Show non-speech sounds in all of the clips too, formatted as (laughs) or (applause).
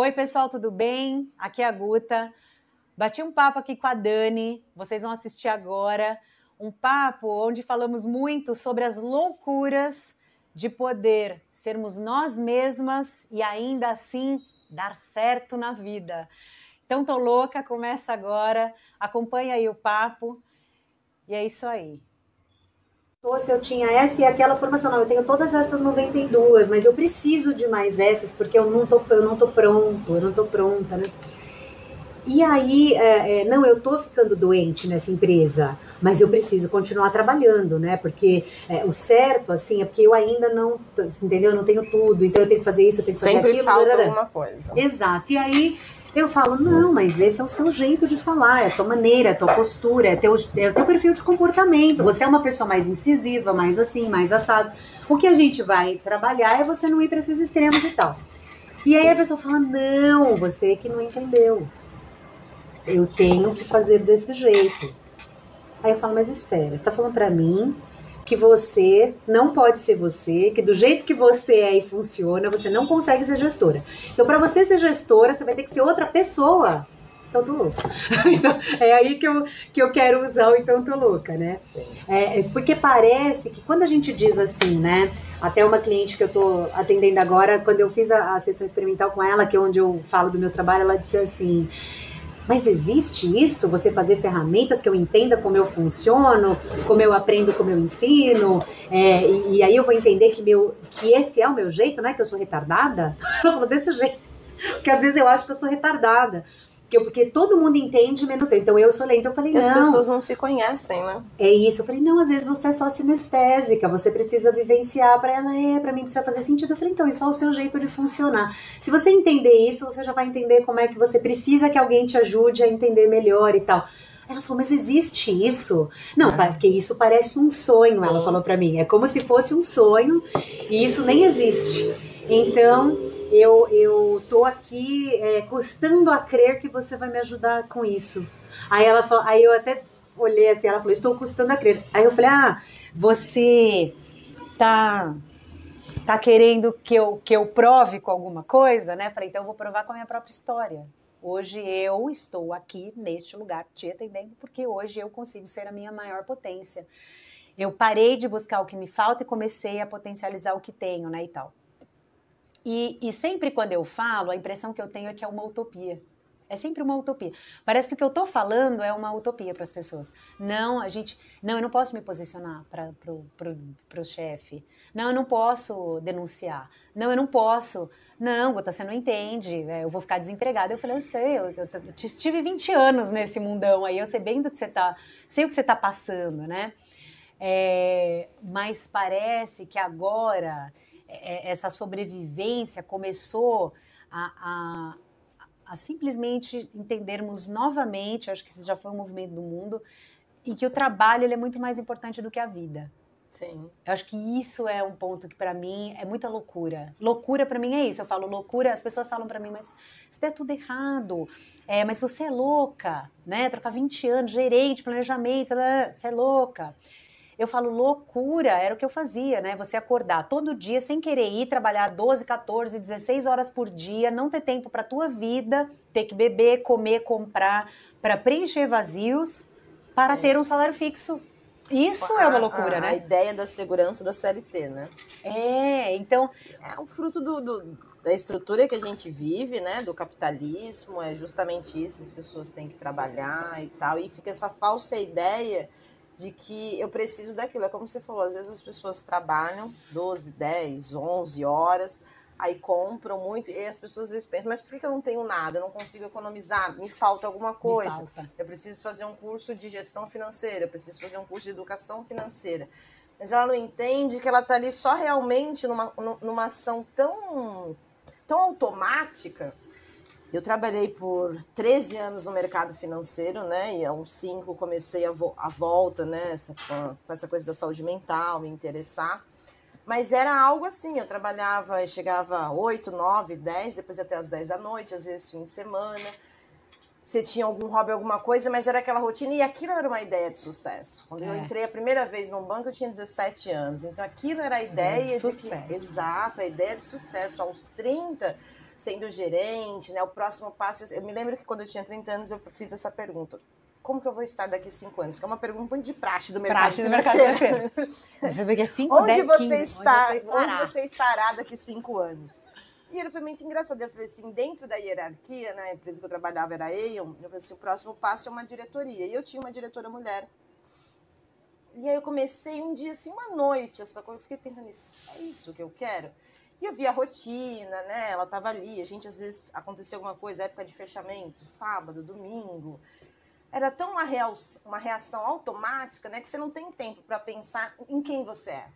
Oi, pessoal, tudo bem? Aqui é a Guta. Bati um papo aqui com a Dani, vocês vão assistir agora. Um papo onde falamos muito sobre as loucuras de poder sermos nós mesmas e ainda assim dar certo na vida. Então, tô louca, começa agora. Acompanha aí o papo. E é isso aí se eu tinha essa e aquela formação. Não, eu tenho todas essas 92, mas eu preciso de mais essas porque eu não tô, eu não tô pronto, eu não tô pronta, né? E aí, é, é, não, eu tô ficando doente nessa empresa, mas eu preciso continuar trabalhando, né? Porque é, o certo, assim, é porque eu ainda não, entendeu? Eu não tenho tudo, então eu tenho que fazer isso, eu tenho que fazer Sempre aquilo. Sempre falta alguma coisa. Exato. E aí, eu falo, não, mas esse é o seu jeito de falar, é a tua maneira, é a tua postura, é, teu, é o teu perfil de comportamento. Você é uma pessoa mais incisiva, mais assim, mais assado. O que a gente vai trabalhar é você não ir para esses extremos e tal. E aí a pessoa fala, não, você que não entendeu. Eu tenho que fazer desse jeito. Aí eu falo, mas espera, você está falando para mim que você não pode ser você, que do jeito que você é e funciona, você não consegue ser gestora. Então, para você ser gestora, você vai ter que ser outra pessoa. Então, tô louca. (laughs) então, é aí que eu, que eu quero usar o então tô louca, né? É, é, porque parece que quando a gente diz assim, né? Até uma cliente que eu tô atendendo agora, quando eu fiz a, a sessão experimental com ela, que é onde eu falo do meu trabalho, ela disse assim: mas existe isso? Você fazer ferramentas que eu entenda como eu funciono, como eu aprendo, como eu ensino, é, e, e, aí eu vou entender que, meu, que esse é o meu jeito, não é que eu sou retardada? (laughs) Ela falou desse jeito. Porque às vezes eu acho que eu sou retardada. Que porque todo mundo entende, menos eu. Então eu sou lenta. Eu falei, que não. As pessoas não se conhecem, né? É isso. Eu falei, não, às vezes você é só sinestésica, você precisa vivenciar para ela, é, para mim precisa fazer sentido. Eu falei, então, é só o seu jeito de funcionar. Se você entender isso, você já vai entender como é que você precisa que alguém te ajude a entender melhor e tal. Ela falou, mas existe isso? Não, é. porque isso parece um sonho, ela falou para mim. É como se fosse um sonho e isso nem existe. Então, eu, eu tô aqui é, custando a crer que você vai me ajudar com isso. Aí ela falou, aí eu até olhei assim, ela falou, estou custando a crer. Aí eu falei, ah, você tá tá querendo que eu, que eu prove com alguma coisa, né? Falei, então eu vou provar com a minha própria história. Hoje eu estou aqui neste lugar te atendendo porque hoje eu consigo ser a minha maior potência. Eu parei de buscar o que me falta e comecei a potencializar o que tenho, né, e tal. E, e sempre quando eu falo, a impressão que eu tenho é que é uma utopia. É sempre uma utopia. Parece que o que eu estou falando é uma utopia para as pessoas. Não, a gente. Não, eu não posso me posicionar para o chefe. Não, eu não posso denunciar. Não, eu não posso. Não, Gota, você não entende. É, eu vou ficar desempregada. Eu falei, eu sei, eu, eu, eu, estive 20 anos nesse mundão aí, eu sei bem do que você está. Sei o que você está passando, né? É, mas parece que agora essa sobrevivência começou a, a, a, simplesmente entendermos novamente, acho que isso já foi um movimento do mundo, em que o trabalho ele é muito mais importante do que a vida. Sim. Eu acho que isso é um ponto que para mim é muita loucura. Loucura para mim é isso. Eu falo loucura, as pessoas falam para mim, mas isso é tudo errado. É, mas você é louca, né? Trocar 20 anos, gerente, planejamento, você é louca. Eu falo, loucura, era o que eu fazia, né? Você acordar todo dia sem querer ir trabalhar 12, 14, 16 horas por dia, não ter tempo para tua vida, ter que beber, comer, comprar, para preencher vazios, para é. ter um salário fixo. Isso a, é uma loucura, a, né? A ideia da segurança da CLT, né? É, então. É um fruto do, do, da estrutura que a gente vive, né? Do capitalismo, é justamente isso, as pessoas têm que trabalhar e tal, e fica essa falsa ideia de que eu preciso daquilo. É como você falou, às vezes as pessoas trabalham 12, 10, 11 horas, aí compram muito, e as pessoas às vezes pensam, mas por que eu não tenho nada? Eu não consigo economizar? Me falta alguma coisa. Falta. Eu preciso fazer um curso de gestão financeira, eu preciso fazer um curso de educação financeira. Mas ela não entende que ela está ali só realmente numa, numa ação tão, tão automática eu trabalhei por 13 anos no mercado financeiro, né? E aos 5 comecei a, vo a volta, né? Essa, com essa coisa da saúde mental, me interessar. Mas era algo assim, eu trabalhava, chegava 8, 9, 10, depois até as 10 da noite, às vezes fim de semana. Você tinha algum hobby, alguma coisa, mas era aquela rotina e aquilo era uma ideia de sucesso. Quando é. eu entrei a primeira vez num banco, eu tinha 17 anos. Então aquilo era a ideia é, de, de que. Exato, a ideia de sucesso. Aos 30 sendo gerente, né? O próximo passo. Eu me lembro que quando eu tinha 30 anos eu fiz essa pergunta. Como que eu vou estar daqui cinco anos? Que é uma pergunta de praxe do mercado praxe financeiro. Do você vê que é (laughs) cinco, onde, 10, você 15, está, onde, você onde você estará daqui cinco anos? E ele foi muito engraçado. Eu falei assim, dentro da hierarquia, né, a empresa que eu trabalhava era a Aeon, eu falei assim, o próximo passo é uma diretoria. E eu tinha uma diretora mulher. E aí eu comecei um dia, assim, uma noite, essa coisa, eu fiquei pensando, isso, é isso que eu quero? E eu vi a rotina, né? Ela estava ali, a gente às vezes acontecia alguma coisa, época de fechamento, sábado, domingo. Era tão uma, reação, uma reação automática, né? Que você não tem tempo para pensar em quem você é.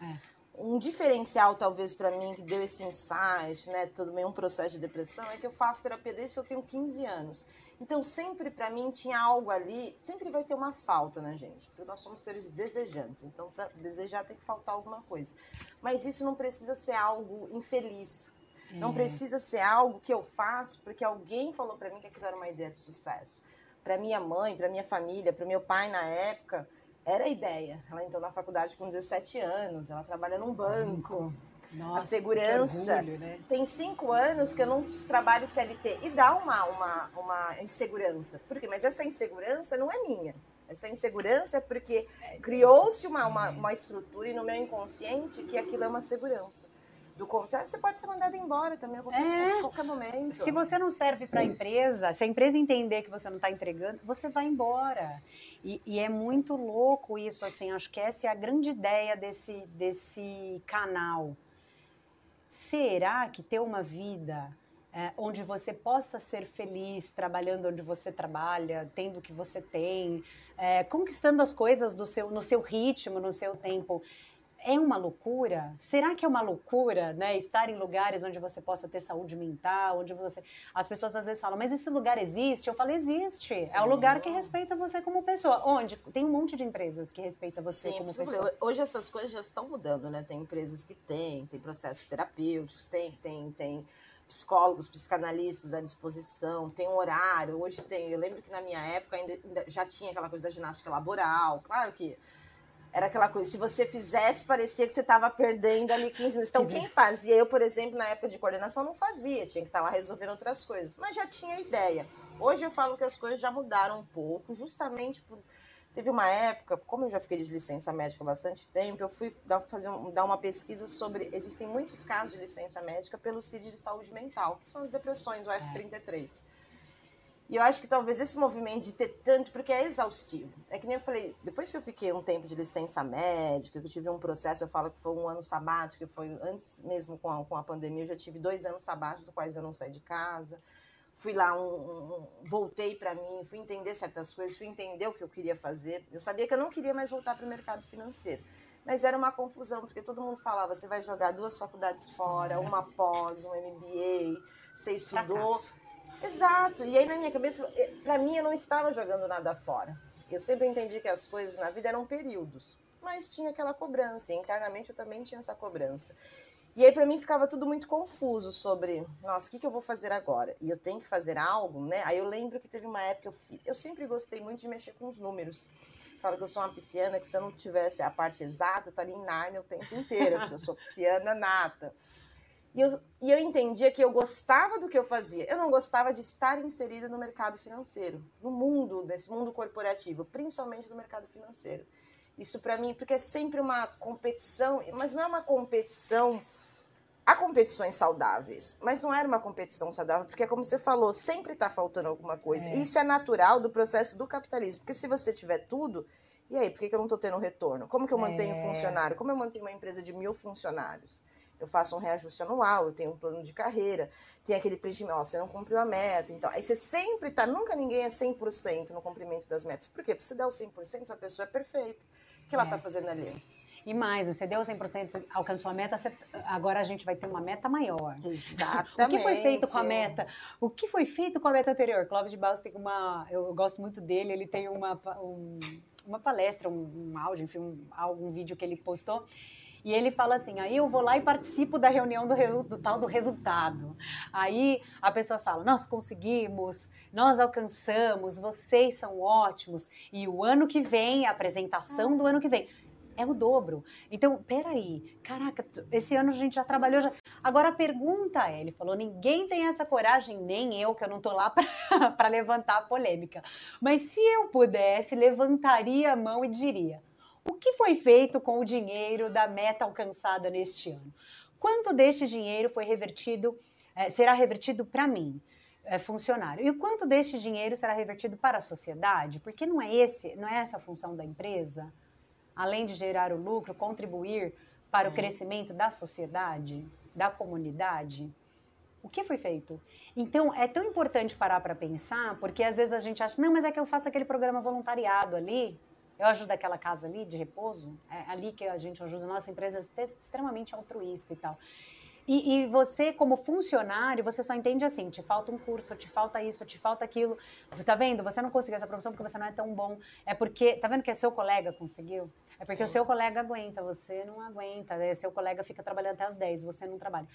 é. Um diferencial, talvez, para mim, que deu esse insight, né? Também um processo de depressão, é que eu faço terapia desde que eu tenho 15 anos. Então, sempre para mim tinha algo ali, sempre vai ter uma falta na gente, porque nós somos seres desejantes. Então, para desejar tem que faltar alguma coisa. Mas isso não precisa ser algo infeliz. É. Não precisa ser algo que eu faço porque alguém falou para mim que aquilo era uma ideia de sucesso. Para minha mãe, para minha família, para meu pai na época, era a ideia. Ela entrou na faculdade com 17 anos, ela trabalha num banco. Nossa, a segurança. Orgulho, né? Tem cinco anos que eu não trabalho CLT e dá uma, uma, uma insegurança. Por quê? Mas essa insegurança não é minha. Essa insegurança é porque criou-se uma, uma, uma estrutura e no meu inconsciente que aquilo é uma segurança. Do contrário, você pode ser mandado embora também a qualquer, é. a qualquer momento. Se você não serve para a empresa, se a empresa entender que você não está entregando, você vai embora. E, e, é muito louco isso, assim. Acho que essa é a grande ideia desse, desse canal será que ter uma vida é, onde você possa ser feliz trabalhando onde você trabalha, tendo o que você tem, é, conquistando as coisas do seu, no seu ritmo, no seu tempo, é uma loucura? Será que é uma loucura, né? Estar em lugares onde você possa ter saúde mental, onde você. As pessoas às vezes falam, mas esse lugar existe? Eu falo, existe. Sim. É o lugar que respeita você como pessoa. Onde? Tem um monte de empresas que respeitam você Sim, como pessoa. Hoje essas coisas já estão mudando, né? Tem empresas que têm, tem processos terapêuticos, tem, tem, tem psicólogos, psicanalistas à disposição, tem um horário. Hoje tem. Eu lembro que na minha época ainda, ainda já tinha aquela coisa da ginástica laboral. Claro que era aquela coisa, se você fizesse, parecia que você estava perdendo ali 15 minutos. Então, quem fazia, eu, por exemplo, na época de coordenação, não fazia, tinha que estar lá resolvendo outras coisas, mas já tinha ideia. Hoje eu falo que as coisas já mudaram um pouco, justamente por. Teve uma época, como eu já fiquei de licença médica há bastante tempo, eu fui dar, fazer um, dar uma pesquisa sobre. Existem muitos casos de licença médica pelo CID de saúde mental, que são as depressões, o F33. E eu acho que talvez esse movimento de ter tanto, porque é exaustivo. É que nem eu falei, depois que eu fiquei um tempo de licença médica, que eu tive um processo, eu falo que foi um ano sabático, que foi antes mesmo com a, com a pandemia, eu já tive dois anos sabáticos, dos quais eu não saí de casa. Fui lá, um, um, voltei para mim, fui entender certas coisas, fui entender o que eu queria fazer. Eu sabia que eu não queria mais voltar para o mercado financeiro. Mas era uma confusão, porque todo mundo falava: você vai jogar duas faculdades fora, uma pós, um MBA, você estudou. Fracasso Exato. E aí na minha cabeça, para mim eu não estava jogando nada fora. Eu sempre entendi que as coisas na vida eram períodos, mas tinha aquela cobrança. E internamente eu também tinha essa cobrança. E aí para mim ficava tudo muito confuso sobre, nossa, o que, que eu vou fazer agora? E eu tenho que fazer algo, né? Aí eu lembro que teve uma época eu, eu sempre gostei muito de mexer com os números. Falo que eu sou uma pisciana que se eu não tivesse a parte exata, eu estaria em Nárnia o tempo inteiro, porque eu sou pisciana nata. E eu, e eu entendia que eu gostava do que eu fazia. Eu não gostava de estar inserida no mercado financeiro, no mundo, nesse mundo corporativo, principalmente no mercado financeiro. Isso para mim, porque é sempre uma competição, mas não é uma competição. Há competições saudáveis, mas não era uma competição saudável, porque, como você falou, sempre está faltando alguma coisa. É. Isso é natural do processo do capitalismo, porque se você tiver tudo, e aí, por que, que eu não estou tendo retorno? Como que eu mantenho é. funcionário? Como eu mantenho uma empresa de mil funcionários? Eu faço um reajuste anual, eu tenho um plano de carreira, tem aquele preenchimento, ó, você não cumpriu a meta. Então, aí você sempre tá, nunca ninguém é 100% no cumprimento das metas. Por quê? Porque se der o 100%, essa pessoa é perfeita. O que ela está é. fazendo ali? E mais, você deu 100%, alcançou a meta, você, agora a gente vai ter uma meta maior. Exatamente. o que foi feito com a meta? O que foi feito com a meta anterior? Clóvis de Barros tem uma, eu gosto muito dele, ele tem uma, um, uma palestra, um, um áudio, enfim, um, algum vídeo que ele postou, e ele fala assim: aí eu vou lá e participo da reunião do, do tal do resultado. Aí a pessoa fala: nós conseguimos, nós alcançamos, vocês são ótimos. E o ano que vem, a apresentação do ano que vem. é o dobro. Então, peraí, caraca, esse ano a gente já trabalhou. Já... Agora a pergunta é: ele falou, ninguém tem essa coragem, nem eu, que eu não tô lá (laughs) para levantar a polêmica. Mas se eu pudesse, levantaria a mão e diria: o que foi feito com o dinheiro da meta alcançada neste ano? Quanto deste dinheiro foi revertido, é, será revertido para mim? É, funcionário. E o quanto deste dinheiro será revertido para a sociedade? Porque não é esse, não é essa a função da empresa? além de gerar o lucro, contribuir para o crescimento da sociedade, da comunidade? O que foi feito? Então, é tão importante parar para pensar, porque às vezes a gente acha, não, mas é que eu faço aquele programa voluntariado ali, eu ajudo aquela casa ali de repouso, é ali que a gente ajuda, nossa empresa é extremamente altruísta e tal. E, e, você, como funcionário, você só entende assim: te falta um curso, te falta isso, te falta aquilo. Você tá vendo? Você não conseguiu essa promoção porque você não é tão bom. É porque, tá vendo que é seu colega conseguiu? É porque Sim. o seu colega aguenta, você não aguenta. Né? Seu colega fica trabalhando até as 10, você não trabalha.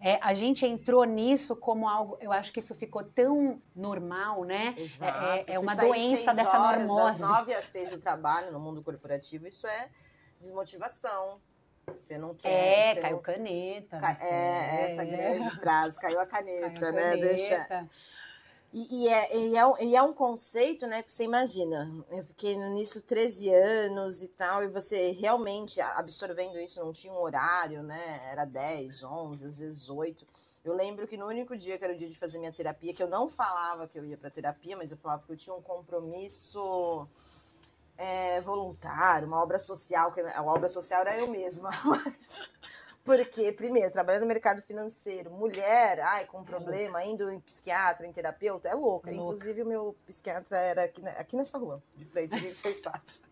É, a gente entrou nisso como algo, eu acho que isso ficou tão normal, né? Exato. É, é uma doença dessa horas, normose. Das 9 às 6 do trabalho no mundo corporativo, isso é desmotivação. Você não quer. É, caiu não... caneta. Ca... É, essa grande frase, caiu a (laughs) caneta, caiu a né? Caneta. Deixa. E, e, é, e, é, e é um conceito, né, que você imagina. Eu fiquei nisso 13 anos e tal, e você realmente absorvendo isso, não tinha um horário, né? Era 10, 11, às vezes 8. Eu lembro que no único dia que era o dia de fazer minha terapia, que eu não falava que eu ia para terapia, mas eu falava que eu tinha um compromisso é, voluntário, uma obra social, que a obra social era eu mesma, (laughs) mas porque, primeiro, trabalhando no mercado financeiro, mulher, ai, com problema, indo em psiquiatra, em terapeuta, é louca. louca. Inclusive, o meu psiquiatra era aqui, aqui nessa rua, de frente ao seu espaço.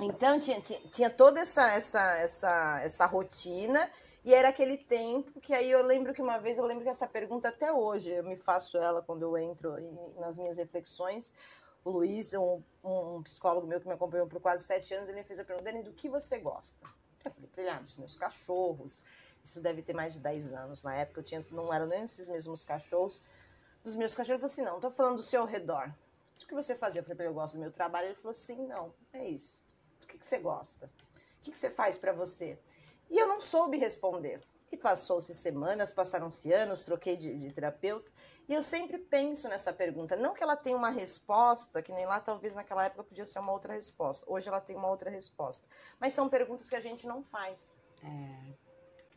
Então, tinha, tinha, tinha, toda essa, essa, essa, essa rotina, e era aquele tempo que aí eu lembro que uma vez, eu lembro que essa pergunta até hoje, eu me faço ela quando eu entro nas minhas reflexões, o Luiz, um, um psicólogo meu que me acompanhou por quase sete anos, ele me fez a pergunta, Dani, do que você gosta? Eu falei para ele, ah, dos meus cachorros. Isso deve ter mais de 10 anos. Na época eu tinha, não eram nem esses mesmos cachorros. Dos meus cachorros, ele falou assim: não, estou falando do seu redor. O que você fazia? Eu falei para ele: eu gosto do meu trabalho. Ele falou assim: não, é isso. Do que, que você gosta? O que, que você faz para você? E eu não soube responder. E passou-se semanas, passaram-se anos, troquei de, de, terapeuta. E eu sempre penso nessa pergunta. Não que ela tenha uma resposta, que nem lá talvez naquela época podia ser uma outra resposta. Hoje ela tem uma outra resposta. Mas são perguntas que a gente não faz. É.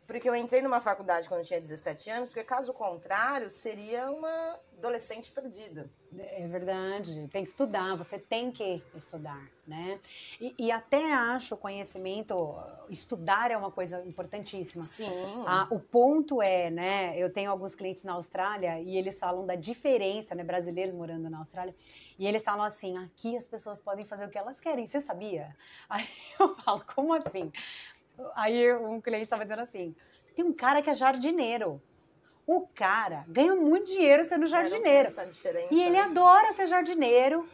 Porque eu entrei numa faculdade quando eu tinha 17 anos, porque caso contrário, seria uma adolescente perdida. É verdade, tem que estudar, você tem que estudar, né? E, e até acho o conhecimento, estudar é uma coisa importantíssima. Sim. Ah, o ponto é, né? Eu tenho alguns clientes na Austrália e eles falam da diferença, né? Brasileiros morando na Austrália, e eles falam assim: aqui as pessoas podem fazer o que elas querem, você sabia? (laughs) Aí eu falo, como assim? Aí um cliente estava dizendo assim: tem um cara que é jardineiro. O cara ganha muito dinheiro sendo jardineiro. E ele né? adora ser jardineiro.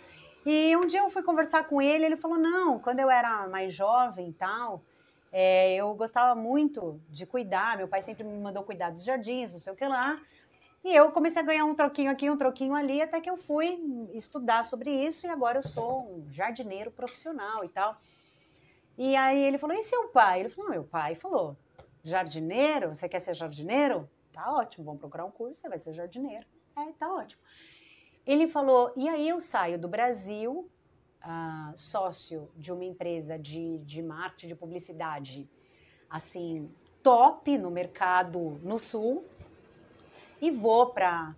E um dia eu fui conversar com ele, ele falou: não, quando eu era mais jovem e tal, é, eu gostava muito de cuidar. Meu pai sempre me mandou cuidar dos jardins, não sei o que lá. E eu comecei a ganhar um troquinho aqui, um troquinho ali, até que eu fui estudar sobre isso e agora eu sou um jardineiro profissional e tal. E aí ele falou: e seu pai? Ele falou: meu pai falou: jardineiro? Você quer ser jardineiro? Tá ótimo, vamos procurar um curso, você vai ser jardineiro. É, tá ótimo. Ele falou: e aí eu saio do Brasil, uh, sócio de uma empresa de, de marketing, de publicidade, assim, top no mercado no Sul, e vou para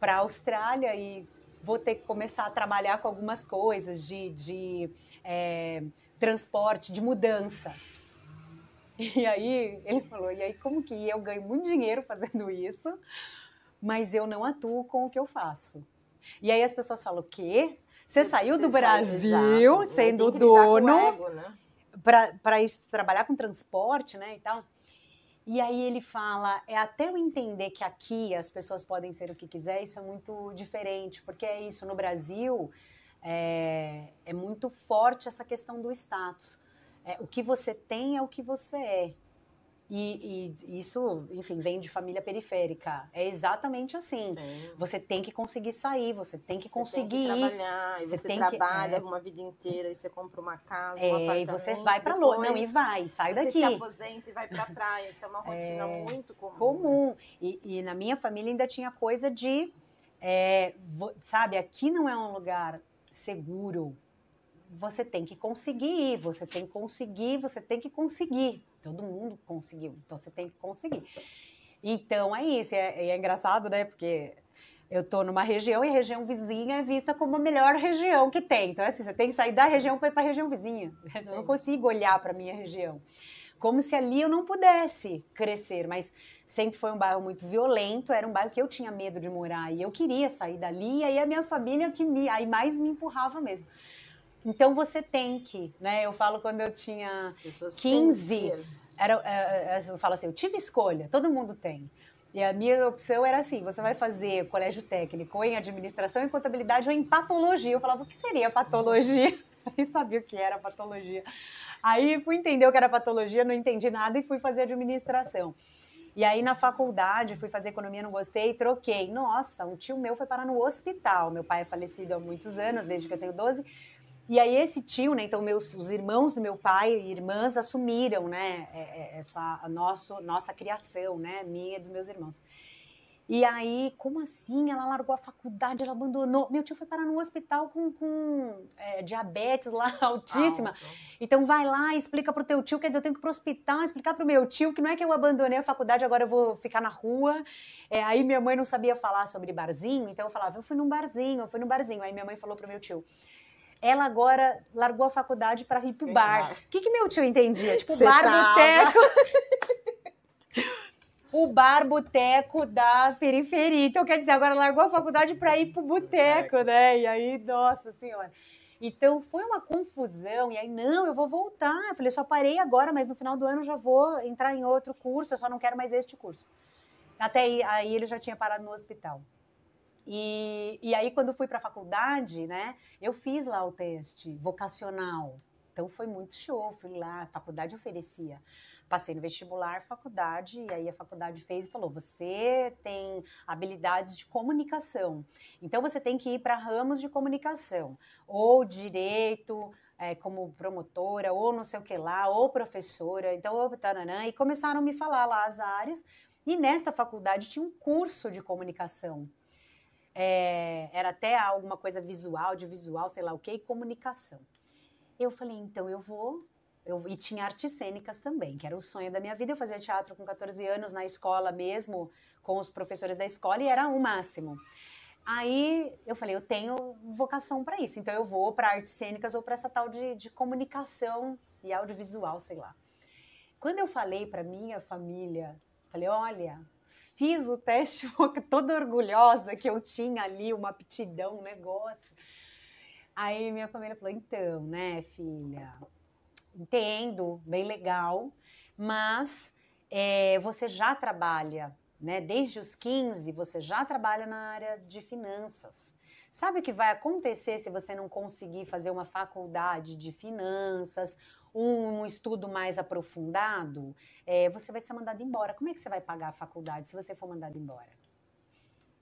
a Austrália e vou ter que começar a trabalhar com algumas coisas de, de é, transporte, de mudança. (laughs) E aí ele falou: e aí como que eu ganho muito dinheiro fazendo isso, mas eu não atuo com o que eu faço? E aí as pessoas falam: o quê? Você, saiu do Brasil sendo dono né? para trabalhar com transporte, né? E tal. E aí ele fala, é até eu entender que aqui as pessoas podem ser o que quiser, isso é muito diferente, porque é isso, no Brasil é, é muito forte essa questão do status. É, o que você tem é o que você é. E, e, isso, enfim, vem de família periférica. É exatamente assim. Sim. Você tem que conseguir sair, você tem que você conseguir. Tem que trabalhar, você, você trabalha que, é... uma vida inteira, e você compra uma casa, é, um apartamento. E você vai para longe, não, e vai, sai você daqui. Você se aposenta e vai para praia. Isso é uma (laughs) rotina é, muito comum. Comum. E, e, na minha família ainda tinha coisa de, é, sabe, aqui não é um lugar seguro. Você tem que conseguir, você tem que conseguir, você tem que conseguir. Todo mundo conseguiu, então você tem que conseguir. Então é isso, é, é engraçado, né? Porque eu tô numa região e a região vizinha é vista como a melhor região que tem. Então, assim, você tem que sair da região para ir para a região vizinha. (laughs) Eu não consigo olhar para a minha região. Como se ali eu não pudesse crescer, mas sempre foi um bairro muito violento, era um bairro que eu tinha medo de morar e eu queria sair dali, e aí a minha família que me, aí mais me empurrava mesmo. Então você tem que, né? Eu falo quando eu tinha 15, era, era, eu falo assim, eu tive escolha, todo mundo tem. E a minha opção era assim: você vai fazer colégio técnico ou em administração, em contabilidade ou em patologia. Eu falava, o que seria patologia? (laughs) Eu nem sabia o que era patologia. Aí fui entender o que era patologia, não entendi nada e fui fazer administração. E aí na faculdade fui fazer economia, não gostei, troquei. Nossa, um tio meu foi parar no hospital. Meu pai é falecido há muitos anos, desde que eu tenho 12. E aí esse tio, né, então meus os irmãos do meu pai e irmãs assumiram, né, é, é, essa nosso, nossa criação, né, minha e dos meus irmãos. E aí, como assim? Ela largou a faculdade, ela abandonou. Meu tio foi parar no hospital com, com é, diabetes lá (laughs) altíssima. Ah, então vai lá, explica pro teu tio, quer dizer, eu tenho que ir pro hospital, explicar pro meu tio que não é que eu abandonei a faculdade, agora eu vou ficar na rua. É, aí minha mãe não sabia falar sobre barzinho, então eu falava, eu fui num barzinho, eu fui num barzinho. Aí minha mãe falou pro meu tio, ela agora largou a faculdade para ir pro bar. O que, que meu tio entendia? Tipo, Cê bar, tava... boteco. (laughs) o bar boteco da periferia. Então, quer dizer, agora largou a faculdade para ir pro boteco, né? E aí, nossa senhora. Então, foi uma confusão. E aí, não, eu vou voltar. Eu falei, só parei agora, mas no final do ano já vou entrar em outro curso. Eu só não quero mais este curso. Até aí, aí ele já tinha parado no hospital. E, e aí, quando fui para a faculdade, né, eu fiz lá o teste vocacional. Então, foi muito show. Fui lá, a faculdade oferecia. Passei no vestibular, faculdade, e aí a faculdade fez e falou: você tem habilidades de comunicação. Então, você tem que ir para ramos de comunicação, ou direito, é, como promotora, ou não sei o que lá, ou professora. Então, eu, taranã, e começaram a me falar lá as áreas. E nesta faculdade tinha um curso de comunicação. É, era até alguma coisa visual, de visual, sei lá o que, e comunicação. Eu falei, então eu vou. Eu, e tinha artes cênicas também, que era o sonho da minha vida. Eu fazia teatro com 14 anos na escola mesmo, com os professores da escola, e era o máximo. Aí eu falei, eu tenho vocação para isso, então eu vou para artes cênicas ou para essa tal de, de comunicação e audiovisual, sei lá. Quando eu falei para minha família, falei, olha, fiz o teste (laughs) toda orgulhosa que eu tinha ali uma aptidão, um negócio. Aí minha família falou: então, né, filha, entendo, bem legal, mas é, você já trabalha, né? Desde os 15, você já trabalha na área de finanças. Sabe o que vai acontecer se você não conseguir fazer uma faculdade de finanças um estudo mais aprofundado, é, você vai ser mandado embora. Como é que você vai pagar a faculdade se você for mandado embora?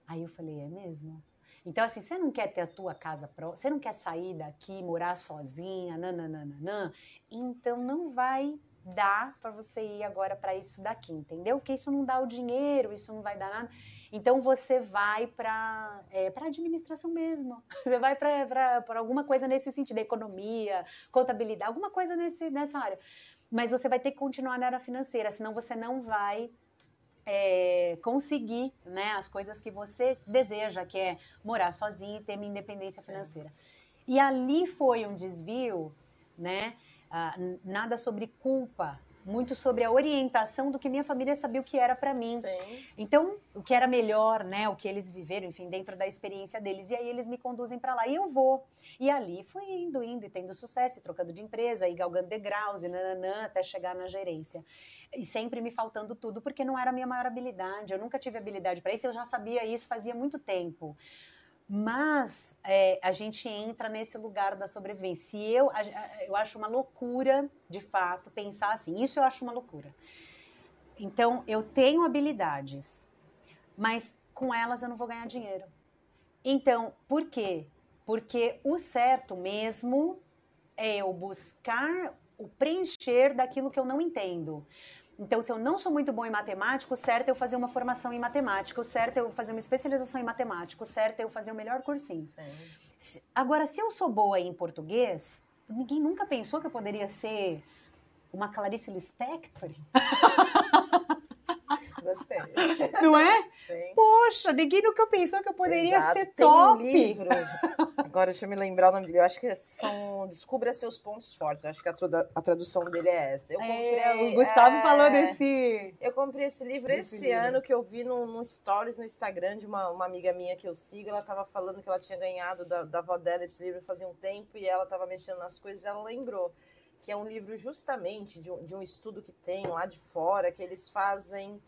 Aí eu falei, é mesmo? Então, assim, você não quer ter a tua casa própria, você não quer sair daqui, morar sozinha, nananana, então não vai dar para você ir agora para isso daqui, entendeu? Porque isso não dá o dinheiro, isso não vai dar nada. Então você vai para é, para administração mesmo. (laughs) Você vai para alguma coisa nesse sentido, economia, contabilidade, alguma coisa nesse, nessa área. Mas você vai ter que continuar na área financeira, senão você não vai é, conseguir né, as coisas que você deseja, que é morar sozinho e ter uma independência financeira. E ali foi um desvio, né? Ah, nada sobre culpa, muito sobre a orientação do que minha família sabia o que era para mim. Sim. Então, o que era melhor, né? O que eles viveram, enfim, dentro da experiência deles. E aí eles me conduzem para lá e eu vou. E ali fui indo, indo e tendo sucesso, e trocando de empresa, e galgando degraus, e nananã, até chegar na gerência. E sempre me faltando tudo, porque não era a minha maior habilidade. Eu nunca tive habilidade para isso, eu já sabia isso fazia muito tempo. Mas é, a gente entra nesse lugar da sobrevivência. E eu, eu acho uma loucura, de fato, pensar assim. Isso eu acho uma loucura. Então, eu tenho habilidades, mas com elas eu não vou ganhar dinheiro. Então, por quê? Porque o certo mesmo é eu buscar o preencher daquilo que eu não entendo. Então, se eu não sou muito bom em matemática, o certo é eu fazer uma formação em matemática, o certo é eu fazer uma especialização em matemática, o certo é eu fazer o melhor cursinho. Sim. Agora, se eu sou boa em português, ninguém nunca pensou que eu poderia ser uma Clarice Lispector? (laughs) Gostei. Não é? Sim. Poxa, ninguém nunca pensou que eu poderia Exato. ser Tem top. Um livro. Agora deixa eu me lembrar o nome dele. Eu acho que são Descubra seus pontos fortes. Eu acho que a, a tradução dele é essa. Eu comprei, é, o Gustavo é... falou desse. Eu comprei esse livro esse, esse livro. ano que eu vi no, no stories no Instagram de uma, uma amiga minha que eu sigo. Ela estava falando que ela tinha ganhado da, da avó dela esse livro fazia um tempo e ela estava mexendo nas coisas. Ela lembrou que é um livro justamente de um, de um estudo que tem lá de fora que eles fazem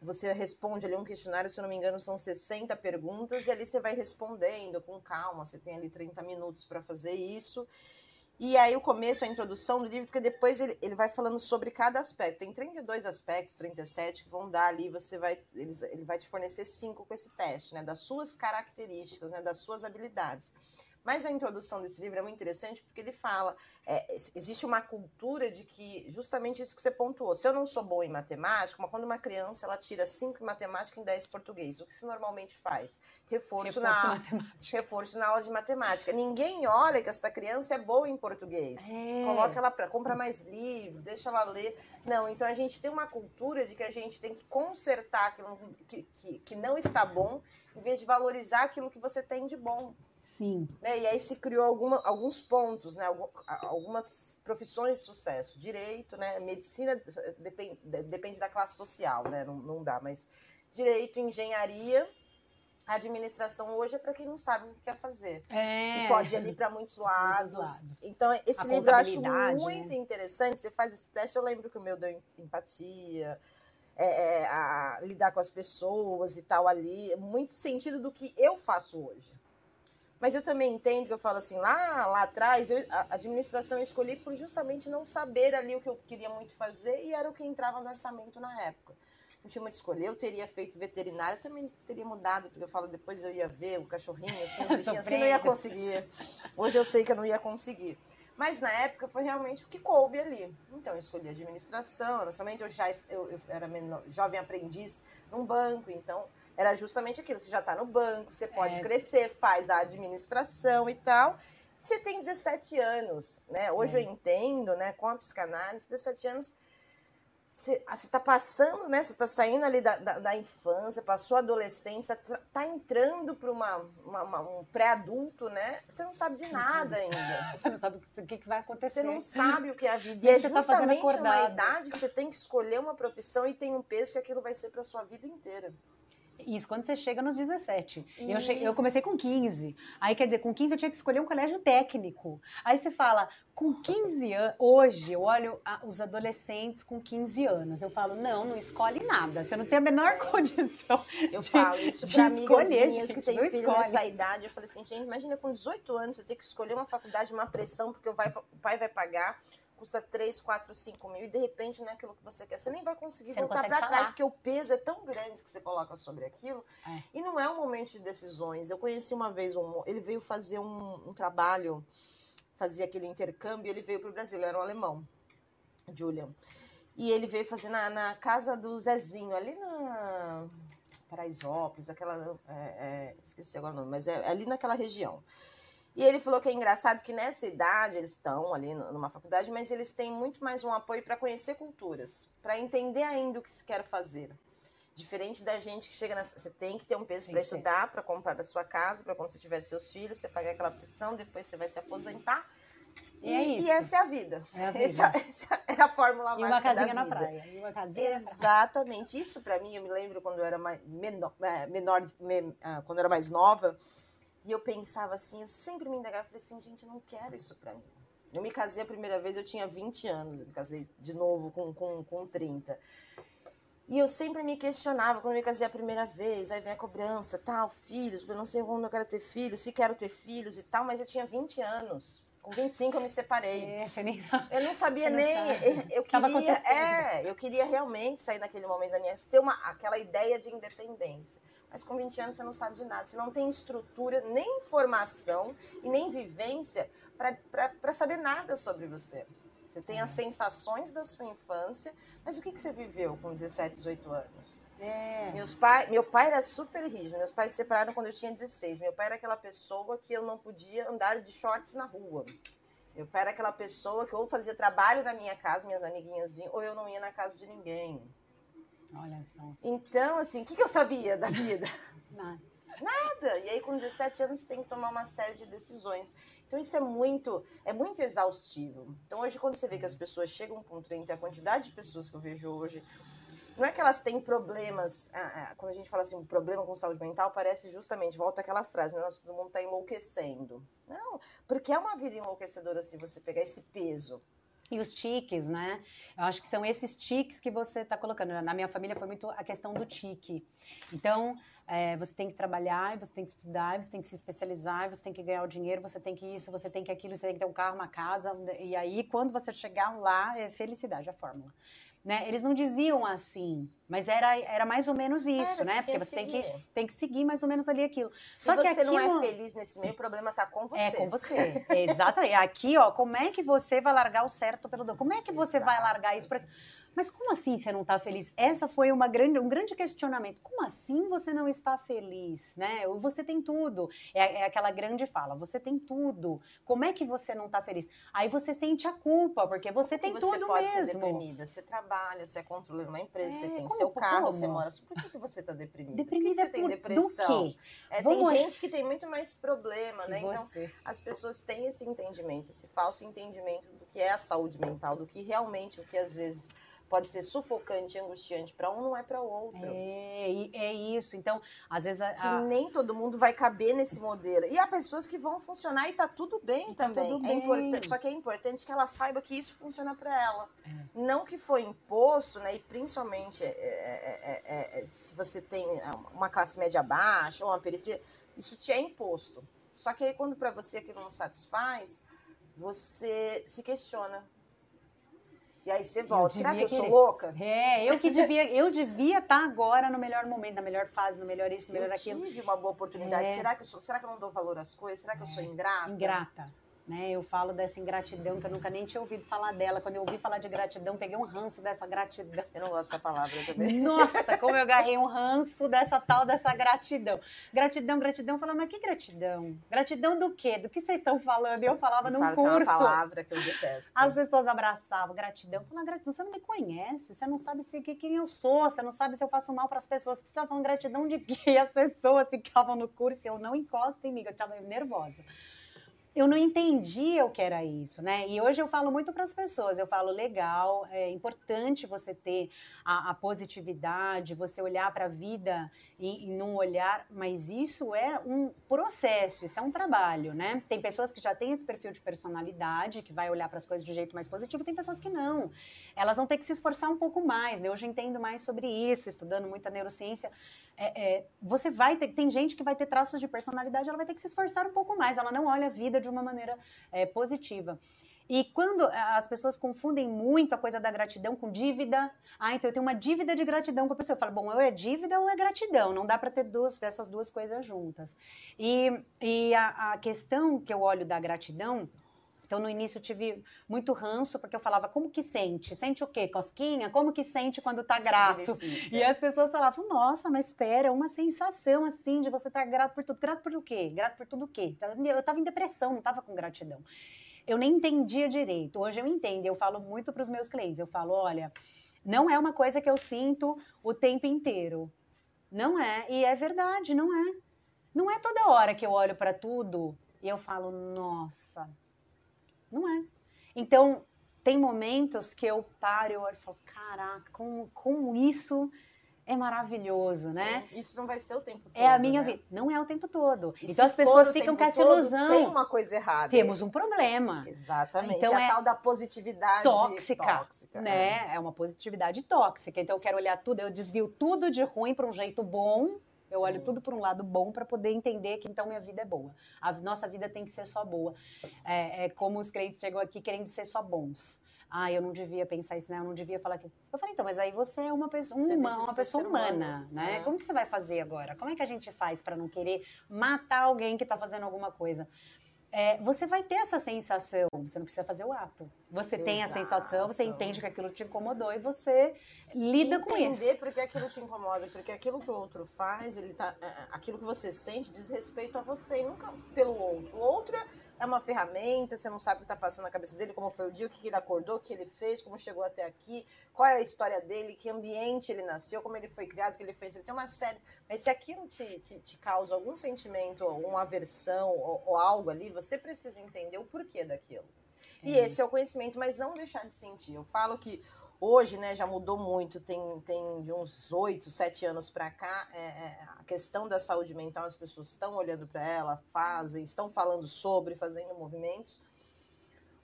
você responde ali um questionário, se eu não me engano, são 60 perguntas, e ali você vai respondendo com calma, você tem ali 30 minutos para fazer isso. E aí o começo, a introdução do livro, porque depois ele, ele vai falando sobre cada aspecto. Tem 32 aspectos, 37, que vão dar ali, você vai, ele, ele vai te fornecer cinco com esse teste, né? Das suas características, né? Das suas habilidades. Mas a introdução desse livro é muito interessante porque ele fala: é, existe uma cultura de que, justamente isso que você pontuou, se eu não sou bom em matemática, mas quando uma criança ela tira 5 em matemática e 10 em português, o que se normalmente faz? Reforço, reforço na, reforço na aula de matemática. Ninguém olha que essa criança é boa em português. É. Coloca ela para compra mais livro, deixa ela ler. Não, então a gente tem uma cultura de que a gente tem que consertar aquilo que, que, que não está bom, em vez de valorizar aquilo que você tem de bom. Sim. Né? E aí se criou alguma, alguns pontos, né? algumas profissões de sucesso. Direito, né? medicina depende, depende da classe social, né? não, não dá, mas direito, engenharia, administração hoje é para quem não sabe o que quer fazer. É. E pode ir ali para (laughs) muitos lados. muitos lados. Então, esse A livro eu acho muito né? interessante. Você faz esse teste, eu lembro que o meu deu empatia. É, é, lidar com as pessoas e tal ali, muito sentido do que eu faço hoje. Mas eu também entendo que eu falo assim, lá, lá atrás, eu, a administração eu escolhi por justamente não saber ali o que eu queria muito fazer e era o que entrava no orçamento na época. Não tinha muito escolha. Eu teria feito veterinária, também teria mudado, porque eu falo, depois eu ia ver o cachorrinho, assim, os (laughs) bichinhos, assim, não ia conseguir. Hoje eu sei que eu não ia conseguir. Mas na época foi realmente o que coube ali. Então eu escolhi administração, somente eu já eu, eu era menor, jovem aprendiz num banco, então era justamente aquilo. Você já está no banco, você pode é. crescer, faz a administração e tal. Você tem 17 anos, né? Hoje é. eu entendo, né, com a psicanálise, 17 anos, você está passando, né? Você está saindo ali da, da, da, infância, passou a adolescência, está entrando para um pré-adulto, né? Você não sabe de você nada sabe. (laughs) ainda. Você não sabe o que, que vai acontecer. Você não sabe o que é a vida. E é tá justamente tá uma idade que você tem que escolher uma profissão e tem um peso que aquilo vai ser para sua vida inteira. Isso quando você chega nos 17. E... Eu, cheguei, eu comecei com 15. Aí, quer dizer, com 15 eu tinha que escolher um colégio técnico. Aí você fala, com 15 anos. Hoje eu olho a, os adolescentes com 15 anos. Eu falo, não, não escolhe nada. Você não tem a menor (laughs) condição. Eu de, falo isso para amigas minhas que têm filho escolhe. nessa idade. Eu falei assim, gente, imagina com 18 anos você ter que escolher uma faculdade, uma pressão, porque o pai vai pagar custa 3, 4, 5 mil e de repente não é aquilo que você quer. Você nem vai conseguir você voltar para trás, porque o peso é tão grande que você coloca sobre aquilo. É. E não é um momento de decisões. Eu conheci uma vez um. Ele veio fazer um, um trabalho, fazia aquele intercâmbio, ele veio para o Brasil, ele era um alemão, Julian. E ele veio fazer na, na casa do Zezinho, ali na. Paraisópolis, aquela. É, é, esqueci agora o nome, mas é ali naquela região. E ele falou que é engraçado que nessa idade eles estão ali numa faculdade, mas eles têm muito mais um apoio para conhecer culturas, para entender ainda o que se quer fazer. Diferente da gente que chega nessa. Você tem que ter um peso para estudar, para comprar da sua casa, para quando você tiver seus filhos, você pagar aquela pressão, depois você vai se aposentar. E, é isso. e essa é a vida. É a vida. Essa, essa, é a fórmula e mágica da vida. na praia. E uma casinha Exatamente. Isso para mim, eu me lembro quando eu era mais, menor, é, menor ah, quando eu era mais nova, e eu pensava assim, eu sempre me indagava, falei assim, gente, eu não quero isso para mim. Eu me casei a primeira vez, eu tinha 20 anos, eu me casei de novo com, com, com 30. E eu sempre me questionava quando eu me casei a primeira vez, aí vem a cobrança, tal, filhos, eu não sei quando eu quero ter filhos, se quero ter filhos e tal, mas eu tinha 20 anos. Com 25 eu me separei. É, você nem sabe. Eu não sabia não nem. sabe. Eu Tava queria, é, eu queria realmente sair naquele momento da minha ter uma, aquela ideia de independência. Mas com 20 anos você não sabe de nada. Você não tem estrutura, nem informação e nem vivência para saber nada sobre você. Você tem as sensações da sua infância, mas o que, que você viveu com 17, 18 anos? É. Meus pai, meu pai era super rígido. Meus pais se separaram quando eu tinha 16. Meu pai era aquela pessoa que eu não podia andar de shorts na rua. Meu pai era aquela pessoa que ou fazia trabalho na minha casa, minhas amiguinhas vinham, ou eu não ia na casa de ninguém. Olha só. Então, assim, o que, que eu sabia da vida? (laughs) Nada. Nada. E aí, com 17 anos, você tem que tomar uma série de decisões. Então, isso é muito, é muito exaustivo. Então, hoje, quando você vê que as pessoas chegam a um ponto entre a quantidade de pessoas que eu vejo hoje, não é que elas têm problemas. ah, ah, quando a gente fala assim, um problema com saúde mental, parece justamente, volta aquela frase, né? Nossa, todo mundo está enlouquecendo. Não, porque é uma vida enlouquecedora se você pegar esse peso. E os tiques, né? Eu acho que são esses tiques que você está colocando. Na minha família foi muito a questão do tique. Então, é, você tem que trabalhar, você tem que estudar, você tem que se especializar, você tem que ganhar o dinheiro, você tem que isso, você tem que aquilo, você tem que ter um carro, uma casa. E aí, quando você chegar lá, é felicidade a fórmula. Né? Eles não diziam assim, mas era, era mais ou menos isso, Era, né? Porque você tem que, seguir. tem que seguir mais ou menos ali aquilo. Se Só que você não aquilo- é feliz nesse meio, o problema está com você. É com você. Exatamente. Aqui, ó, como é que você vai largar o certo pelo? Como é que você vai Exato. largar isso pra... Mas como assim você não está feliz? Essa foi uma grande, um grande questionamento. Como assim você não está feliz, né? Você tem tudo. É, é aquela grande fala. Você tem tudo. Como é que você não está feliz? Aí você sente a culpa porque você tem você tudo pode ser mesmo. deprimida. Você trabalha, você é controlador de uma empresa, você É, tem como- seu carro, como? você mora. Por que, que você está deprimida? Deprimida por que, que você tem por- depressão? do quê? É, tem Vamos- gente que tem muito mais problema, né? Então, você. as pessoas têm esse entendimento, esse falso entendimento do que é a saúde mental, do que realmente o que às vezes pode ser sufocante e angustiante para um, não é para o outro. É, é isso. Então, às vezes a, a- nem todo mundo vai caber nesse modelo. E há pessoas que vão funcionar e tá tudo bem E tá também. tudo É bem. importante, só que é importante que ela saiba que isso funciona para ela. É. Não que foi imposto, né? E principalmente é, é, é, é, se você tem uma classe média baixa ou uma periferia, isso te é imposto. Só que aí quando para você aquilo não satisfaz, você se questiona. E aí você volta. Será que eu sou querer. louca? É, eu que devia, eu devia estar agora no melhor momento, na melhor fase, no melhor isso, no melhor Eu aquilo. tive uma boa oportunidade. É. Será que eu sou? Será que eu não dou valor às coisas? Será que eu sou É. ingrata? Ingrata. Né? Eu falo dessa ingratidão que eu nunca nem tinha ouvido falar dela. Quando eu ouvi falar de gratidão, peguei um ranço dessa gratidão. Eu não gosto dessa palavra também. (laughs) Nossa, como eu agarrei um ranço dessa tal dessa gratidão. Gratidão, gratidão. Eu falava, mas que gratidão? Gratidão do quê? Do que vocês estão falando? E eu falava Eu num falo que é uma curso. palavra que eu detesto. As pessoas abraçavam gratidão. Falavam, gratidão, você não me conhece, você não sabe se, que- quem eu sou, você não sabe se eu faço mal para as pessoas. Que você está falando gratidão de quê? E (laughs) as pessoas ficavam no curso e eu não encosto em mim, eu estava nervosa. Eu não entendia o que era isso, né? E hoje eu falo muito para as pessoas, eu falo, legal, é importante você ter a, a positividade, você olhar para a vida e, e não olhar, mas isso é um processo, isso é um trabalho, né? Tem pessoas que já têm esse perfil de personalidade, que vai olhar para as coisas de um jeito mais positivo, tem pessoas que não. Elas vão ter que se esforçar um pouco mais, né? Hoje eu entendo mais sobre isso, estudando muita neurociência. É, é, você vai ter, tem gente que vai ter traços de personalidade, ela vai ter que se esforçar um pouco mais, ela não olha a vida de uma maneira é, positiva. E quando as pessoas confundem muito a coisa da gratidão com dívida, ah, então eu tenho uma dívida de gratidão com a pessoa. Eu falo, bom, ou é dívida ou é gratidão, não dá para ter duas, dessas duas coisas juntas. E, e a, a questão que eu olho da gratidão, então no início eu tive muito ranço, porque eu falava, como que sente? Sente o quê? Cosquinha? Como que sente quando tá grato? Significa. E as pessoas falavam, nossa, mas espera, é uma sensação assim de você estar grato por tudo. Grato por o quê? Grato por tudo o quê? Eu estava em depressão, não estava com gratidão. Eu nem entendia direito. Hoje eu entendo, eu falo muito para os meus clientes. Eu falo, olha, não é uma coisa que eu sinto o tempo inteiro. Não é, e é verdade, não é. Não é toda hora que eu olho para tudo e eu falo, nossa, não é. Então, tem momentos que eu paro e eu falo, caraca, como, como isso é maravilhoso, né? Sim, Isso não vai ser o tempo todo. É a minha né? vida. Não é o tempo todo. E então as pessoas ficam com essa ilusão. Tem uma coisa errada. Temos um problema. Exatamente. Então a é tal da positividade tóxica, tóxica. né? É uma positividade tóxica. Então eu quero olhar tudo, eu desvio tudo de ruim para um jeito bom Eu Sim. olho tudo por um lado bom para poder entender que então minha vida é boa. A nossa vida tem que ser só boa. É, é como os crentes chegam aqui querendo ser só bons. Ah, eu não devia pensar isso, né? Eu não devia falar que. Eu falei, então, mas aí você é uma pessoa, um Você huma- deixa de uma pessoa humana, né? é. Como que você vai fazer agora? Como é que a gente faz para não querer matar alguém que tá fazendo alguma coisa? É, você vai ter essa sensação, você não precisa fazer o ato. Você tem a Exato. sensação, você entende que aquilo te incomodou e você lida com isso. Entender porque aquilo te incomoda, porque aquilo que o outro faz, ele tá, é, é, aquilo que você sente diz respeito a você e nunca pelo outro. O outro é, é uma ferramenta, você não sabe o que está passando na cabeça dele, como foi o dia, o que ele acordou, o que ele fez, como chegou até aqui, qual é a história dele, que ambiente ele nasceu, como ele foi criado, o que ele fez. Ele tem uma série. Mas se aquilo te, te, te causa algum sentimento, uma aversão ou, ou algo ali, você precisa entender o porquê daquilo. E É. esse é o conhecimento, mas não deixar de sentir. Eu falo que hoje, né, já mudou muito, tem, tem de uns oito, sete anos para cá, é, é, a questão da saúde mental, as pessoas estão olhando para ela, fazem, estão falando sobre, fazendo movimentos.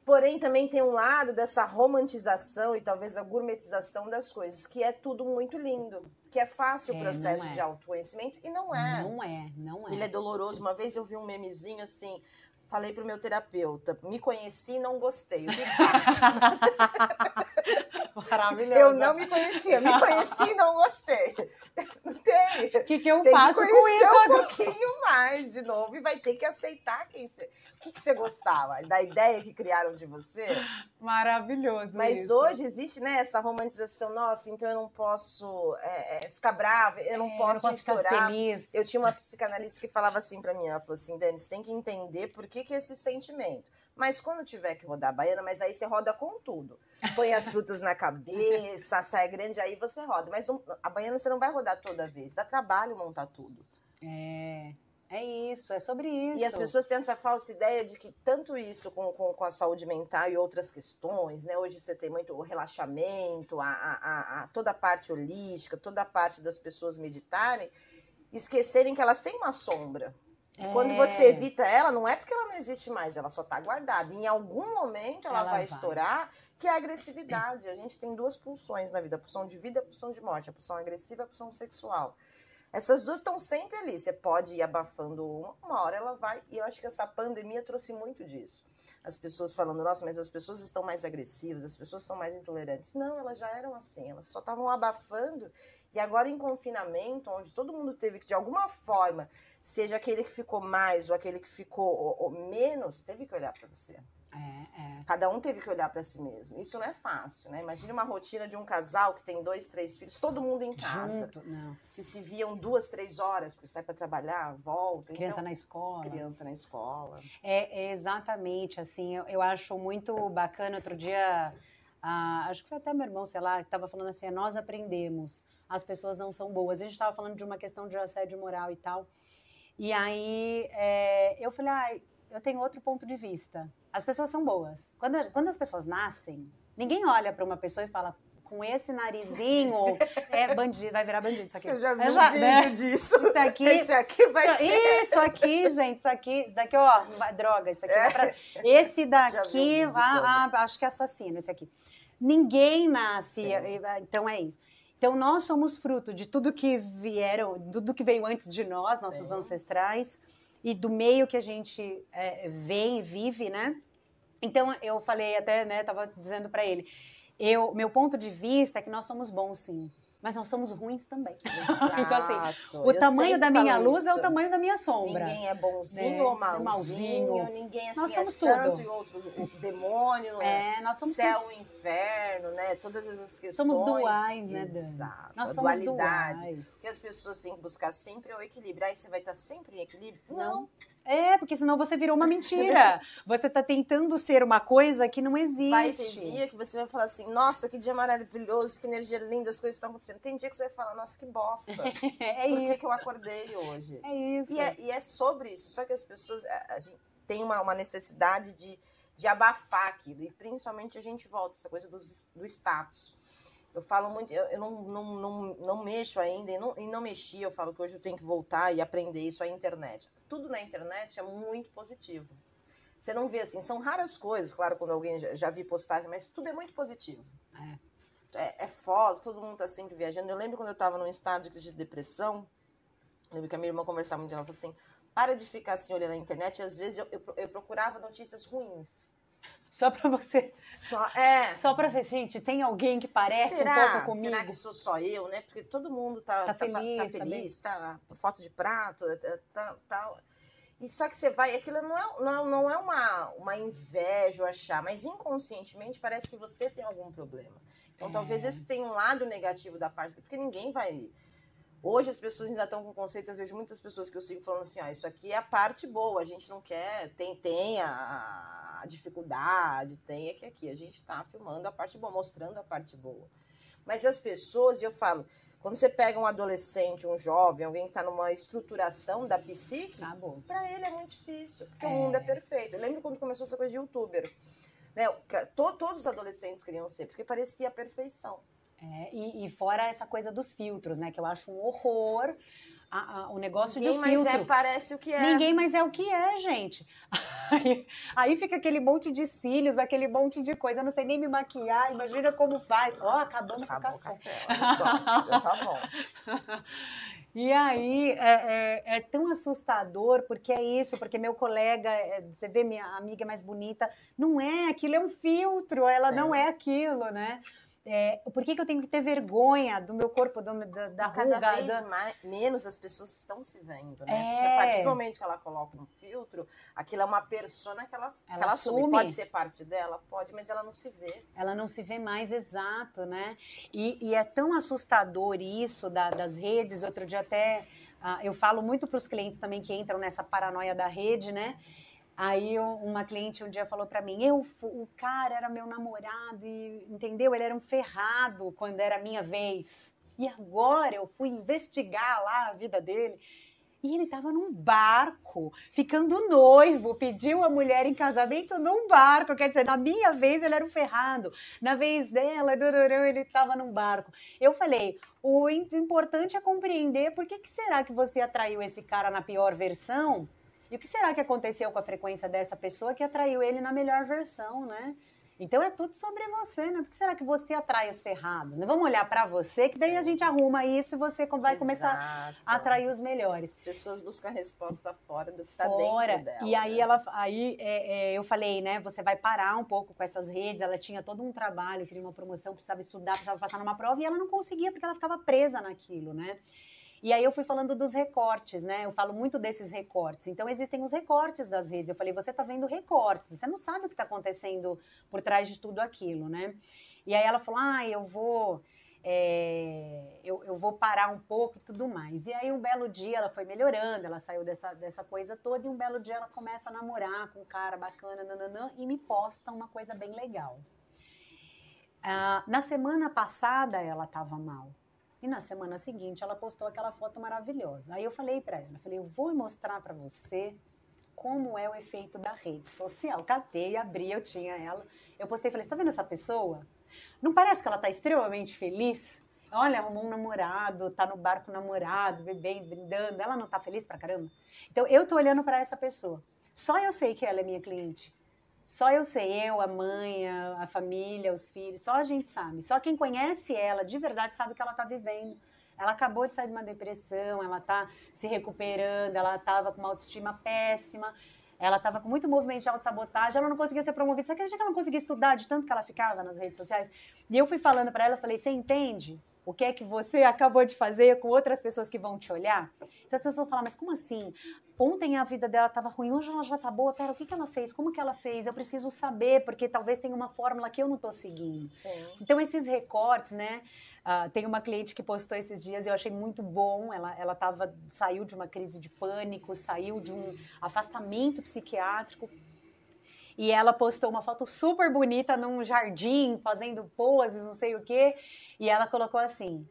Porém, também tem um lado dessa romantização e talvez a gourmetização das coisas, que é tudo muito lindo, que é fácil É, o processo não é. de autoconhecimento e não é. Não é, não é. Ele é doloroso. Uma vez eu vi um memezinho assim, falei pro meu terapeuta, me conheci e não gostei. O que que faço? (laughs) Maravilhoso. eu não me conhecia, me conheci e não gostei. Não tem. O que, que eu Tem que faço com conhecer isso um pouquinho mais de novo e vai ter que aceitar quem que, que você gostava? Da ideia que criaram de você? Maravilhoso. Mas isso. hoje existe né, essa romantização, nossa, então eu não posso é, é, ficar brava, eu não É, posso estourar. Eu tinha uma psicanalista que falava assim pra mim, ela falou assim, Dani, você tem que entender por que, que esse sentimento. Mas quando tiver que rodar a baiana, mas aí você roda com tudo. Põe as frutas na cabeça, a saia grande, aí você roda. Mas a baiana você não vai rodar toda vez. Dá trabalho montar tudo. É, é isso, é sobre isso. E as pessoas têm essa falsa ideia de que tanto isso com, com, com a saúde mental e outras questões, né? Hoje você tem muito o relaxamento, a, a, a- a- toda a parte holística, toda a parte das pessoas meditarem, esquecerem que elas têm uma sombra. E quando É. você evita ela, não é porque ela não existe mais, ela só está guardada. Em algum momento ela, Ela vai, vai. estourar, que é a agressividade. A gente tem duas pulsões na vida, a pulsão de vida e a pulsão de morte, a pulsão agressiva e a pulsão sexual. Essas duas estão sempre ali. Você pode ir abafando uma, uma hora ela vai. E eu acho que essa pandemia trouxe muito disso. As pessoas falando, nossa, mas as pessoas estão mais agressivas, as pessoas estão mais intolerantes. Não, elas já eram assim, elas só estavam abafando. E agora em confinamento, onde todo mundo teve que, de alguma forma, seja aquele que ficou mais ou aquele que ficou ou- ou menos, teve que olhar para você. É, é. Cada um teve que olhar para si mesmo. Isso não é fácil, né? Imagine uma rotina de um casal que tem dois, três filhos, todo mundo em casa. Junto, não. Se se viam duas, três horas, porque sai para trabalhar, volta. Criança então, na escola. criança na escola. É, é exatamente, assim, eu, eu acho muito bacana. Outro dia, ah, acho que foi até meu irmão, sei lá, que estava falando assim, nós aprendemos, as pessoas não são boas. A gente estava falando de uma questão de assédio moral e tal. E aí, é, eu falei, ah, eu tenho outro ponto de vista. As pessoas são boas. Quando, quando as pessoas nascem, ninguém olha para uma pessoa e fala, com esse narizinho, é bandido, vai virar bandido isso aqui. Eu já vi Eu um já- vídeo né? disso. Isso aqui Esse aqui vai ser. isso aqui, gente, isso aqui, isso daqui, ó, droga, isso aqui É. pra... Esse um daqui, vídeo ah, ah, acho que é assassino, esse aqui. Ninguém nasce, Sim. e- então é isso. Então nós somos fruto de tudo que vieram, tudo que veio antes de nós, nossos Sim. ancestrais, e do meio que a gente é, vem e vive, né? Então eu falei até, né, tava dizendo para ele, eu, meu ponto de vista é que nós somos bons sim, mas nós somos ruins também. (laughs) Então, assim, Exato. O Eu tamanho da minha luz é o isso. tamanho da minha sombra. Ninguém é bonzinho né? ou É malzinho, malzinho. ninguém assim Nós é somos santo tudo. e outro o demônio, É, nós somos céu e inferno, né? Todas essas questões. Somos duais, né? Exato. Nós somos dualidade. duais. O que as pessoas têm que buscar sempre é o equilíbrio. Aí você vai estar sempre em equilíbrio? Não. Não. É, porque senão você virou uma mentira. (laughs) Você tá tentando ser uma coisa que não existe. Vai ter dia que você vai falar assim, nossa, que dia maravilhoso, que energia linda, as coisas estão acontecendo. Tem dia que você vai falar, nossa, que bosta. (laughs) É Por que, isso. que eu acordei hoje? É isso. E é, e é sobre isso. Só que as pessoas a, a gente tem uma, uma necessidade de, de abafar aquilo. E principalmente a gente volta, essa coisa do, do status. Eu falo muito, eu, eu não, não, não, não mexo ainda e não, e não mexi. Eu falo que hoje eu tenho que voltar e aprender isso à internet. Tudo na internet é muito positivo. Você não vê assim, são raras coisas, claro, quando alguém já, já vi postagem, mas tudo é muito positivo. É, é foto, todo mundo tá sempre viajando. Eu lembro quando eu estava num estado de depressão, lembro que a minha irmã conversava muito, ela falou assim, para de ficar assim olhando na internet, às vezes eu, eu, eu procurava notícias ruins. (laughs) Só para você. Só, é. Só para ver, gente, tem alguém que parece Será? um pouco comigo? Será que sou só eu, né? Porque todo mundo tá, Tá tá, tá feliz, tá feliz, tá, foto de prato, tá, tá, tá- E só que você vai, aquilo não é, não, não é uma, uma inveja achar, mas inconscientemente parece que você tem algum problema. Então É. talvez esse tenha um lado negativo da parte, porque ninguém vai. Hoje as pessoas ainda estão com conceito, eu vejo muitas pessoas que eu sigo falando assim, ó, isso aqui é a parte boa, a gente não quer, tem, tem a, a dificuldade, tem é que aqui a gente está filmando a parte boa, mostrando a parte boa. Mas as pessoas, eu falo, quando você pega um adolescente, um jovem, alguém que está numa estruturação da psique, Acabou. para ele é muito difícil, porque É. o mundo é perfeito. Eu lembro quando começou essa coisa de youtuber. Né? pra- to- todos os adolescentes queriam ser, porque parecia a perfeição. É, e, e fora essa coisa dos filtros, né? Que eu acho um horror a- a- o negócio Ninguém de mais filtro. é, parece o que é. Ninguém mais é o que é, gente. (laughs) Aí, aí fica aquele monte de cílios, aquele monte de coisa. Eu não sei nem me maquiar. Imagina como faz. Ó, acabando com o Acabou o café. olha só, já tá bom. (laughs) E aí é, é- é tão assustador, porque é isso, porque meu colega, é, você vê minha amiga mais bonita, não é, aquilo é um filtro, ela Sim. não é aquilo, né? É, por que, que eu tenho que ter vergonha do meu corpo, do- da, da cada ruga? vez da- mais, menos as pessoas estão se vendo, né? É. Porque a partir do momento que ela coloca um filtro, aquilo é uma persona que ela, que Ela ela assume. assume. Pode ser parte dela? Pode, mas ela não se vê. ela não se vê mais exato, né? E, e é tão assustador isso da- das redes. Outro dia até ah, eu falo muito para os clientes também que entram nessa paranoia da rede, né? Aí uma cliente um dia falou para mim, eu o cara era meu namorado e entendeu? Ele era um ferrado quando era minha vez. E agora eu fui investigar lá a vida dele. E ele estava num barco, ficando noivo, pediu a mulher em casamento num barco. Quer dizer, na minha vez ele era um ferrado, na vez dela, dururú, ele estava num barco. Eu falei: o im- importante é compreender por que, que será que você atraiu esse cara na pior versão e o que será que aconteceu com a frequência dessa pessoa que atraiu ele na melhor versão, né? Então é tudo sobre você, né? Por que será que você atrai os ferrados? Né? Vamos olhar para você, que daí a gente arruma isso e você vai começar Exato. a atrair os melhores. As pessoas buscam a resposta fora do que está dentro dela. E aí né? ela, aí é, é, eu falei, né? Você vai parar um pouco com essas redes. Ela tinha todo um trabalho, queria uma promoção, precisava estudar, precisava passar numa prova e ela não conseguia porque ela ficava presa naquilo, né? E aí eu fui falando dos recortes, né? Eu falo muito desses recortes. Então existem os recortes das redes. Eu falei, você está vendo recortes, você não sabe o que está acontecendo por trás de tudo aquilo, né? E aí ela falou, ah, eu vou é, eu, eu vou parar um pouco e tudo mais. E aí, um belo dia, ela foi melhorando, ela saiu dessa, dessa coisa toda, e um belo dia ela começa a namorar com um cara bacana, nananã, e me posta uma coisa bem legal. Ah, na semana passada, ela estava mal. E na semana seguinte, ela postou aquela foto maravilhosa. Aí eu falei para ela, falei, eu vou mostrar para você como é o efeito da rede social. Catei, abri, eu tinha ela. Eu postei e falei, você tá vendo essa pessoa? Não parece que ela tá extremamente feliz? Olha, arrumou um namorado, tá no barco namorado, bebendo, brindando. Ela não tá feliz pra caramba? Então, eu tô olhando para essa pessoa. Só eu sei que ela é minha cliente. Só eu sei, eu, a mãe, a, a família, os filhos, só a gente sabe. Só quem conhece ela de verdade sabe o que ela tá vivendo. Ela acabou de sair de uma depressão, ela tá se recuperando, ela tava com uma autoestima péssima, ela tava com muito movimento de autossabotagem, ela não conseguia ser promovida. Você acredita que ela não conseguia estudar de tanto que ela ficava nas redes sociais? E eu fui falando para ela, falei, você entende o que é que você acabou de fazer com outras pessoas que vão te olhar? Então as pessoas vão falar, mas como assim? Ontem a vida dela estava ruim, hoje ela já tá boa. Pera, o que, que ela fez? Como que ela fez? Eu preciso saber, porque talvez tenha uma fórmula que eu não tô seguindo. Sim. Então, esses recortes, né? ah, tem uma cliente que postou esses dias e eu achei muito bom. Ela, ela tava, saiu de uma crise de pânico, saiu de um afastamento psiquiátrico. E ela postou uma foto super bonita num jardim, fazendo poses, não sei o quê. E ela colocou assim: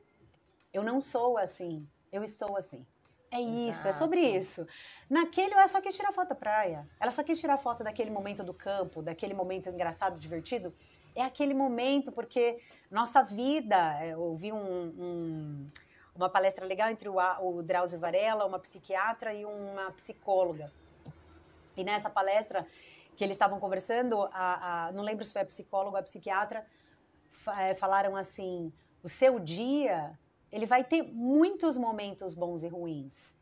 Eu não sou assim, eu estou assim. É isso, é sobre Exato. isso. Naquele, ela só quis tirar foto da praia. Ela só quis tirar foto daquele momento do campo, daquele momento engraçado, divertido. É aquele momento, porque nossa vida. é, Eu ouvi um, um- uma palestra legal entre o, o Drauzio Varela, uma psiquiatra e uma psicóloga. E nessa palestra que eles estavam conversando, a, a- não lembro se foi a psicóloga ou a psiquiatra, falaram assim: o seu dia ele vai ter muitos momentos bons e ruins.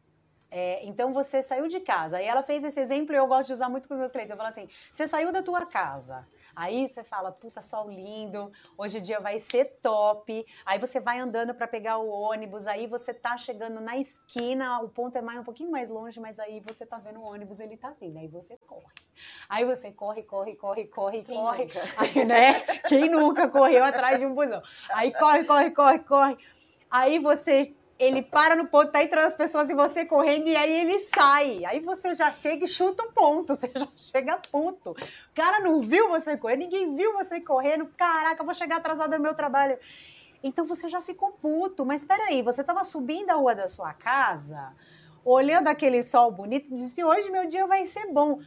É, então você saiu de casa. Aí ela fez esse exemplo e eu gosto de usar muito com os meus clientes. Eu falo assim: você saiu da tua casa. Aí você fala, puta, sol lindo, hoje o dia vai ser top. Aí você vai andando para pegar o ônibus, aí você tá chegando na esquina, o ponto é mais um pouquinho mais longe, mas aí você tá vendo o ônibus, ele tá vindo. Aí você corre. Aí você corre, corre, corre, corre, Quem corre. nunca? (laughs) Aí, né? Quem nunca correu atrás de um busão? Aí corre, corre, corre, corre. Aí você ele para no ponto, tá entrando as pessoas e você correndo, e aí ele sai. Aí você já chega e chuta o ponto, (laughs) você já chega puto. O cara não viu você correr, ninguém viu você correndo. Caraca, eu vou chegar atrasada no meu trabalho. Então você já ficou puto. Mas peraí, você tava subindo a rua da sua casa, olhando aquele sol bonito, e disse: hoje meu dia vai ser bom.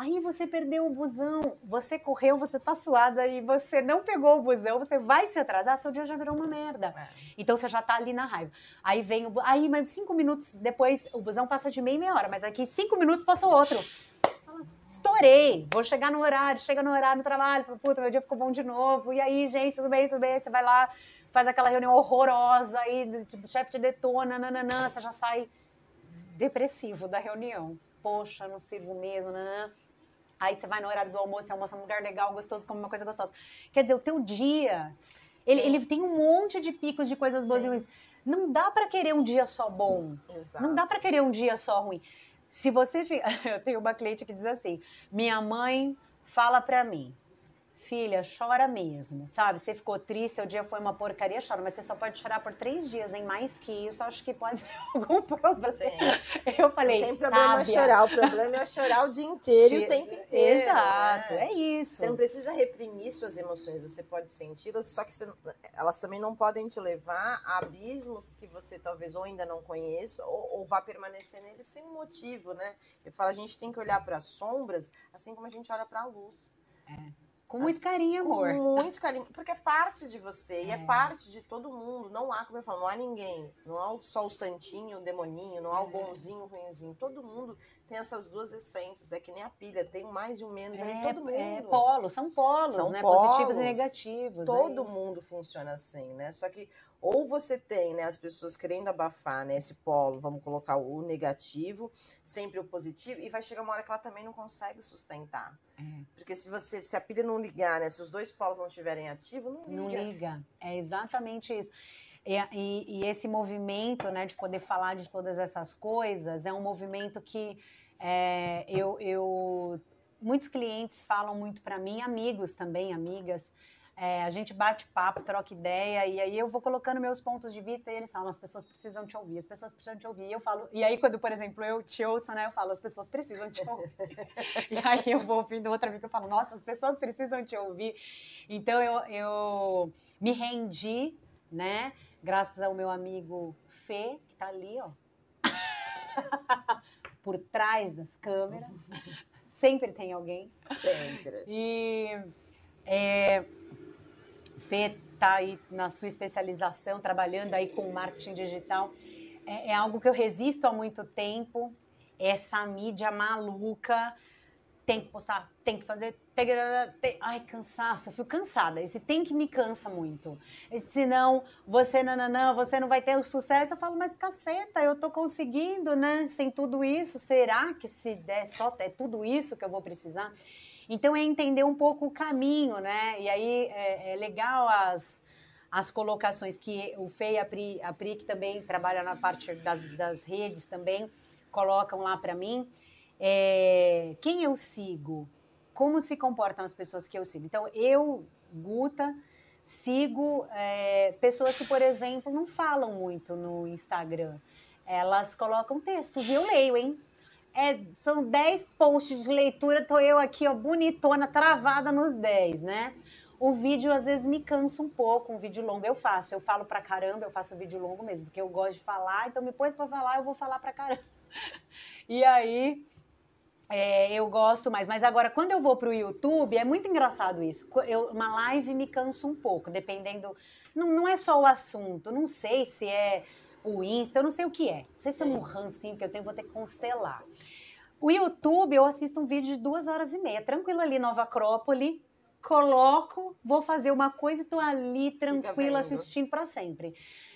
Aí você perdeu o busão, você correu, você tá suada e você não pegou o busão, você vai se atrasar, seu dia já virou uma merda. É. Então você já tá ali na raiva. Aí vem o. Aí, mas cinco minutos depois, o busão passa de meia e meia hora, mas aqui cinco minutos passou outro. Estourei, vou chegar no horário, chega no horário no trabalho, fala, puta, meu dia ficou bom de novo. E aí, gente, tudo bem, tudo bem? Você vai lá, faz aquela reunião horrorosa, aí, tipo, o chefe te detona, nananã, você já sai depressivo da reunião. Poxa, não sirvo mesmo, nananã. Aí você vai no horário do almoço, você almoça num lugar legal, gostoso, come uma coisa gostosa. Quer dizer, o teu dia, ele, ele tem um monte de picos de coisas boas e Sim. ruins. Não dá pra querer um dia só bom. Exato. Não dá pra querer um dia só ruim. Se você fica... (laughs) Eu tenho uma cliente que diz assim: minha mãe fala pra mim, filha, chora mesmo, sabe? Você ficou triste, seu dia foi uma porcaria, chora, mas você só pode chorar por três dias, em mais que isso, acho que pode ser (laughs) algum problema. Sim. Eu falei, Não tem problema chorar, o problema é chorar o dia inteiro e o tempo inteiro. Exato, né? é isso. Você não precisa reprimir suas emoções, você pode senti-las, só que você elas também não podem te levar a abismos que você talvez ou ainda não conheça ou, ou vá permanecer neles sem motivo, né? Eu falo, a gente tem que olhar para as sombras assim como a gente olha para a luz. Com muito carinho, amor. Com muito carinho, porque é parte de você e é É. parte de todo mundo. Não há, como eu falo, não há ninguém. Não há só o santinho, o demoninho, não há o É. bonzinho, o ruinzinho. Todo mundo tem essas duas essências. É que nem a pilha, tem um mais e um menos ali. É, Todo mundo. é polos, são polos, São né? polos. Positivos e negativos. é Todo isso. mundo funciona assim, né? Só que ou você tem, né, as pessoas querendo abafar, né, esse polo, vamos colocar o negativo, sempre o positivo, e vai chegar uma hora que ela também não consegue sustentar. É. Porque se você, se a pilha não ligar, né, se os dois polos não estiverem ativos, não liga. Não liga. É exatamente isso. E, e- e esse movimento, né, de poder falar de todas essas coisas, é um movimento que é, eu, eu- muitos clientes falam muito para mim, amigos também, amigas. é, a gente bate papo, troca ideia, e aí eu vou colocando meus pontos de vista e eles falam, as pessoas precisam te ouvir, as pessoas precisam te ouvir. E eu falo, e aí quando, por exemplo, eu te ouço, né, eu falo, as pessoas precisam te ouvir. (laughs) e aí eu vou ouvindo outra amiga, eu falo, nossa, as pessoas precisam te ouvir. Então eu, eu me rendi, né? Graças ao meu amigo Fê, que tá ali, ó. (laughs) Por trás das câmeras. Sempre tem alguém. Sempre. E é, Fê tá aí na sua especialização, trabalhando aí com marketing digital. É, é algo que eu resisto há muito tempo. Essa mídia maluca. Tem que postar, tem que fazer. Tem tem- ai, cansaço, eu fico cansada. Esse tem que me cansa muito. Esse, senão, você nananã, você não vai ter o sucesso. Eu falo, mas caceta, eu tô conseguindo, né? Sem tudo isso, será que se der só é tudo isso que eu vou precisar? Então é entender um pouco o caminho, né? E aí é, é legal as, as colocações que o Fê e a Pri, a Pri que também trabalha na parte das, das redes também, colocam lá para mim. É, quem eu sigo? Como se comportam as pessoas que eu sigo? Então, eu, Guta, sigo é, pessoas que, por exemplo, não falam muito no Instagram. Elas colocam textos e eu leio, hein? É, são 10 posts de leitura, tô eu aqui, ó, bonitona, travada nos 10, né? O vídeo às vezes me cansa um pouco, um vídeo longo eu faço. Eu falo pra caramba, eu faço vídeo longo mesmo, porque eu gosto de falar, então me pôs pra falar, eu vou falar pra caramba. (laughs) E aí, é, eu gosto mais. Mas agora, quando eu vou pro YouTube, é muito engraçado isso. Eu, uma live me cansa um pouco, dependendo. Não, não é só o assunto, não sei se é o Insta, eu não sei o que é. Não sei se é um rancinho que eu tenho, vou ter que constelar. O YouTube, eu assisto um vídeo de duas horas e meia, tranquilo ali, Nova Acrópole, coloco, vou fazer uma coisa e tô ali tranquila assistindo para sempre.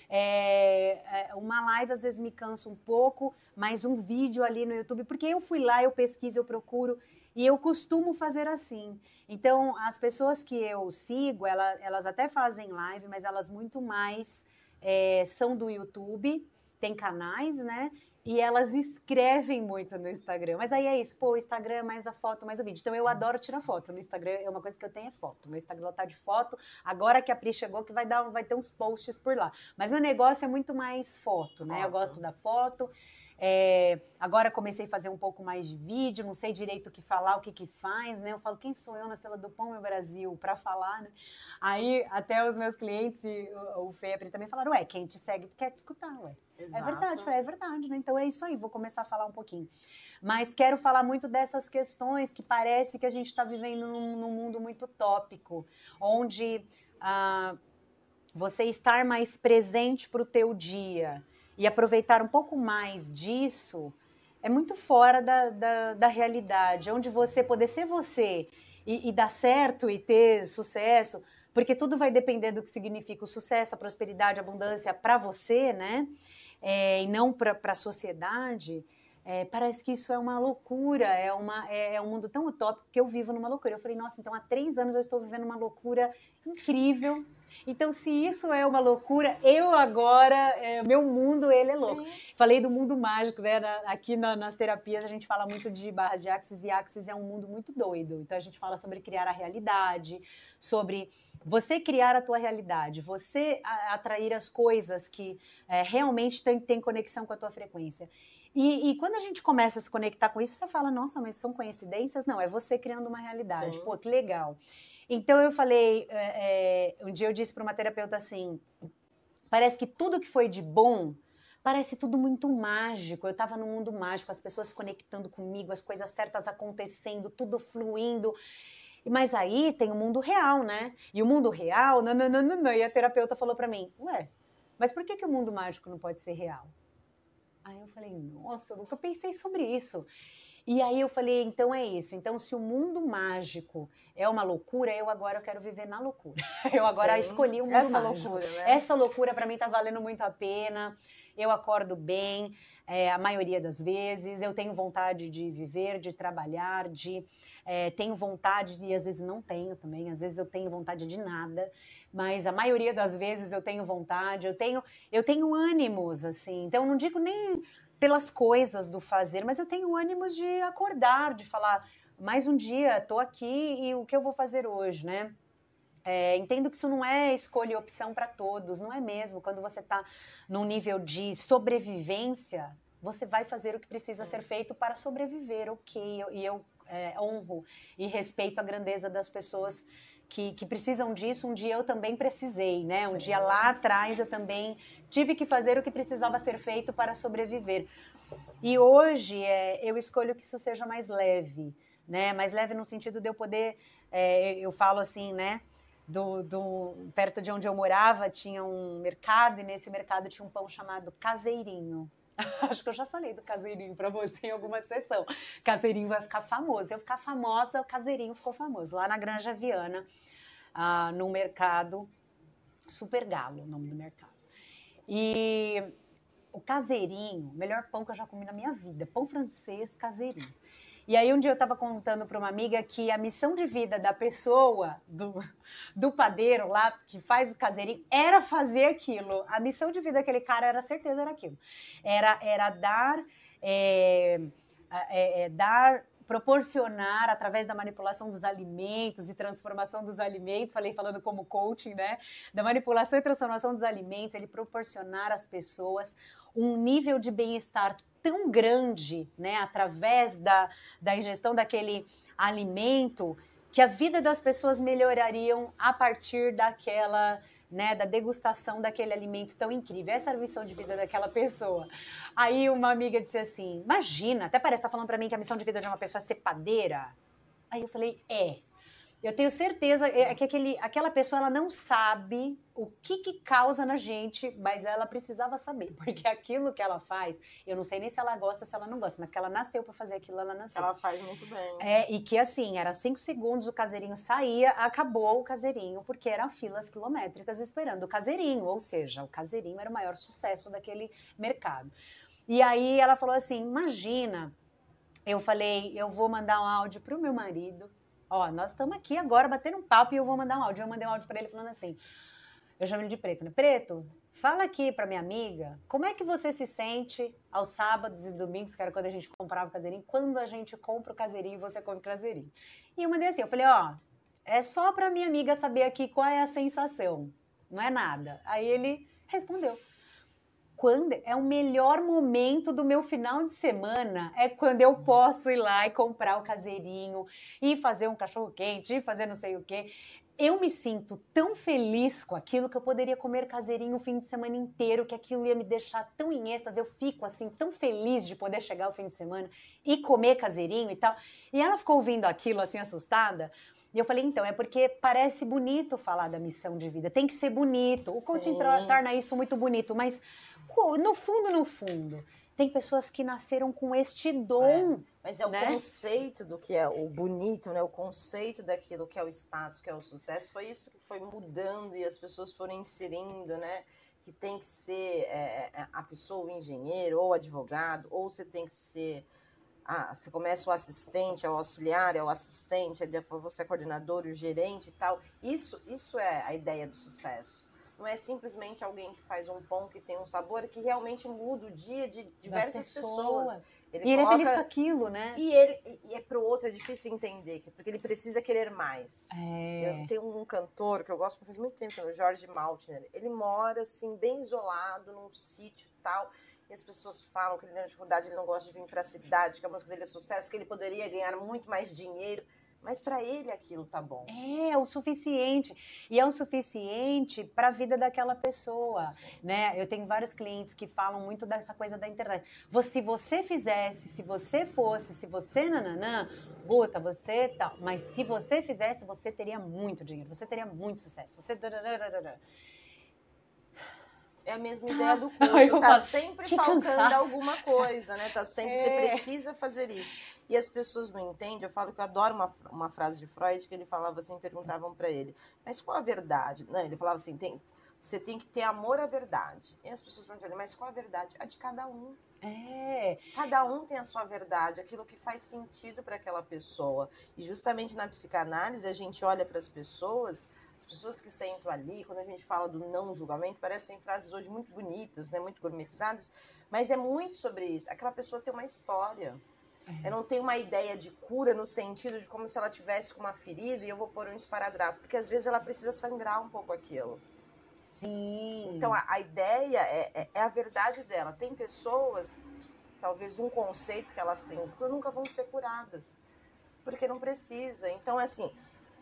É, é, uma live às vezes me cansa um pouco, mas um vídeo ali no YouTube, porque eu fui lá, eu pesquiso, eu procuro, e eu costumo fazer assim. Então, as pessoas que eu sigo, elas, elas até fazem live, mas elas muito mais é, são do YouTube, tem canais, né? E elas escrevem muito no Instagram. Mas aí é isso, pô, o Instagram é mais a foto, mais o vídeo. Então eu adoro tirar foto. No Instagram é uma coisa que eu tenho é foto. Meu Instagram tá de foto. Agora que a Pri chegou, que vai dar, vai ter uns posts por lá. Mas meu negócio é muito mais foto, né? Foto. Eu gosto da foto. É, agora comecei a fazer um pouco mais de vídeo, não sei direito o que falar, o que que faz, né? Eu falo, quem sou eu na fila do Pão meu Brasil para falar, né? Aí até os meus clientes, o, o Fepre também falaram, ué, quem te segue quer te escutar, ué. Exato. É verdade, falei, é verdade, né? Então é isso aí, vou começar a falar um pouquinho. Mas quero falar muito dessas questões que parece que a gente está vivendo num, num, mundo muito tópico, onde ah, você estar mais presente para o teu dia, e aproveitar um pouco mais disso é muito fora da, da, da realidade, onde você poder ser você e, e dar certo e ter sucesso, porque tudo vai depender do que significa o sucesso, a prosperidade, a abundância para você, né? É, e não para a sociedade. É, parece que isso é uma loucura, é, uma, é, é, um mundo tão utópico que eu vivo numa loucura. Eu falei, nossa, então há três anos eu estou vivendo uma loucura incrível, então, se isso é uma loucura, eu agora, é, meu mundo, ele é louco. Sim. Falei do mundo mágico, né? Na, aqui na, nas terapias a gente fala muito de barras de Axis e Axis é um mundo muito doido. Então, a gente fala sobre criar a realidade, sobre você criar a tua realidade, você atrair as coisas que é, realmente têm tem conexão com a tua frequência. E, e, quando a gente começa a se conectar com isso, você fala, nossa, mas são coincidências? Não, é você criando uma realidade. Sim. Pô, que legal. Então eu falei, é, é, um dia eu disse para uma terapeuta assim, parece que tudo que foi de bom parece tudo muito mágico. Eu estava no mundo mágico, as pessoas se conectando comigo, as coisas certas acontecendo, tudo fluindo. Mas aí tem o mundo real, né? E o mundo real, não, não, não, não. E a terapeuta falou para mim, ué, mas por que, que o mundo mágico não pode ser real? Aí eu falei, nossa, eu nunca pensei sobre isso. E aí eu falei, então é isso. Então, se o mundo mágico é uma loucura, eu agora quero viver na loucura. (laughs) Eu agora Sim. escolhi o mundo Essa mágico. loucura, né? Essa loucura para mim tá valendo muito a pena. Eu acordo bem, é, a maioria das vezes. Eu tenho vontade de viver, de trabalhar, de é, tenho vontade e às vezes não tenho também. Às vezes eu tenho vontade de nada, mas a maioria das vezes eu tenho vontade. Eu tenho, eu tenho ânimos assim. Então não digo nem pelas coisas do fazer, mas eu tenho ânimos de acordar, de falar mais um dia, estou aqui e o que eu vou fazer hoje, né? É, entendo que isso não é escolha e opção para todos, não é mesmo. Quando você está num nível de sobrevivência, você vai fazer o que precisa ser feito para sobreviver, ok? E eu é, honro e respeito a grandeza das pessoas que, que, precisam disso, um dia eu também precisei, né? Um Sim. dia lá atrás eu também tive que fazer o que precisava ser feito para sobreviver. E hoje é, eu escolho que isso seja mais leve, né? Mais leve no sentido de eu poder, é, eu falo assim, né? Do, do, perto de onde eu morava tinha um mercado e nesse mercado tinha um pão chamado caseirinho. (laughs) Acho que eu já falei do caseirinho para você em alguma sessão. Caseirinho vai ficar famoso. Eu ficar famosa, o caseirinho ficou famoso. Lá na Granja Viana, uh, no mercado Super Galo, o nome do mercado. E o caseirinho, melhor pão que eu já comi na minha vida, pão francês caseirinho. E aí um dia eu estava contando para uma amiga que a missão de vida da pessoa, do, do padeiro lá, que faz o caseirinho, era fazer aquilo. A missão de vida daquele cara era certeza era aquilo. Era, era dar, é, é, é, dar proporcionar através da manipulação dos alimentos e transformação dos alimentos, falei falando como coaching, né? Da manipulação e transformação dos alimentos, ele proporcionar às pessoas um nível de bem-estar tão grande, né, através da, da ingestão daquele alimento, que a vida das pessoas melhorariam a partir daquela, né, da degustação daquele alimento tão incrível. Essa era a missão de vida daquela pessoa. Aí uma amiga disse assim: Imagina, até parece tá falando para mim que a missão de vida de uma pessoa é ser padeira. Aí eu falei: É. Eu tenho certeza é, é que aquele, aquela pessoa ela não sabe o que, que causa na gente, mas ela precisava saber, (laughs) porque aquilo que ela faz, eu não sei nem se ela gosta, se ela não gosta, mas que ela nasceu para fazer aquilo, ela nasceu. Ela faz muito bem. É, e que assim, era cinco segundos, o caseirinho saía, acabou o caseirinho, porque eram filas quilométricas esperando o caseirinho, ou seja, o caseirinho era o maior sucesso daquele mercado. E aí ela falou assim: imagina, eu falei, eu vou mandar um áudio pro meu marido Ó, nós estamos aqui agora batendo um papo e eu vou mandar um áudio. Eu mandei um áudio para ele falando assim: eu chamo ele de Preto, né? Preto, fala aqui para minha amiga, como é que você se sente aos sábados e domingos, que era quando a gente comprava o caseirinho, quando a gente compra o caseirinho e você come o caseirinho? E eu mandei assim: eu falei, ó, é só para minha amiga saber aqui qual é a sensação, não é nada. Aí ele respondeu quando é o melhor momento do meu final de semana é quando eu posso ir lá e comprar o caseirinho e fazer um cachorro quente e fazer não sei o quê. Eu me sinto tão feliz com aquilo que eu poderia comer caseirinho o fim de semana inteiro, que aquilo ia me deixar tão em êxtase. Eu fico assim tão feliz de poder chegar o fim de semana e comer caseirinho e tal. E ela ficou ouvindo aquilo assim assustada, e eu falei, então, é porque parece bonito falar da missão de vida, tem que ser bonito. O coaching torna isso muito bonito, mas no fundo, no fundo, tem pessoas que nasceram com este dom. É, mas é o né? conceito do que é o bonito, né? O conceito daquilo que é o status, que é o sucesso, foi isso que foi mudando e as pessoas foram inserindo, né? Que tem que ser é, é a pessoa, o engenheiro, ou advogado, ou você tem que ser. Ah, você começa o assistente, é o auxiliar, é o assistente, é depois você é coordenador, o gerente e tal. Isso, isso é a ideia do sucesso não é simplesmente alguém que faz um pão que tem um sabor que realmente muda o dia de diversas pessoas. pessoas. Ele e coloca... ele é feliz com aquilo, né? E, ele, e é para o outro é difícil entender, porque ele precisa querer mais. É. Eu tenho um cantor que eu gosto faz muito tempo, que é o Jorge Maltner. Ele mora, assim, bem isolado, num sítio tal e as pessoas falam que ele tem dificuldade, ele não gosta de vir para a cidade, que a música dele é sucesso, que ele poderia ganhar muito mais dinheiro mas para ele aquilo tá bom. É, o suficiente. E é o suficiente para a vida daquela pessoa, Sim. né? Eu tenho vários clientes que falam muito dessa coisa da internet. Se você fizesse, se você fosse, se você nananã, Guta, você tal, mas se você fizesse, você teria muito dinheiro, você teria muito sucesso. Você é a mesma ideia do (laughs) curso. Tá sempre faltando cansaço. alguma coisa, né? Tá sempre, é. você precisa fazer isso. E as pessoas não entendem. Eu falo que eu adoro uma, uma frase de Freud que ele falava assim, perguntavam para ele, mas qual a verdade? Não, ele falava assim, tem, você tem que ter amor à verdade. E as pessoas perguntam, mas qual a verdade? A de cada um. É. Cada um tem a sua verdade, aquilo que faz sentido para aquela pessoa. E justamente na psicanálise a gente olha para as pessoas as pessoas que sentam ali, quando a gente fala do não julgamento, parecem frases hoje muito bonitas, né, muito gourmetizadas, mas é muito sobre isso. Aquela pessoa tem uma história. É. Eu não tenho uma ideia de cura no sentido de como se ela tivesse com uma ferida e eu vou pôr um esparadrapo, porque às vezes ela precisa sangrar um pouco aquilo. Sim. Então a, a ideia é, é, é, a verdade dela. Tem pessoas que, talvez num conceito que elas têm de cura, nunca vão ser curadas, porque não precisa. Então, assim,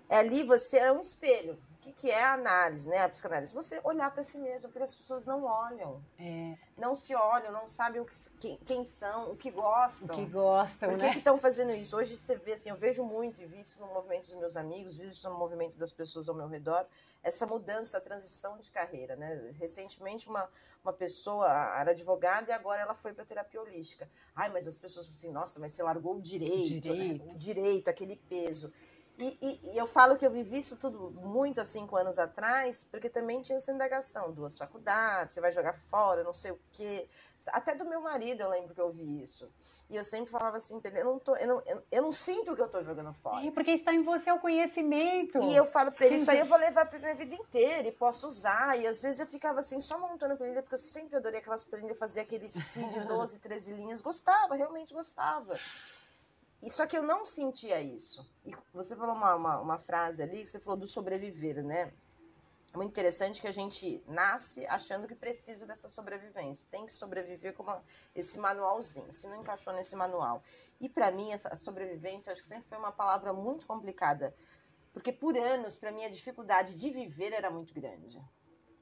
ali você é um espelho. O que, que é a análise, né? A psicanálise? Você olhar para si mesmo, porque as pessoas não olham. É. Não se olham, não sabem o que, quem, quem são, o que gostam. O que gostam, Por que né? estão fazendo isso? Hoje você vê assim, eu vejo muito, e vi isso no movimento dos meus amigos, vi isso no movimento das pessoas ao meu redor, essa mudança, a transição de carreira, né? Recentemente uma, uma pessoa era advogada e agora ela foi para terapia holística. Ai, mas as pessoas assim, nossa, mas você largou o direito, né? direito. Né? o direito, aquele peso. E, e, e, eu falo que eu vivi isso tudo muito há cinco anos atrás, porque também tinha essa indagação, duas faculdades, você vai jogar fora, não sei o quê. Até do meu marido eu lembro que eu ouvi isso. E eu sempre falava assim, eu não, tô, eu não, eu, eu não sinto que eu estou jogando fora. É porque está em você o conhecimento. E eu falo ele, isso aí eu vou levar para minha vida inteira e posso usar. E às vezes eu ficava assim, só montando planilha, porque eu sempre adorei aquelas planilhas, fazer aquele CID de 12, 13 linhas. Gostava, realmente gostava. E só que eu não sentia isso. E você falou uma, uma, uma frase ali, que você falou do sobreviver, né? É muito interessante que a gente nasce achando que precisa dessa sobrevivência. Tem que sobreviver com esse manualzinho. Se não encaixou nesse manual. E para mim, essa sobrevivência, acho que sempre foi uma palavra muito complicada. Porque por anos, para mim, a dificuldade de viver era muito grande.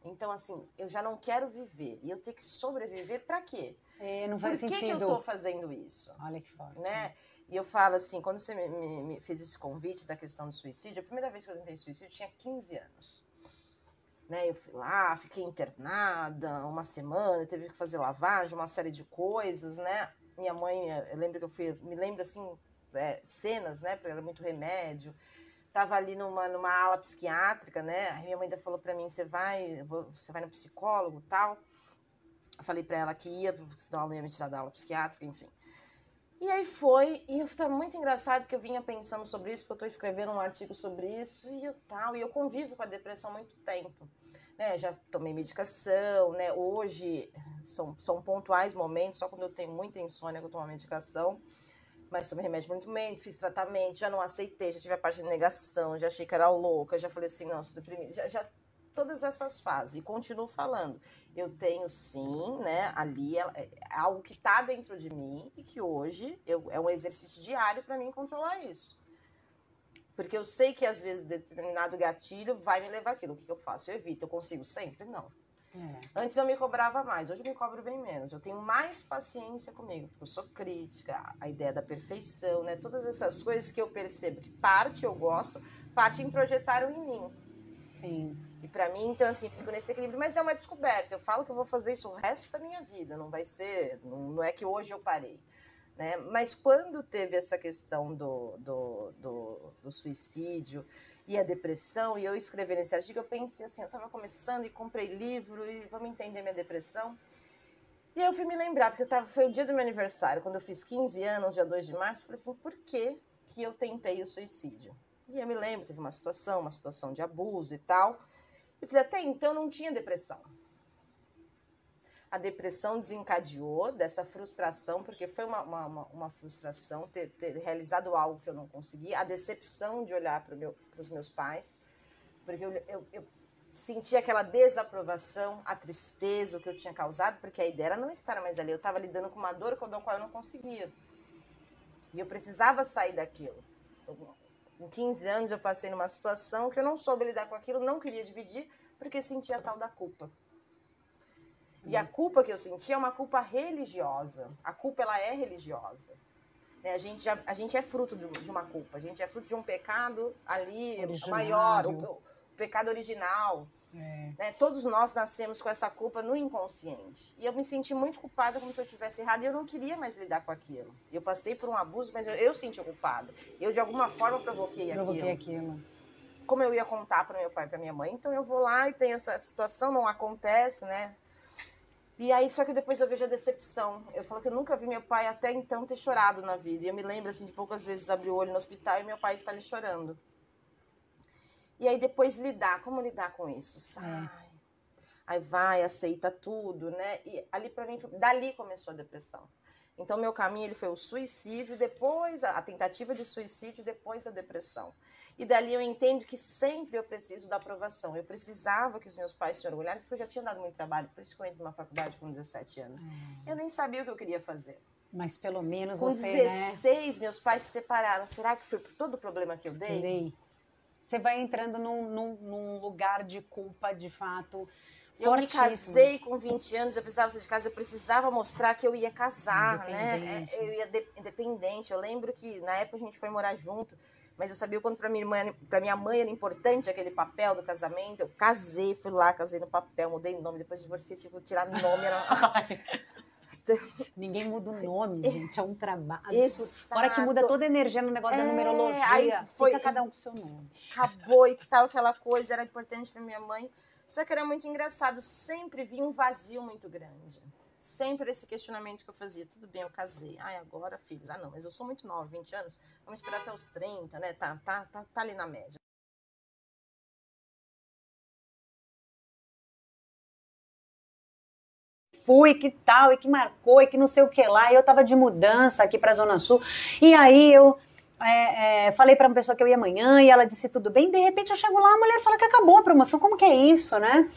Então, assim, eu já não quero viver. E eu ter que sobreviver para quê? É, não faz Por que, sentido. que eu tô fazendo isso? Olha que forte. Né? E eu falo assim, quando você me, me, me fez esse convite da questão do suicídio, a primeira vez que eu tentei suicídio, eu tinha 15 anos. Né, eu fui lá, fiquei internada uma semana, teve que fazer lavagem, uma série de coisas, né? Minha mãe, eu lembro que eu fui, me lembro assim, é, cenas, né? Porque era muito remédio. Tava ali numa, numa ala psiquiátrica, né? Aí minha mãe ainda falou para mim: você vai, você vai no psicólogo tal. Eu falei para ela que ia, senão ela ia me tirar da aula psiquiátrica, enfim. E aí foi, e tá muito engraçado que eu vinha pensando sobre isso, porque eu estou escrevendo um artigo sobre isso e eu tal, e eu convivo com a depressão há muito tempo. Né, já tomei medicação, né? Hoje são, são pontuais momentos, só quando eu tenho muita insônia que eu tomo medicação. Mas tomei remédio muito bem, fiz tratamento, já não aceitei, já tive a parte de negação, já achei que era louca, já falei assim, não, sou deprimida. Já, já todas essas fases. E continuo falando. Eu tenho sim, né? Ali é, é algo que está dentro de mim e que hoje eu, é um exercício diário para mim controlar isso. Porque eu sei que às vezes determinado gatilho vai me levar aquilo. O que, que eu faço? Eu evito. Eu consigo sempre? Não. É. Antes eu me cobrava mais, hoje eu me cobro bem menos. Eu tenho mais paciência comigo, porque eu sou crítica, a ideia da perfeição, né? Todas essas coisas que eu percebo que parte eu gosto, parte introjetaram em mim. Sim. E para mim, então, assim, fico nesse equilíbrio, mas é uma descoberta. Eu falo que eu vou fazer isso o resto da minha vida, não vai ser, não, é que hoje eu parei. Né? Mas quando teve essa questão do, do, do, do suicídio e a depressão, e eu escrevi nesse artigo, eu pensei assim, eu estava começando e comprei livro e vamos entender minha depressão. E aí eu fui me lembrar, porque eu tava, foi o dia do meu aniversário, quando eu fiz 15 anos, dia 2 de março, eu falei assim, por que, que eu tentei o suicídio? E eu me lembro, teve uma situação, uma situação de abuso e tal. Eu falei, até então não tinha depressão. A depressão desencadeou dessa frustração, porque foi uma, uma, uma frustração ter, ter, realizado algo que eu não consegui, a decepção de olhar para meu, os meus pais, porque eu, eu, eu senti aquela desaprovação, a tristeza, o que eu tinha causado, porque a ideia era não estar mais ali. Eu estava lidando com uma dor com a qual eu não conseguia. E eu precisava sair daquilo. Com 15 anos eu passei numa situação que eu não soube lidar com aquilo, não queria dividir, porque sentia a tal da culpa. E a culpa que eu sentia é uma culpa religiosa. A culpa ela é religiosa. Né? A, gente já, a gente é fruto de, de, uma culpa, a gente é fruto de um pecado ali maior, o, o, pecado original. É. Né? Todos nós nascemos com essa culpa no inconsciente. E eu me senti muito culpada, como se eu tivesse errado, e eu não queria mais lidar com aquilo. Eu passei por um abuso, mas eu, eu senti culpada. Eu, de alguma forma, provoquei, provoquei aquilo. aquilo. Como eu ia contar para meu pai e para minha mãe, então eu vou lá e tem essa situação, não acontece, né? E aí, só que depois eu vejo a decepção. Eu falo que eu nunca vi meu pai até então ter chorado na vida. E eu me lembro, assim, de poucas vezes abrir o olho no hospital e meu pai está ali chorando. E aí depois lidar, como lidar com isso? Sai. É. Aí vai, aceita tudo, né? E ali para mim, dali começou a depressão. Então meu caminho ele foi o suicídio, depois a, a tentativa de suicídio, depois a depressão. E dali eu entendo que sempre eu preciso da aprovação. Eu precisava que os meus pais se orgulhassem, porque eu já tinha dado muito trabalho, por isso que eu entrei numa faculdade com 17 anos. Hum. Eu nem sabia o que eu queria fazer. Mas pelo menos com você, 16, né? meus pais se separaram. Será que foi por todo o problema que eu dei? Dei você vai entrando num, num, num lugar de culpa, de fato. Eu me casei com 20 anos, eu precisava sair de casa, eu precisava mostrar que eu ia casar, né? É, eu ia de, independente. Eu lembro que na época a gente foi morar junto, mas eu sabia o quanto para minha irmã, para minha mãe era importante aquele papel do casamento. Eu casei, fui lá, casei no papel, mudei nome, depois divorciei, tipo, tirar nome era (laughs) (laughs) Ninguém muda o nome, gente, é um trabalho. Exato. Hora que muda toda a energia no negócio é, da numerologia, aí foi, fica cada um com seu nome. Acabou e tal, aquela coisa era importante para minha mãe. Só que era muito engraçado, sempre vinha um vazio muito grande. Sempre esse questionamento que eu fazia, tudo bem, eu casei. Ai, agora, filhos. Ah, não, mas eu sou muito nova, 20 anos. Vamos esperar até os 30, né? Tá, tá, tá, tá ali na média. Fui, que tal, e que marcou, e que não sei o que lá. E eu tava de mudança aqui pra Zona Sul. E aí eu é, é, falei para uma pessoa que eu ia amanhã e ela disse tudo bem. De repente eu chego lá, a mulher fala que acabou a promoção. Como que é isso, né?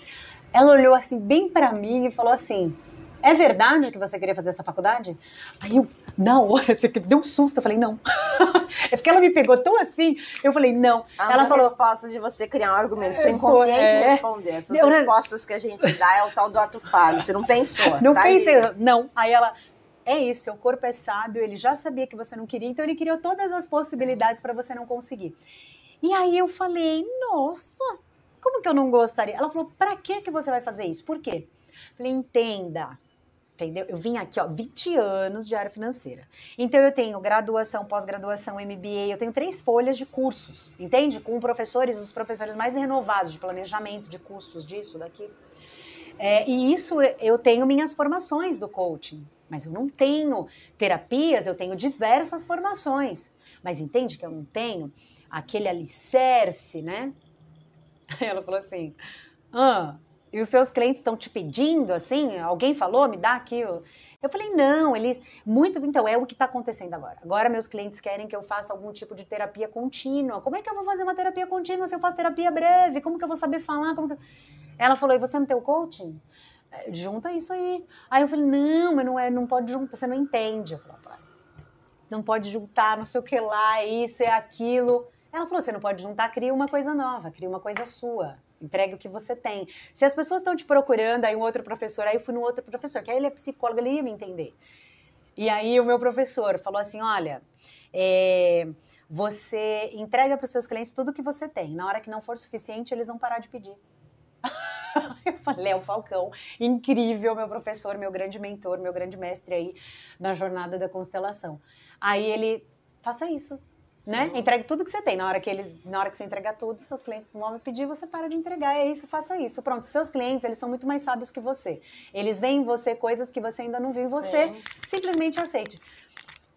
Ela olhou assim bem para mim e falou assim: É verdade que você queria fazer essa faculdade? Aí eu, na hora, (laughs) você deu um susto. Eu falei: Não. (laughs) é porque ela me pegou tão assim, eu falei, não. A ela falou. resposta de você criar um argumento, seu inconsciente é, responder. Essas eu, respostas que a gente dá é o tal do ato falho. Você não pensou. Não tá pensei, aí. não. Aí ela. É isso, seu corpo é sábio, ele já sabia que você não queria, então ele criou todas as possibilidades para você não conseguir. E aí eu falei, nossa, como que eu não gostaria? Ela falou, para que que você vai fazer isso? Por quê? Falei, entenda, Entendeu? Eu vim aqui, ó, 20 anos de área financeira. Então eu tenho graduação, pós-graduação, MBA, eu tenho três folhas de cursos, entende? Com professores, os professores mais renovados de planejamento, de cursos, disso, daqui. É, e isso eu tenho minhas formações do coaching, mas eu não tenho terapias, eu tenho diversas formações. Mas entende que eu não tenho aquele alicerce, né? (laughs) Ela falou assim: ah, e os seus clientes estão te pedindo assim? Alguém falou, me dá aqui. Eu falei, não, eles. Muito. Então, é o que está acontecendo agora. Agora, meus clientes querem que eu faça algum tipo de terapia contínua. Como é que eu vou fazer uma terapia contínua se eu faço terapia breve? Como que eu vou saber falar? Como que... Ela falou, e você não tem o coaching? É, junta isso aí. Aí eu falei, não, mas não é, não pode juntar, você não entende. Eu falei, não pode juntar, não sei o que lá, isso, é aquilo. Ela falou, você não pode juntar, cria uma coisa nova, cria uma coisa sua. Entregue o que você tem. Se as pessoas estão te procurando, aí um outro professor, aí eu fui no outro professor, que aí ele é psicólogo, ele ia me entender. E aí o meu professor falou assim: olha, é, você entrega para os seus clientes tudo que você tem. Na hora que não for suficiente, eles vão parar de pedir. (laughs) eu falei, é o Falcão, incrível, meu professor, meu grande mentor, meu grande mestre aí na jornada da constelação. Aí ele, faça isso né? Entregue tudo que você tem. Na hora que eles, na hora que você entregar tudo, seus clientes vão pedir, você para de entregar. É isso, faça isso. Pronto, seus clientes, eles são muito mais sábios que você. Eles veem em você coisas que você ainda não viu em você. Sim. Simplesmente aceite.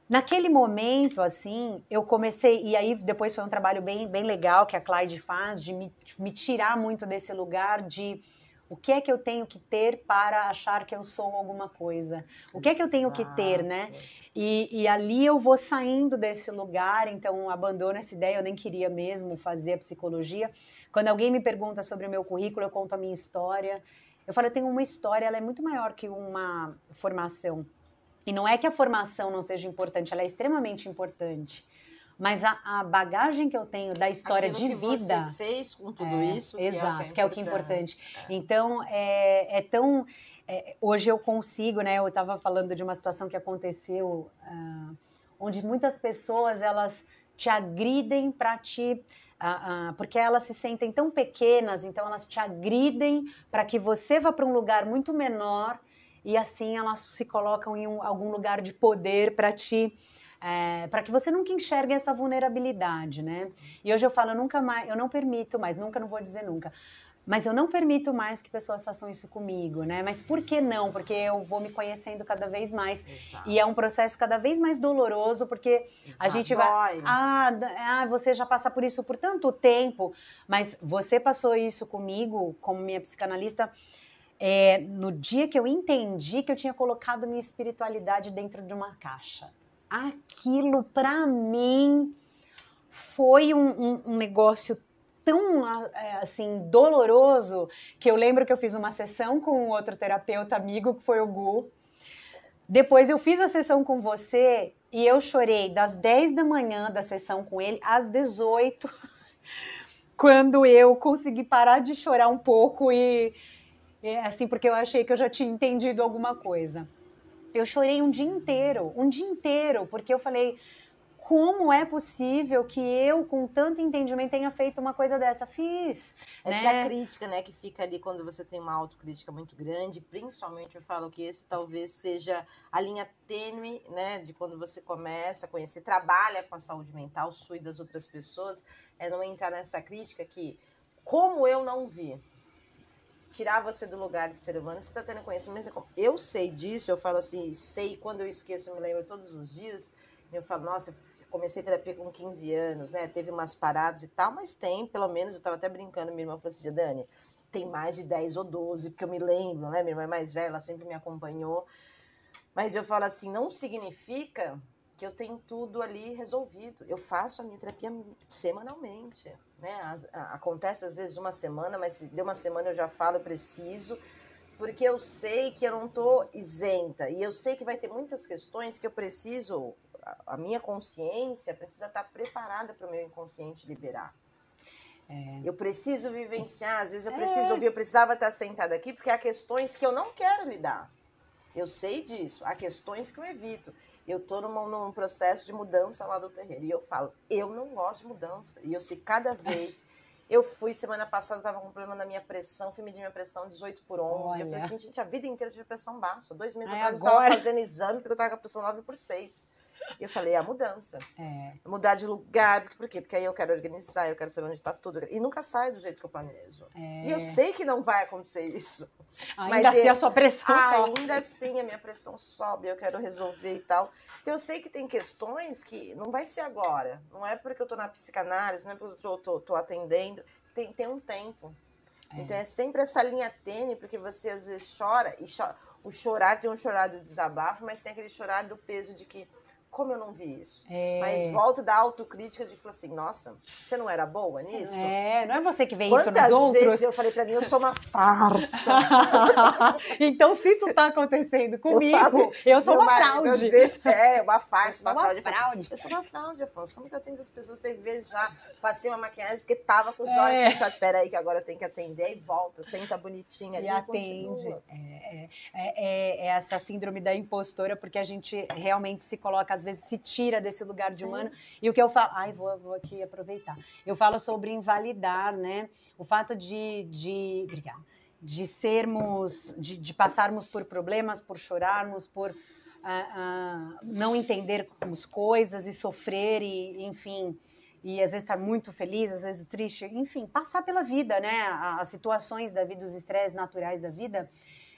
Naquele momento, assim, eu comecei, e aí depois foi um trabalho bem, bem legal que a Clyde faz, de me, me tirar muito desse lugar de o que é que eu tenho que ter para achar que eu sou alguma coisa? O que é que eu tenho que ter, né? E, e, ali eu vou saindo desse lugar, então abandono essa ideia, eu nem queria mesmo fazer a psicologia. Quando alguém me pergunta sobre o meu currículo, eu conto a minha história. Eu falo, eu tenho uma história, ela é muito maior que uma formação. E não é que a formação não seja importante, ela é extremamente importante. Mas a, a bagagem que eu tenho da história Aquilo de que vida. Você fez com tudo é, isso. Exato, que é o que é, que é importante. É. Então, é, é tão é, hoje eu consigo, né? Eu estava falando de uma situação que aconteceu, uh, onde muitas pessoas elas te agridem para te Uh, uh, porque elas se sentem tão pequenas, então elas te agridem para que você vá para um lugar muito menor e assim elas se colocam em um, algum lugar de poder para te é, para que você nunca enxergue essa vulnerabilidade, né? E hoje eu falo nunca mais, eu não permito mais, nunca não vou dizer nunca mas eu não permito mais que pessoas façam isso comigo, né? Mas por que não? Porque eu vou me conhecendo cada vez mais. Exato. E é um processo cada vez mais doloroso, porque Exato. a gente vai. Ah, ah, você já passa por isso por tanto tempo, mas você passou isso comigo, como minha psicanalista. É, no dia que eu entendi que eu tinha colocado minha espiritualidade dentro de uma caixa. Aquilo, para mim, foi um, um, um negócio tão é, assim doloroso que eu lembro que eu fiz uma sessão com outro terapeuta amigo que foi o Gu. Depois eu fiz a sessão com você e eu chorei das 10 da manhã da sessão com ele às 18, (laughs) quando eu consegui parar de chorar um pouco e, e assim porque eu achei que eu já tinha entendido alguma coisa. Eu chorei um dia inteiro, um dia inteiro, porque eu falei, como é possível que eu, com tanto entendimento, tenha feito uma coisa dessa? Fiz. Essa né? é a crítica, né, que fica ali quando você tem uma autocrítica muito grande, principalmente eu falo que esse talvez seja a linha tênue, né, de quando você começa a conhecer, trabalha com a saúde mental, sua e das outras pessoas, é não entrar nessa crítica que, como eu não vi, tirar você do lugar de ser humano, você está tendo conhecimento. Eu sei disso, eu falo assim, sei, quando eu esqueço, eu me lembro todos os dias. Eu falo, nossa, comecei terapia com 15 anos, né? Teve umas paradas e tal, mas tem, pelo menos, eu estava até brincando, minha irmã falou assim, Dani, tem mais de 10 ou 12, porque eu me lembro, né? Minha irmã é mais velha, ela sempre me acompanhou. Mas eu falo assim, não significa que eu tenho tudo ali resolvido. Eu faço a minha terapia semanalmente, né? As, a, acontece às vezes uma semana, mas se deu uma semana eu já falo, eu preciso, porque eu sei que eu não estou isenta e eu sei que vai ter muitas questões que eu preciso a minha consciência precisa estar preparada para o meu inconsciente liberar. É. Eu preciso vivenciar, às vezes eu preciso ouvir, eu precisava estar sentada aqui, porque há questões que eu não quero lidar. Eu sei disso, há questões que eu evito. Eu estou num, num processo de mudança lá do terreiro. E eu falo, eu não gosto de mudança. E eu sei cada vez. (laughs) Eu fui semana passada, estava com um problema na minha pressão, fui medir minha pressão 18 por 11. Eu Olha. falei assim, gente, a vida inteira eu tive pressão baixa. Dois meses Ai, atrás eu agora? estava fazendo exame porque eu estava com a pressão 9 por 6. E eu falei, é a mudança. É. Mudar de lugar, por quê? Porque aí eu quero organizar, eu quero saber onde está tudo. E nunca sai do jeito que eu planejo. E eu sei que não vai acontecer isso. Ainda mas assim eu- a sua pressão sobe. Ainda assim, a minha pressão sobe, eu quero resolver e tal. Então, eu sei que tem questões que não vai ser agora. Não é porque eu tô na psicanálise, não é porque eu tô atendendo. Tem, tem um tempo. É. Então, é sempre essa linha tênue, porque você às vezes chora, e cho- o chorar tem um chorar do desabafo, mas tem aquele chorar do peso de que, como eu não vi isso? É. Mas volto da autocrítica de falar assim, nossa, você não era boa nisso? É, não é você que vê isso Quantas nos outros. vezes eu falei pra mim, eu sou uma farsa. (laughs) então, se isso tá acontecendo comigo, falo, eu, sou uma fraude. vezes, é, uma farsa, Eu uma, uma fraude. Eu fraude. Eu sou uma fraude, Afonso. Como que eu atendo as pessoas? Teve vezes já, passei uma maquiagem porque tava com os É. olhos fechados. Peraí, que agora eu tenho que atender. E volta, senta bonitinha E ali atende. continua. É, é, é- é essa síndrome da impostora, porque a gente realmente se coloca, às vezes, se tira desse lugar de Sim. humano. E o que eu falo. Ai, vou, vou aqui aproveitar. Eu falo sobre invalidar, né? O fato de. de obrigada. De sermos. De, de passarmos por problemas, por chorarmos, por. ah, ah, não entendermos coisas e sofrer, e, enfim. E às vezes estar muito feliz, às vezes triste, enfim, passar pela vida, né? As situações da vida, os estresses naturais da vida,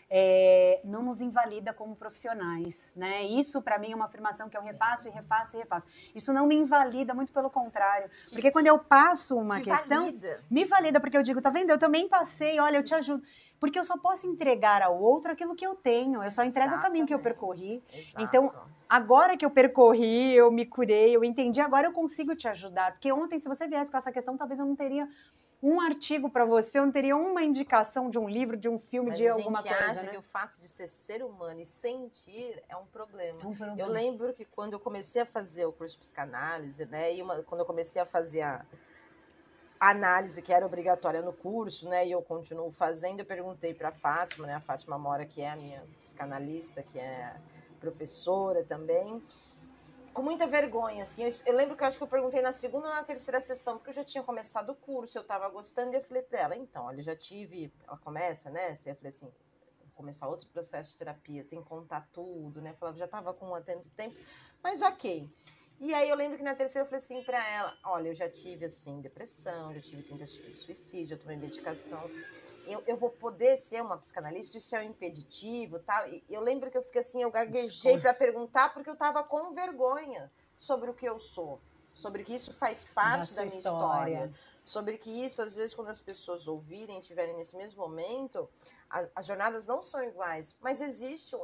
é, não nos invalida como profissionais, né? Isso para mim é uma afirmação que eu refaço e refaço e refaço. Isso não me invalida, muito pelo contrário, porque quando eu passo uma Te questão, valida. me valida porque eu digo, tá vendo? Eu também passei, olha, eu te ajudo. Porque eu só posso entregar ao outro aquilo que eu tenho. Eu só entrego o caminho que eu percorri. Exato. Então, Agora que eu percorri, eu me curei, eu entendi, agora eu consigo te ajudar. Porque ontem, se você viesse com essa questão, talvez eu não teria um artigo para você, eu não teria uma indicação de um livro, de um filme, Mas de a alguma gente coisa. acha né? que o fato de ser ser humano e sentir é um problema. É um problema. Eu lembro que quando eu comecei a fazer o curso de psicanálise, né, e uma- quando eu comecei a fazer a a análise que era obrigatória no curso, né, e eu continuo fazendo, eu perguntei para a Fátima, né, a Fátima Mora, que é a minha psicanalista, que é professora também, com muita vergonha, assim, eu, eu lembro que eu acho que eu perguntei na segunda ou na terceira sessão, porque eu já tinha começado o curso, eu estava gostando, e eu falei para ela, então, olha, eu já tive, ela começa, né, assim, eu falei assim, começar outro processo de terapia, tem que contar tudo, né, falava, já estava com há tanto tempo, mas ok. E aí eu lembro que na terceira eu falei assim pra ela, olha, eu já tive, assim, depressão, já tive tentativa de suicídio, eu tomei medicação, eu, eu vou poder ser uma psicanalista, isso é um impeditivo tal. E eu lembro que eu fiquei assim, eu gaguejei para perguntar, porque eu tava com vergonha sobre o que eu sou, sobre que isso faz parte da, sua minha história. sobre que isso, às vezes, quando as pessoas ouvirem, estiverem nesse mesmo momento, as, as jornadas não são iguais, mas existe,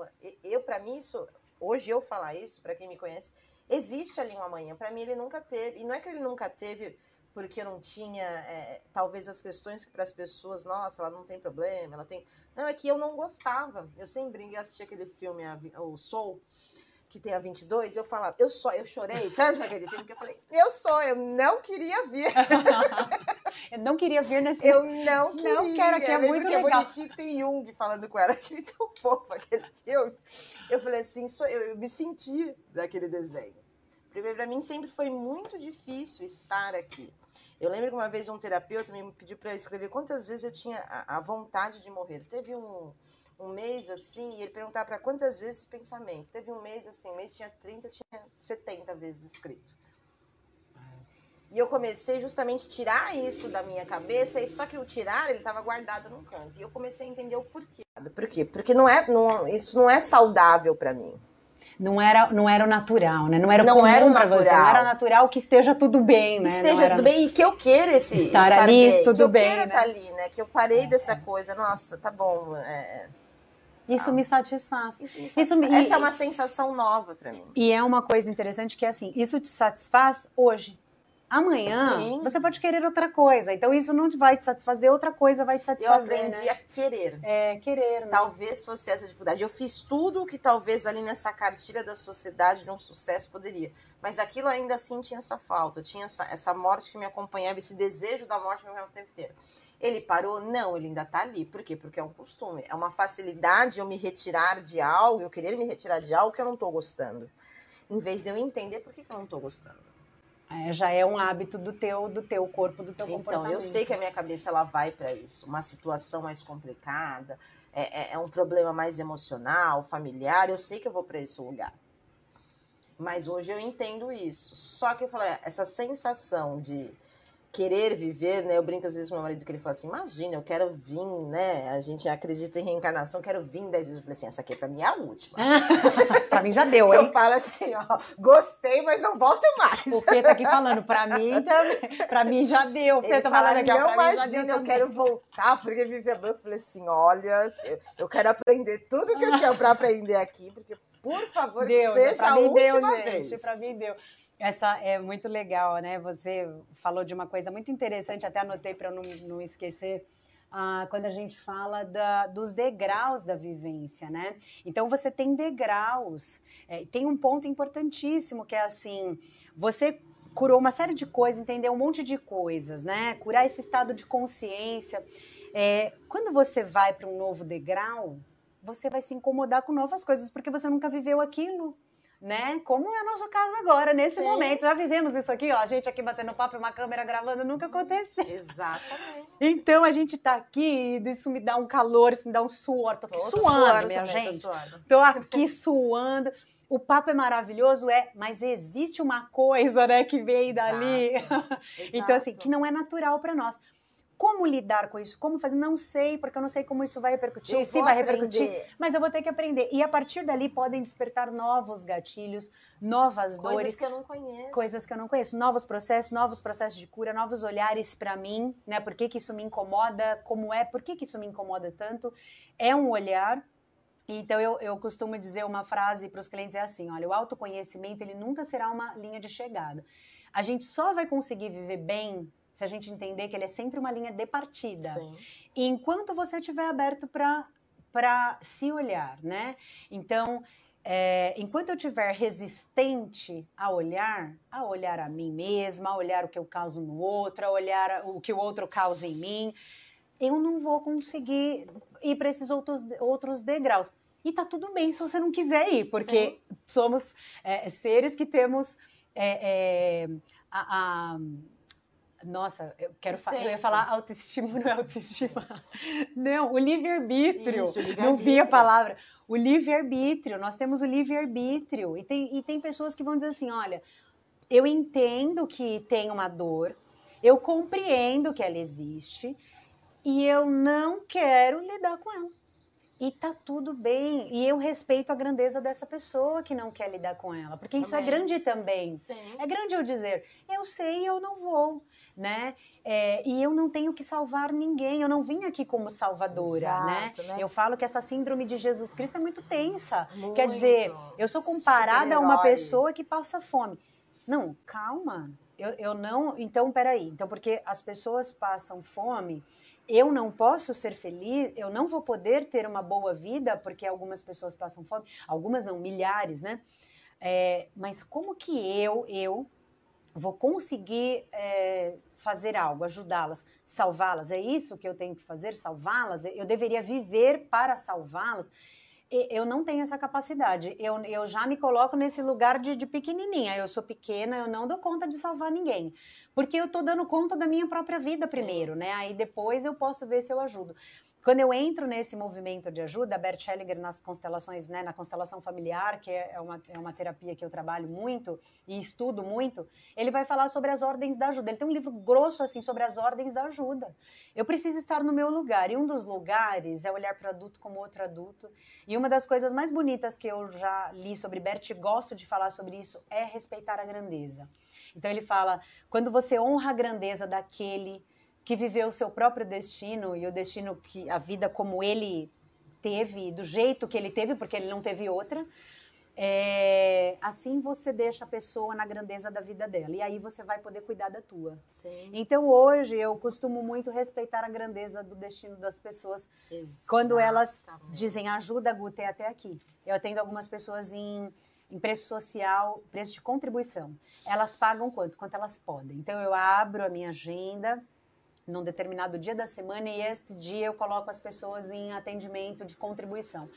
eu, para mim, isso, hoje eu falar isso, para quem me conhece, existe ali um amanhã. Para mim, ele nunca teve, e não é que ele nunca teve porque eu não tinha, é, talvez, as questões que para as pessoas, nossa, ela não tem problema, ela tem. Não, é que eu não gostava. Eu sempre brinquei, assisti aquele filme, o Soul, que tem a 22, e eu falava, eu só, eu chorei tanto com aquele filme que eu falei, eu sou, eu não queria vir. (laughs) eu não queria ver nesse. Eu não queria. Não quero, que é muito que legal. É bonitinho que tem Jung falando com ela. (laughs) Achei tão fofo aquele filme. Eu falei assim, sou eu, eu me senti daquele desenho. Primeiro, pra mim sempre foi muito difícil estar aqui. Eu lembro que uma vez um terapeuta me pediu para escrever quantas vezes eu tinha a, a vontade de morrer. Teve um, um mês assim, e ele perguntava para quantas vezes esse pensamento. Teve um mês assim, um mês tinha 30, tinha 70 vezes escrito. E eu comecei justamente a tirar isso da minha cabeça, e só que o tirar, ele estava guardado num canto. E eu comecei a entender o porquê. Por quê? Porque não é, não, isso não é saudável para mim. Não era, não era o natural, né? Não era o Não comum era pra você. Não natural. era natural que esteja tudo bem, né? Esteja era- tudo bem e que eu queira esse Estar ali, bem, tudo que eu bem, queira né? estar ali, né? Que eu parei dessa coisa, nossa, tá bom. é, Isso me satisfaz. isso me Isso satisfaz. me- Essa é uma sensação nova para mim. E é uma coisa interessante que é assim, isso te satisfaz hoje. Amanhã Sim. você pode querer outra coisa. Então isso não te vai te satisfazer, outra coisa vai te satisfazer. Eu aprendi né? a querer. É, querer. Né? Talvez fosse essa dificuldade. Eu fiz tudo o que talvez ali nessa cartilha da sociedade de um sucesso poderia. Mas aquilo ainda assim tinha essa falta, tinha essa, essa morte que me acompanhava, esse desejo da morte me acompanhava o tempo inteiro. Ele parou? Não, ele ainda está ali. Por quê? Porque é um costume. É uma facilidade eu me retirar de algo, eu querer me retirar de algo que eu não estou gostando. Em vez de eu entender por que, que eu não estou gostando. É, já é um hábito do teu, do teu corpo, do teu então, comportamento. Então, eu sei que a minha cabeça ela vai para isso. Uma situação mais complicada, é, é, é, um problema mais emocional, familiar, eu sei que eu vou para esse lugar. Mas hoje eu entendo isso. Só que eu falei, essa sensação de querer viver, né? Eu brinco às vezes com meu marido que ele fala assim: imagina, eu quero vir, né? A gente acredita em reencarnação, quero vir dez vezes. Eu falei assim: essa aqui é pra mim a última. (laughs) pra mim já deu, (laughs) hein? Eu falo assim: ó, gostei, mas não volto mais. O Fê tá aqui falando, pra mim também. Pra mim já deu. O Fê tá falando aqui, ó, Não imagina, eu quero voltar, porque viver bem. Eu falei assim: olha, eu quero aprender tudo que eu tinha pra (laughs) aprender aqui, porque, por favor, deu, seja a última deu, vez. Gente, pra mim deu. Essa é muito legal, né? Você falou de uma coisa muito interessante, até anotei para não, não esquecer. Ah, quando a gente fala da, dos degraus da vivência, né? Então você tem degraus. É, tem um ponto importantíssimo que é assim: você curou uma série de coisas, entendeu um monte de coisas, né? Curar esse estado de consciência. É, quando você vai para um novo degrau, você vai se incomodar com novas coisas, porque você nunca viveu aquilo né? Como é o nosso caso agora, nesse Sim. momento. Já vivemos isso aqui, ó. A gente aqui batendo papo e uma câmera gravando nunca aconteceu. Exatamente. Então a gente tá aqui, isso me dá um calor, isso me dá um suor. Tô aqui tô suando, suando, minha também, gente. Tô, tô aqui suando. O papo é maravilhoso, é, mas existe uma coisa, né, que vem dali. Exato. (laughs) então, assim, que não é natural para nós. Como lidar com isso? Como fazer? Não sei, porque eu não sei como isso vai repercutir, eu se vai repercutir, aprender. mas eu vou ter que aprender. E a partir dali podem despertar novos gatilhos, novas coisas dores. Coisas que eu não conheço. Coisas que eu não conheço. Novos processos, novos processos de cura, novos olhares para mim, né? Por que, que isso me incomoda? Como é? Por que, que isso me incomoda tanto? É um olhar. Então, eu, eu costumo dizer uma frase para os clientes: é assim, olha, o autoconhecimento ele nunca será uma linha de chegada. A gente só vai conseguir viver bem se a gente entender que ele é sempre uma linha de partida. Sim. E enquanto você estiver aberto para se olhar, né? Então, é, enquanto eu estiver resistente a olhar, a olhar a mim mesma, a olhar o que eu causo no outro, a olhar o que o outro causa em mim, eu não vou conseguir ir para esses outros, outros degraus. E tá tudo bem se você não quiser ir, porque Sim. somos é, seres que temos é, é a, a nossa, eu quero falar. Eu ia falar autoestima, (laughs) não é autoestima. Não, o livre-arbítrio. Livre não vi a palavra. O livre-arbítrio. Nós temos o livre-arbítrio. E tem, e tem pessoas que vão dizer assim: olha, eu entendo que tem uma dor, eu compreendo que ela existe, e eu não quero lidar com ela. E tá tudo bem. E eu respeito a grandeza dessa pessoa que não quer lidar com ela. Porque isso é grande também. Sim. É grande eu dizer, eu sei, eu não vou né? É, e eu não tenho que salvar ninguém, eu não vim aqui como salvadora, né? Exato, né? né? Eu falo que essa síndrome de Jesus Cristo é muito tensa. Muito. Quer dizer, eu sou comparada a uma pessoa que passa fome. Não, calma. Eu, eu não. Então, peraí. Então, porque as pessoas passam fome, eu não posso ser feliz, eu não vou poder ter uma boa vida porque algumas pessoas passam fome, algumas não, milhares, né? É, mas como que eu, eu, vou conseguir é, fazer algo, ajudá-las, salvá-las. É isso que eu tenho que fazer, salvá-las? Eu deveria viver para salvá-las? Eu não tenho essa capacidade. Eu, eu já me coloco nesse lugar de, de pequenininha. Eu sou pequena, eu não dou conta de salvar ninguém. Porque eu estou dando conta da minha própria vida primeiro, né? Aí depois eu posso ver se eu ajudo. Quando eu entro nesse movimento de ajuda, Bert Hellinger nas constelações, né, na constelação familiar, que é uma, é uma terapia que eu trabalho muito e estudo muito, ele vai falar sobre as ordens da ajuda. Ele tem um livro grosso assim sobre as ordens da ajuda. Eu preciso estar no meu lugar e um dos lugares é olhar para o adulto como outro adulto. E uma das coisas mais bonitas que eu já li sobre Bert, e gosto de falar sobre isso, é respeitar a grandeza. Então ele fala, quando você honra a grandeza daquele que viveu o seu próprio destino e o destino que a vida como ele teve, do jeito que ele teve, porque ele não teve outra. é, assim você deixa a pessoa na grandeza da vida dela e aí você vai poder cuidar da tua. Sim. Então hoje eu costumo muito respeitar a grandeza do destino das pessoas quando elas Exatamente. dizem ajuda Guta é até aqui. Eu atendo algumas pessoas em, em preço social, preço de contribuição. Elas pagam quanto? Quanto elas podem. Então eu abro a minha agenda num determinado dia da semana e este dia eu coloco as pessoas em atendimento de contribuição.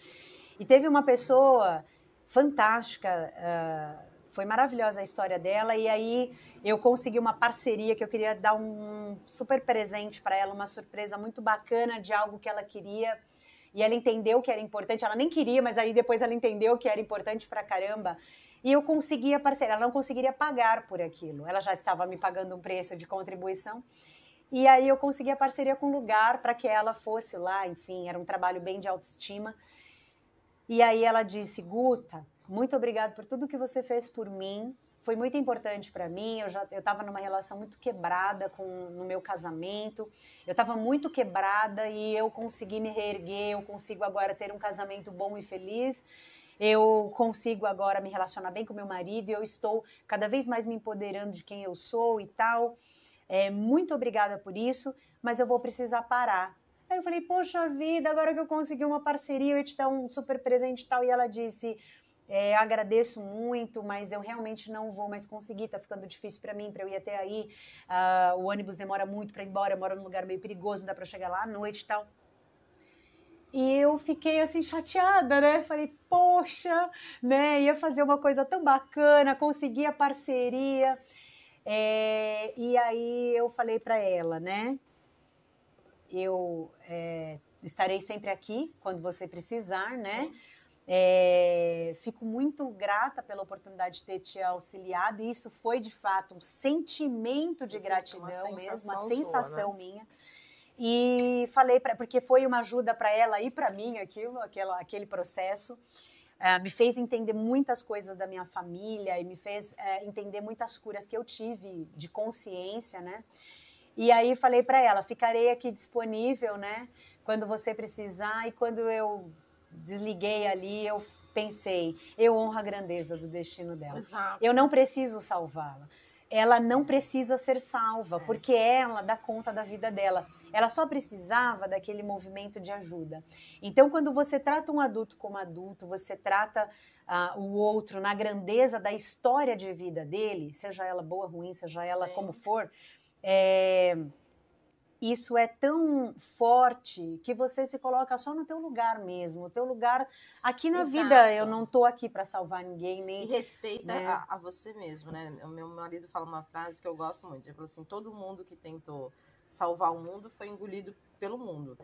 E teve uma pessoa fantástica, ah, foi maravilhosa a história dela, e aí eu consegui uma parceria que eu queria dar um super presente para ela, uma surpresa muito bacana de algo que ela queria. E ela entendeu que era importante, ela nem queria, mas aí depois ela entendeu que era importante pra caramba. E eu consegui a parceria, ela não conseguiria pagar por aquilo. Ela já estava me pagando um preço de contribuição. E aí eu consegui a parceria com o lugar para que ela fosse lá, enfim, era um trabalho bem de autoestima. E aí ela disse: Guta, muito obrigada por tudo que você fez por mim. Foi muito importante para mim. Eu já eu estava numa relação muito quebrada com no meu casamento. Eu estava muito quebrada e eu consegui me reerguer. Eu consigo agora ter um casamento bom e feliz. Eu consigo agora me relacionar bem com meu marido. E eu estou cada vez mais me empoderando de quem eu sou e tal. É, muito obrigada por isso, mas eu vou precisar parar. Aí eu falei, poxa vida, agora que eu consegui uma parceria, eu ia te dar um super presente e tal. E ela disse, é, agradeço muito, mas eu realmente não vou mais conseguir, tá ficando difícil para mim, para eu ir até aí. Ah, o ônibus demora muito para ir embora, eu moro num lugar meio perigoso, não dá para chegar lá à noite e tal. E eu fiquei assim chateada, né? Falei, poxa, né? Ia fazer uma coisa tão bacana, consegui a parceria. É, e aí eu falei para ela, né? Eu é, estarei sempre aqui quando você precisar, né? É, fico muito grata pela oportunidade de ter te auxiliado. E isso foi de fato um sentimento de Sim, gratidão uma mesmo, sensação uma sensação sua, minha. E falei para porque foi uma ajuda para ela e para mim aquilo, aquela, aquele processo. Ah, me fez entender muitas coisas da minha família e me fez eh, entender muitas curas que eu tive de consciência, né? E aí falei para ela, ficarei aqui disponível, né? Quando você precisar. E quando eu desliguei ali, eu pensei, eu honro a grandeza do destino dela. Exato. Eu não preciso salvá-la. Ela não precisa ser salva, É. porque ela dá conta da vida dela. Ela só precisava daquele movimento de ajuda. Então, quando você trata um adulto como adulto, você trata ah, o outro na grandeza da história de vida dele, seja ela boa, ruim, seja ela Sim. como for, é, isso é tão forte que você se coloca só no teu lugar mesmo. O teu lugar aqui na Exato. vida, eu não tô aqui para salvar ninguém, E nem respeita né? a, a você mesmo, né? O meu marido fala uma frase que eu gosto muito. Ele fala assim: todo mundo que tentou salvar o mundo foi engolido pelo mundo.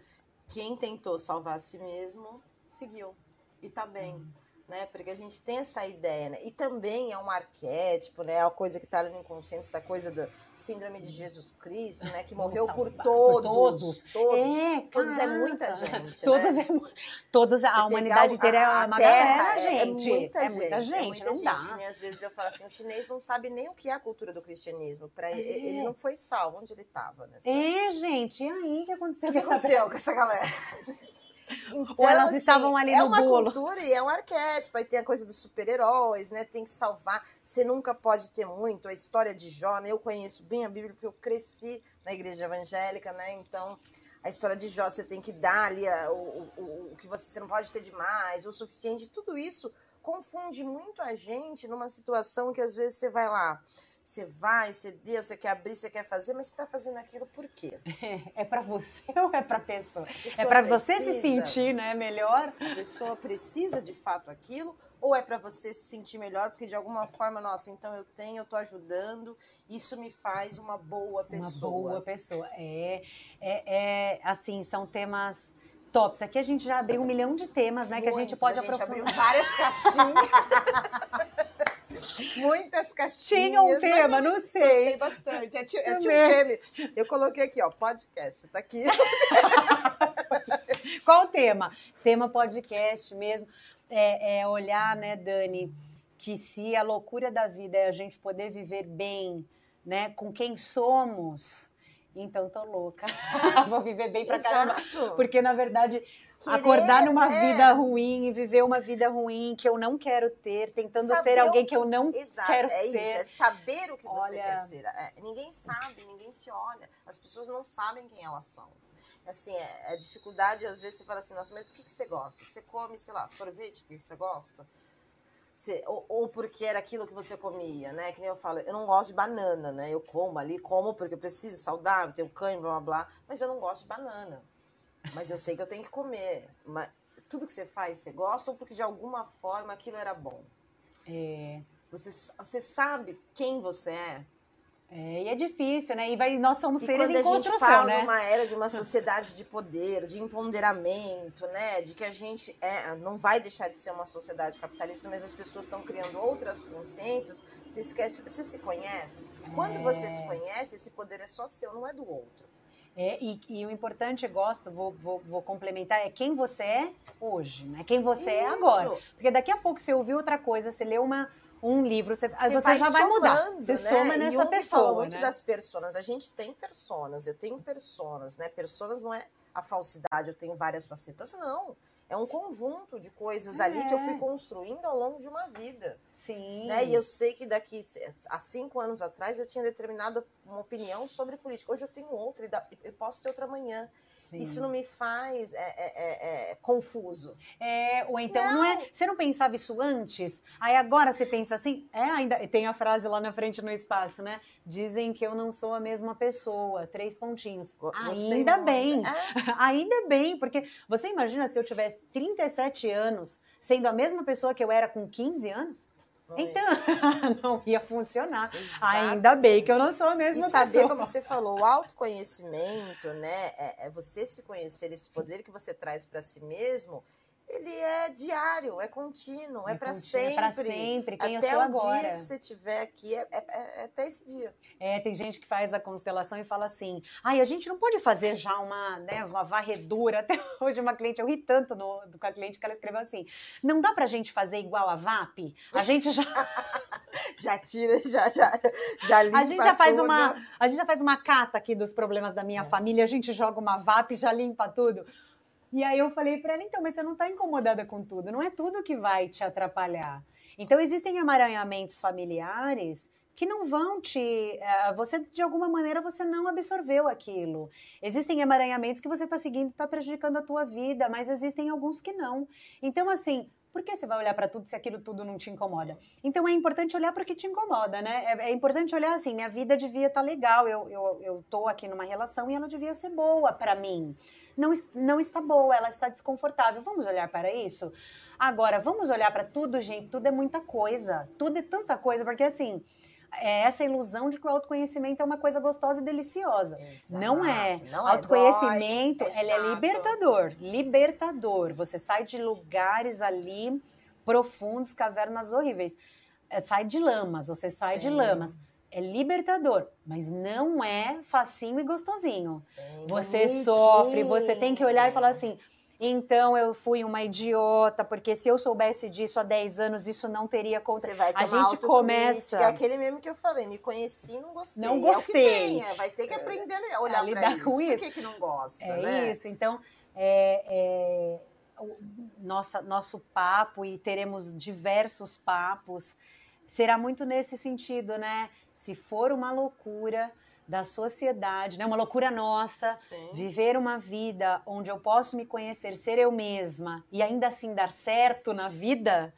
Quem tentou salvar a si mesmo, seguiu. E tá bem. Né? Porque a gente tem essa ideia, né? E também é um arquétipo, né? É uma coisa que tá ali no inconsciente, essa coisa da síndrome de Jesus Cristo, né? Que morreu por salvar, por todos. todos. Todos. É, Todos é muita gente, Todos né? é, mu- todos a humanidade o- inteira é a- uma a terra, galera, é- gente. É muita É gente, muita é gente, muita não gente. dá. né? Às vezes eu falo assim, o chinês não sabe nem o que é a cultura do cristianismo. Para É. ele não foi salvo onde ele estava, né? É, gente, e aí o que aconteceu O que aconteceu com essa galera? Então, Ou elas estavam ali é no uma bolo. cultura e é um arquétipo. Aí tem a coisa dos super-heróis, né? Tem que salvar. Você nunca pode ter muito. A história de Jó, né? Eu conheço bem a Bíblia porque eu cresci na igreja evangélica, né? Então, a história de Jó, você tem que dar ali a- o, o, o que você, você não pode ter demais, o suficiente. Tudo isso confunde muito a gente numa situação que às vezes você vai lá. Você vai, você deu, você quer abrir, você quer fazer, mas você está fazendo aquilo por quê? (laughs) É pra você ou é pra pessoa? A É pessoa pra você se sentir, né, melhor? a pessoa precisa de fato aquilo ou é para você se sentir melhor porque de alguma forma nossa então eu tenho eu tô ajudando isso me faz uma boa pessoa Uma boa pessoa. É, é, é, assim, são temas tops. Aqui a gente já abriu um milhão de temas, né, que a gente pode a gente aprofundar. abriu várias (laughs) caixinhas muitas caixinhas Tinha um tema, não Gostei sei. bastante. É, é Eu tipo. Eu coloquei aqui, ó, podcast. Tá aqui. (laughs) Qual o tema? Tema podcast mesmo. É, é olhar, né, Dani, que se a loucura da vida é a gente poder viver bem, né, com quem somos, então tô louca. (laughs) Vou viver bem pra caramba. Porque, na verdade, querer, acordar numa né? vida ruim e viver uma vida ruim que eu não quero ter, tentando Saber ser alguém o que eu não Exato, quero é ser. isso, é saber o que você Olha- quer ser. É, ninguém sabe, ninguém se olha. As pessoas não sabem quem elas são. Assim, é, é dificuldade, às vezes você fala assim, nossa, mas o que, que você gosta? Você come, sei lá, sorvete porque você gosta? Você- ou, ou porque era aquilo que você comia, né? Que nem eu falo, eu não gosto de banana, né? Eu como ali, como porque eu preciso, saudável, tenho cãibra, blá, blá, blá, mas eu não gosto de banana. Mas eu sei que eu tenho que comer. Mas tudo que você faz, você gosta ou porque de alguma forma aquilo era bom? É, Você, você sabe quem você é? É, e é difícil, né? E vai, nós somos E seres quando em a gente construção, fala né? numa era de uma sociedade de poder, de empoderamento, né? De que a gente é, não vai deixar de ser uma sociedade capitalista, mas as pessoas estão criando outras consciências. Você, esquece, você se conhece? Quando você se conhece, esse poder é só seu, não é do outro. É, e, e o importante, gosto, vou, vou, vou complementar, é quem você é hoje, né? Quem você é agora. Isso. Porque daqui a pouco você ouviu outra coisa, você leu uma, um livro, você, Você, você já vai mudar. somando, Você né? soma E nessa Jung pessoa. fala muito né? das personas. A gente tem personas, eu tenho personas, né? Personas não é a falsidade, eu tenho várias facetas, não. É um conjunto de coisas ali que eu fui É. construindo ao longo de uma vida. Sim. Né? E eu sei que daqui há cinco anos atrás eu tinha determinado uma opinião sobre política. Hoje eu tenho outra e eu posso ter outra amanhã. Sim. Isso não me faz é, é, é, é, confuso. É, ou então, não. é. Você não pensava isso antes? Aí agora você pensa assim, é ainda. Tem a frase lá na frente no espaço, né? Dizem que eu não sou a mesma pessoa. Três pontinhos. Gostei Ainda muito. bem. É, (laughs) Ainda bem, porque você imagina se eu tivesse 37 anos sendo a mesma pessoa que eu era com 15 anos? Não é? Então, (laughs) não ia funcionar. Exato. Ainda bem que eu não sou a E mesma saber, pessoa. como você falou, o autoconhecimento, né? É, é você se conhecer, esse poder que você traz para si mesmo, ele é diário, é contínuo, é, para contínuo, sempre. É pra sempre, quem até eu sou o agora. dia que você estiver aqui, é, é- é até esse dia. É, tem gente que faz a constelação e fala assim: ai, a gente não pode fazer já uma, né, uma varredura. (laughs) Até hoje, uma cliente, eu ri tanto no- com a cliente que ela escreveu assim: não dá pra gente fazer igual a VAP? A gente já, (laughs) Já tira, já, já, já limpa a gente já faz tudo. uma. A gente já faz uma cata aqui dos problemas da minha É. família, a gente joga uma VAP, já limpa tudo. E aí eu falei pra ela, então, mas você não tá incomodada com tudo, não é tudo que vai te atrapalhar. Então existem emaranhamentos familiares que não vão te. eh, você, de alguma maneira, você não absorveu aquilo. Existem emaranhamentos que você está seguindo e está prejudicando a tua vida, mas existem alguns que não. Então, assim, por que você vai olhar para tudo se aquilo tudo não te incomoda? Então é importante olhar para o que te incomoda, né? É, é importante olhar assim, minha vida devia estar legal, eu, eu, eu tô aqui numa relação e ela devia ser boa para mim. Não, não está boa, ela está desconfortável. Vamos olhar para isso? Agora, vamos olhar para tudo, gente. Tudo é muita coisa. Tudo é tanta coisa, porque assim, é essa ilusão de que o autoconhecimento é uma coisa gostosa e deliciosa. Não é. Não é. Autoconhecimento, dói, é ele é libertador, libertador. Você sai de lugares ali profundos, cavernas horríveis. É, sai de lamas, você sai de Sim. lamas. É libertador, mas não é facinho e gostosinho. Sim, Você bonitinho. sofre, você tem que olhar e falar assim: então eu fui uma idiota, porque se eu soubesse disso há 10 anos, isso não teria contra. Você vai ter A gente começa- É aquele mesmo que eu falei, me conheci, não gostei. Não É gostei. tem, é, vai ter que aprender a olhar a lidar isso. com Por isso. que, que não gosta, É né? isso. Então, é, é, o nossa, nosso papo, e teremos diversos papos, será muito nesse sentido, né? Se for uma loucura da sociedade, né? uma loucura nossa, Sim. viver uma vida onde eu posso me conhecer, ser eu mesma e ainda assim dar certo na vida,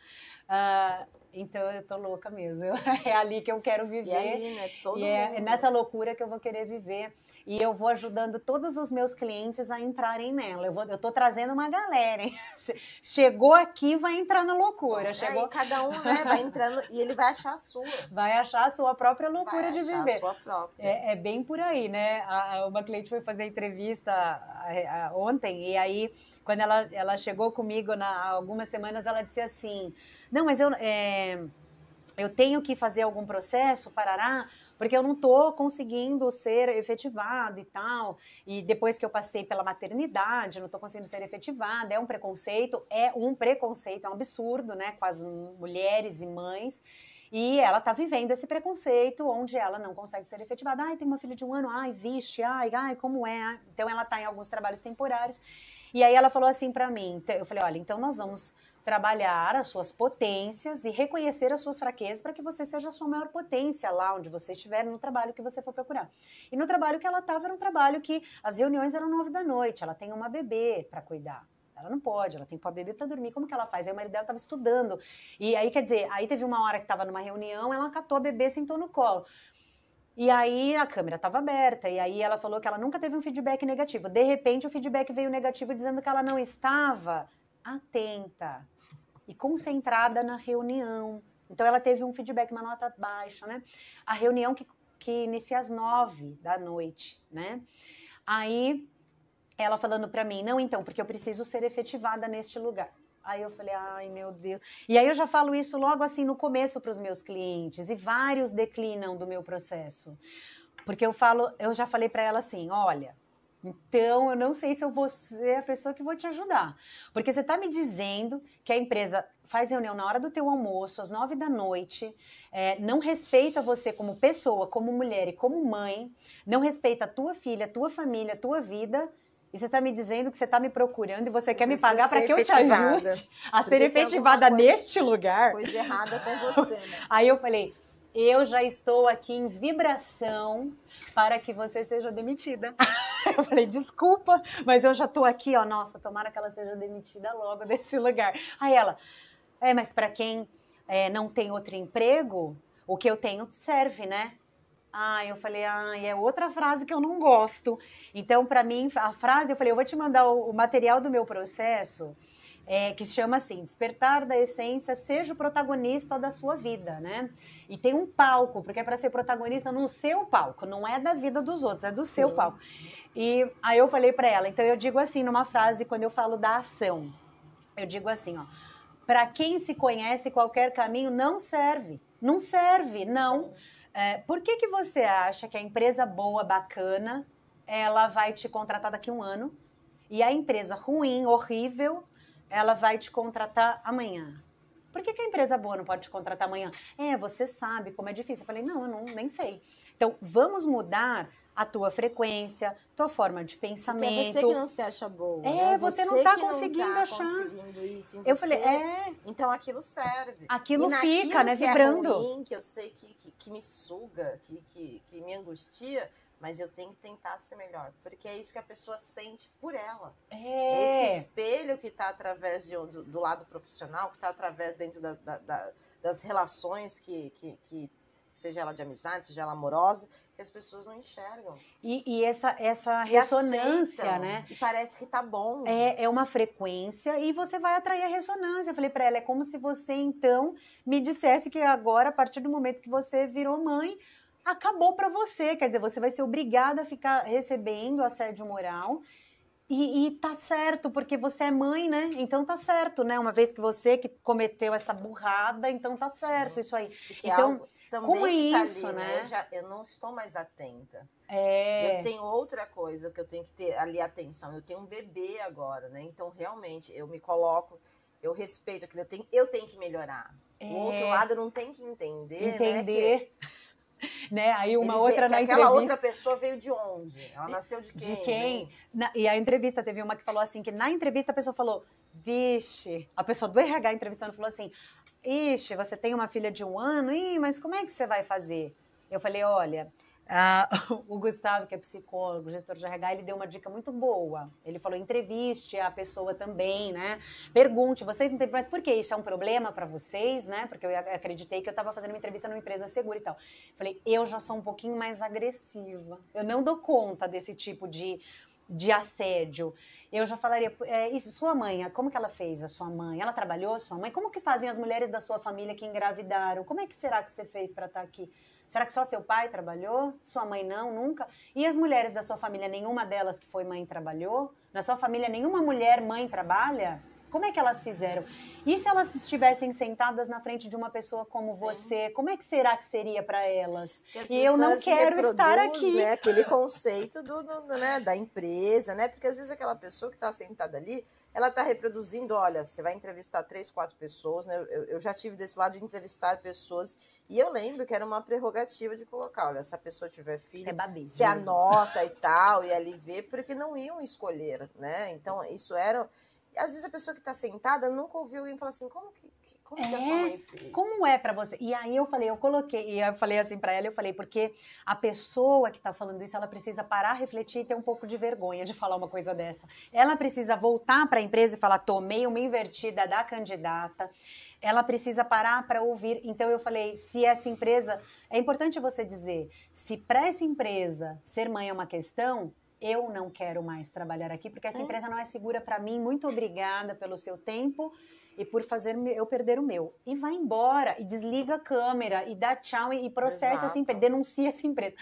ah, então eu tô louca mesmo. (laughs) É ali que eu quero viver. E ali, né? Todo E é, mundo. é nessa loucura que eu vou querer viver. E eu vou ajudando todos os meus clientes a entrarem nela. Eu, vou, eu tô trazendo uma galera, hein? (laughs) Che- Chegou aqui, vai entrar na loucura. É, Chegou, e cada um né, vai entrando e ele vai achar a sua. vai achar a sua própria loucura vai de achar viver. a sua própria. É, é bem por aí, né? A- uma cliente foi fazer entrevista a- a- ontem, e aí, quando ela, ela chegou comigo na, há algumas semanas, ela disse assim: Não, mas eu, é, eu tenho que fazer algum processo, parará, porque eu não estou conseguindo ser efetivada e tal. E depois que eu passei pela maternidade, não estou conseguindo ser efetivada. É um preconceito, é um preconceito, é um absurdo, né? Com as mulheres e mães. E ela está vivendo esse preconceito onde ela não consegue ser efetivada. Ai, tem uma filha de um ano, ai, vixe, ai, ai, como é? Então ela está em alguns trabalhos temporários. E aí ela falou assim para mim, eu falei, olha, então nós vamos trabalhar as suas potências e reconhecer as suas fraquezas para que você seja a sua maior potência lá onde você estiver no trabalho que você for procurar. E no trabalho que ela estava era um trabalho que as reuniões eram nove da noite, ela tem uma bebê para cuidar. Ela não pode, ela tem que pôr a bebê para dormir. Como que ela faz? Aí o marido dela estava estudando. E aí, quer dizer, aí teve uma hora que estava numa reunião, ela catou a bebê, sentou no colo. E aí a câmera estava aberta, e aí ela falou que ela nunca teve um feedback negativo. De repente, o feedback veio negativo dizendo que ela não estava atenta e concentrada na reunião. Então ela teve um feedback, uma nota baixa, né? A reunião que, que inicia às nove da noite, né? Aí ela falando para mim, não, então, porque eu preciso ser efetivada neste lugar. Aí eu falei, ai meu Deus. E aí eu já falo isso logo assim no começo para os meus clientes, e vários declinam do meu processo. Porque eu falo, eu já falei para ela assim, olha, então, eu não sei se eu vou ser a pessoa que vou te ajudar. Porque você está me dizendo que a empresa faz reunião na hora do teu almoço, às nove da noite, é, não respeita você como pessoa, como mulher e como mãe, não respeita a tua filha, a tua família, a tua vida. E você está me dizendo que você está me procurando e você, quer me pagar para que eu te ajude a ser efetivada neste lugar. Coisa errada com você, né? (laughs) Aí eu falei, eu já estou aqui em vibração para que você seja demitida. (laughs) (laughs) Eu falei, desculpa, mas eu já estou aqui, ó, nossa, tomara que ela seja demitida logo (laughs) desse lugar. Aí ela, é, mas para quem é, não tem outro emprego, o que eu tenho serve, né? Ah, eu falei, ah, é outra frase que eu não gosto. Então, para mim, a frase, eu falei, eu vou te mandar o, o material do meu processo é, que se chama assim: Despertar da Essência, seja o protagonista da sua vida, né? E tem um palco, porque é para ser protagonista no seu palco, não é da vida dos outros, é do seu Sim. palco. E aí eu falei para ela, então eu digo assim numa frase quando eu falo da ação, eu digo assim, ó, para quem se conhece qualquer caminho não serve, não serve, não. É, por que que você acha que a empresa boa, bacana, ela vai te contratar daqui a um ano? E a empresa ruim, horrível, ela vai te contratar amanhã. Por que, que, a empresa boa não pode te contratar amanhã? É, você sabe como é difícil. Eu falei, não, eu não, nem sei. Então, vamos mudar a tua frequência, tua forma de pensamento. Porque é você que não se acha boa. É, né? você, você, não está conseguindo tá achar. Conseguindo isso eu falei, é. Então aquilo serve. Aquilo fica, né? Vibrando. É ruim, que eu sei que, que, que me suga, que, que, que me angustia mas eu tenho que tentar ser melhor, porque é isso que a pessoa sente por ela. É. Esse espelho que está através de, do, do, lado profissional, que está através dentro da, da, da, das relações que, que, que, seja ela de amizade, seja ela amorosa, que as pessoas não enxergam. E, e essa, essa ressonância, aceitam, né? E parece que tá bom. É, é uma frequência e você vai atrair a ressonância. Eu falei para ela, é como se você então me dissesse que agora, a partir do momento que você virou mãe, acabou para você. Quer dizer, você vai ser obrigada a ficar recebendo assédio moral. E, e tá certo, porque você é mãe, né? Então tá certo, né? Uma vez que você que cometeu essa burrada, então tá certo isso aí. Porque então, como é tá isso, ali, né? Eu, já, eu, não estou mais atenta. É. Eu tenho outra coisa que eu tenho que ter ali atenção. Eu tenho um bebê agora, né? Então, realmente, eu me coloco, eu respeito aquilo, eu tenho, eu tenho que melhorar. É. O outro lado não tem que entender, entender. né? Que (laughs) né? Aí uma Ele outra vê, na aquela entrevista. outra pessoa veio de onde? Ela nasceu de quem? De quem? Né? Na, e a entrevista teve uma que falou assim que na entrevista a pessoa falou, vixe, a pessoa do RH entrevistando falou assim, ixi, você tem uma filha de um ano, Ih, mas como é que você vai fazer? Eu falei, olha, ah, (laughs) o Gustavo, que é psicólogo, gestor de RH, ele deu uma dica muito boa. Ele falou: entreviste a pessoa também, né? Pergunte, vocês não têm mas por que isso é um problema para vocês, né? Porque eu acreditei que eu estava fazendo uma entrevista numa empresa segura e tal. Falei: eu já sou um pouquinho mais agressiva. Eu não dou conta desse tipo de, de assédio. Eu já falaria: é, isso, sua mãe, como que ela fez a sua mãe? Ela trabalhou, sua mãe? Como que fazem as mulheres da sua família que engravidaram? Como é que será que você fez para estar tá aqui? Será que só seu pai trabalhou? Sua mãe não, nunca? E as mulheres da sua família, nenhuma delas que foi mãe trabalhou? Na sua família, nenhuma mulher mãe trabalha? Como é que elas fizeram? E se elas estivessem sentadas na frente de uma pessoa como Sim. você, como é que será que seria para elas? E eu não quero estar aqui. Né, aquele conceito do, do, né, da empresa, né? Porque às vezes aquela pessoa que está sentada ali, ela está reproduzindo, olha, você vai entrevistar três, quatro pessoas, né? Eu, eu, já tive desse lado de entrevistar pessoas, e eu lembro que era uma prerrogativa de colocar, olha, se a pessoa tiver filho, é se anota e tal, e ali vê, porque não iam escolher, né? Então, isso era. Às vezes a pessoa que está sentada nunca ouviu e fala assim, como que, como é, que a sua mãe fez? Como é para você? E aí eu falei, eu coloquei, e eu falei assim para ela, eu falei, porque a pessoa que tá falando isso, ela precisa parar, refletir e ter um pouco de vergonha de falar uma coisa dessa. Ela precisa voltar para a empresa e falar, tomei uma invertida da candidata. Ela precisa parar para ouvir. Então eu falei, se essa empresa, é importante você dizer, se para essa empresa ser mãe é uma questão, eu não quero mais trabalhar aqui porque essa Sim. empresa não é segura para mim. Muito obrigada pelo seu tempo e por fazer eu perder o meu. E vai embora, e desliga a câmera, e dá tchau, e, processa essa empresa, denuncia essa empresa.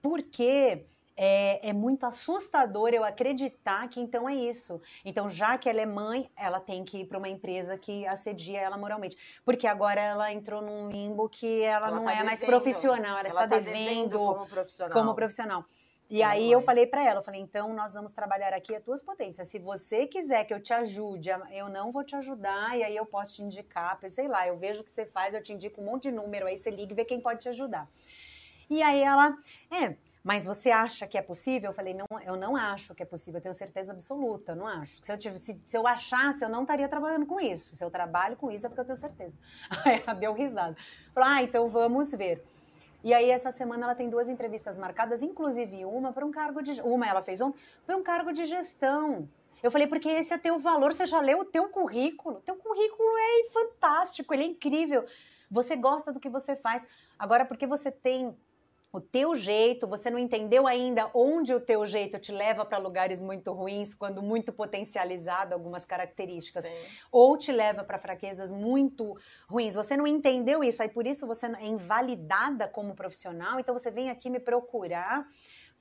Porque é, é, muito assustador eu acreditar que então é isso. Então, já que ela é mãe, ela tem que ir para uma empresa que assedia ela moralmente. Porque agora ela entrou num limbo que ela, ela não tá é devendo. mais profissional, ela, ela está tá devendo, devendo como profissional. Como profissional. E aí eu falei para ela, eu falei, então nós vamos trabalhar aqui as tuas potências. Se você quiser que eu te ajude, eu não vou te ajudar, e aí eu posso te indicar, sei lá, eu vejo o que você faz, eu te indico um monte de número, aí você liga e vê quem pode te ajudar. E aí ela, é, mas você acha que é possível? Eu falei, não, eu não acho que é possível, eu tenho certeza absoluta, não acho. Se eu, tivesse, se, se eu achasse, eu não estaria trabalhando com isso. Se eu trabalho com isso é porque eu tenho certeza. (laughs) Aí ela deu risada. Falou, ah, então vamos ver. E aí, essa semana, ela tem duas entrevistas marcadas, inclusive uma para um cargo de. Uma ela fez ontem, para um cargo de gestão. Eu falei, porque esse é teu valor, você já leu o teu currículo? Teu currículo é fantástico, ele é incrível. Você gosta do que você faz. Agora, porque você tem o teu jeito, você não entendeu ainda onde o teu jeito te leva para lugares muito ruins, quando muito potencializado algumas características, Sim. ou te leva para fraquezas muito ruins. Você não entendeu isso, aí por isso você é invalidada como profissional, então você vem aqui me procurar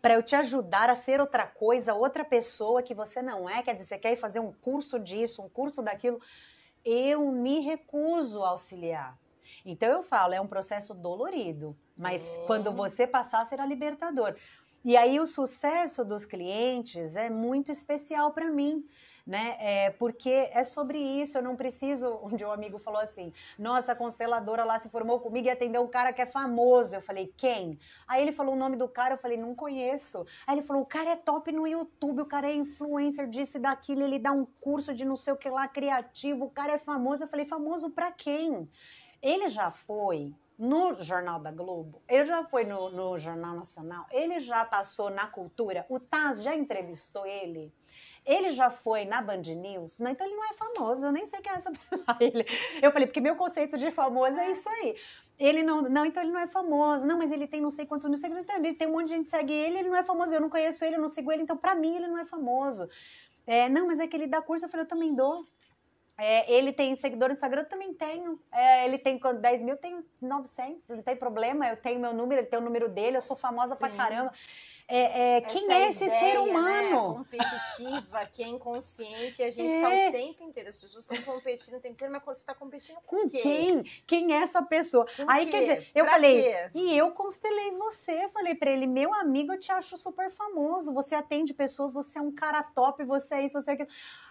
para eu te ajudar a ser outra coisa, outra pessoa que você não é, quer dizer, você quer ir fazer um curso disso, um curso daquilo. Eu me recuso a auxiliar. Então eu falo, é um processo dolorido, mas Sim. quando você passar será libertador. E aí o sucesso dos clientes é muito especial para mim, né? É, porque é sobre isso, eu não preciso. (laughs) Onde um amigo falou assim: nossa, a consteladora lá se formou comigo e atendeu um cara que é famoso. Eu falei, quem? Aí ele falou o nome do cara, eu falei, não conheço. Aí ele falou: o cara é top no YouTube, o cara é influencer disso e daquilo, ele dá um curso de não sei o que lá criativo, o cara é famoso. Eu falei, famoso para quem? Ele já foi no Jornal da Globo, ele já foi no, no, Jornal Nacional, ele já passou na cultura, o Taz já entrevistou ele, ele já foi na Band News, não, então ele não é famoso, eu nem sei quem é essa (laughs) ele. Eu falei, porque meu conceito de famoso é isso aí. Ele não, não, então ele não é famoso, não, mas ele tem não sei quantos, não sei então ele tem um monte de gente que segue ele, ele não é famoso, eu não conheço ele, eu não sigo ele, então para mim ele não é famoso. É, não, mas é que ele dá curso, eu falei, eu também dou. É, ele tem seguidor no Instagram, eu também tenho. É, ele tem 10 mil, eu tenho 900, não tem problema. Eu tenho meu número, ele tem o número dele, eu sou famosa Sim. pra caramba. É, é, quem é esse ideia, ser né, humano? Né, competitiva, que é inconsciente, e a gente está (laughs) é. o tempo inteiro. As pessoas estão competindo o tempo inteiro, mas você está competindo com, com quem? Quem é essa pessoa? Com Aí, quê? quer dizer, eu pra falei, quê? e eu constelei você. Falei para ele, meu amigo, eu te acho super famoso. Você atende pessoas, você é um cara top, você é isso, você é aquilo.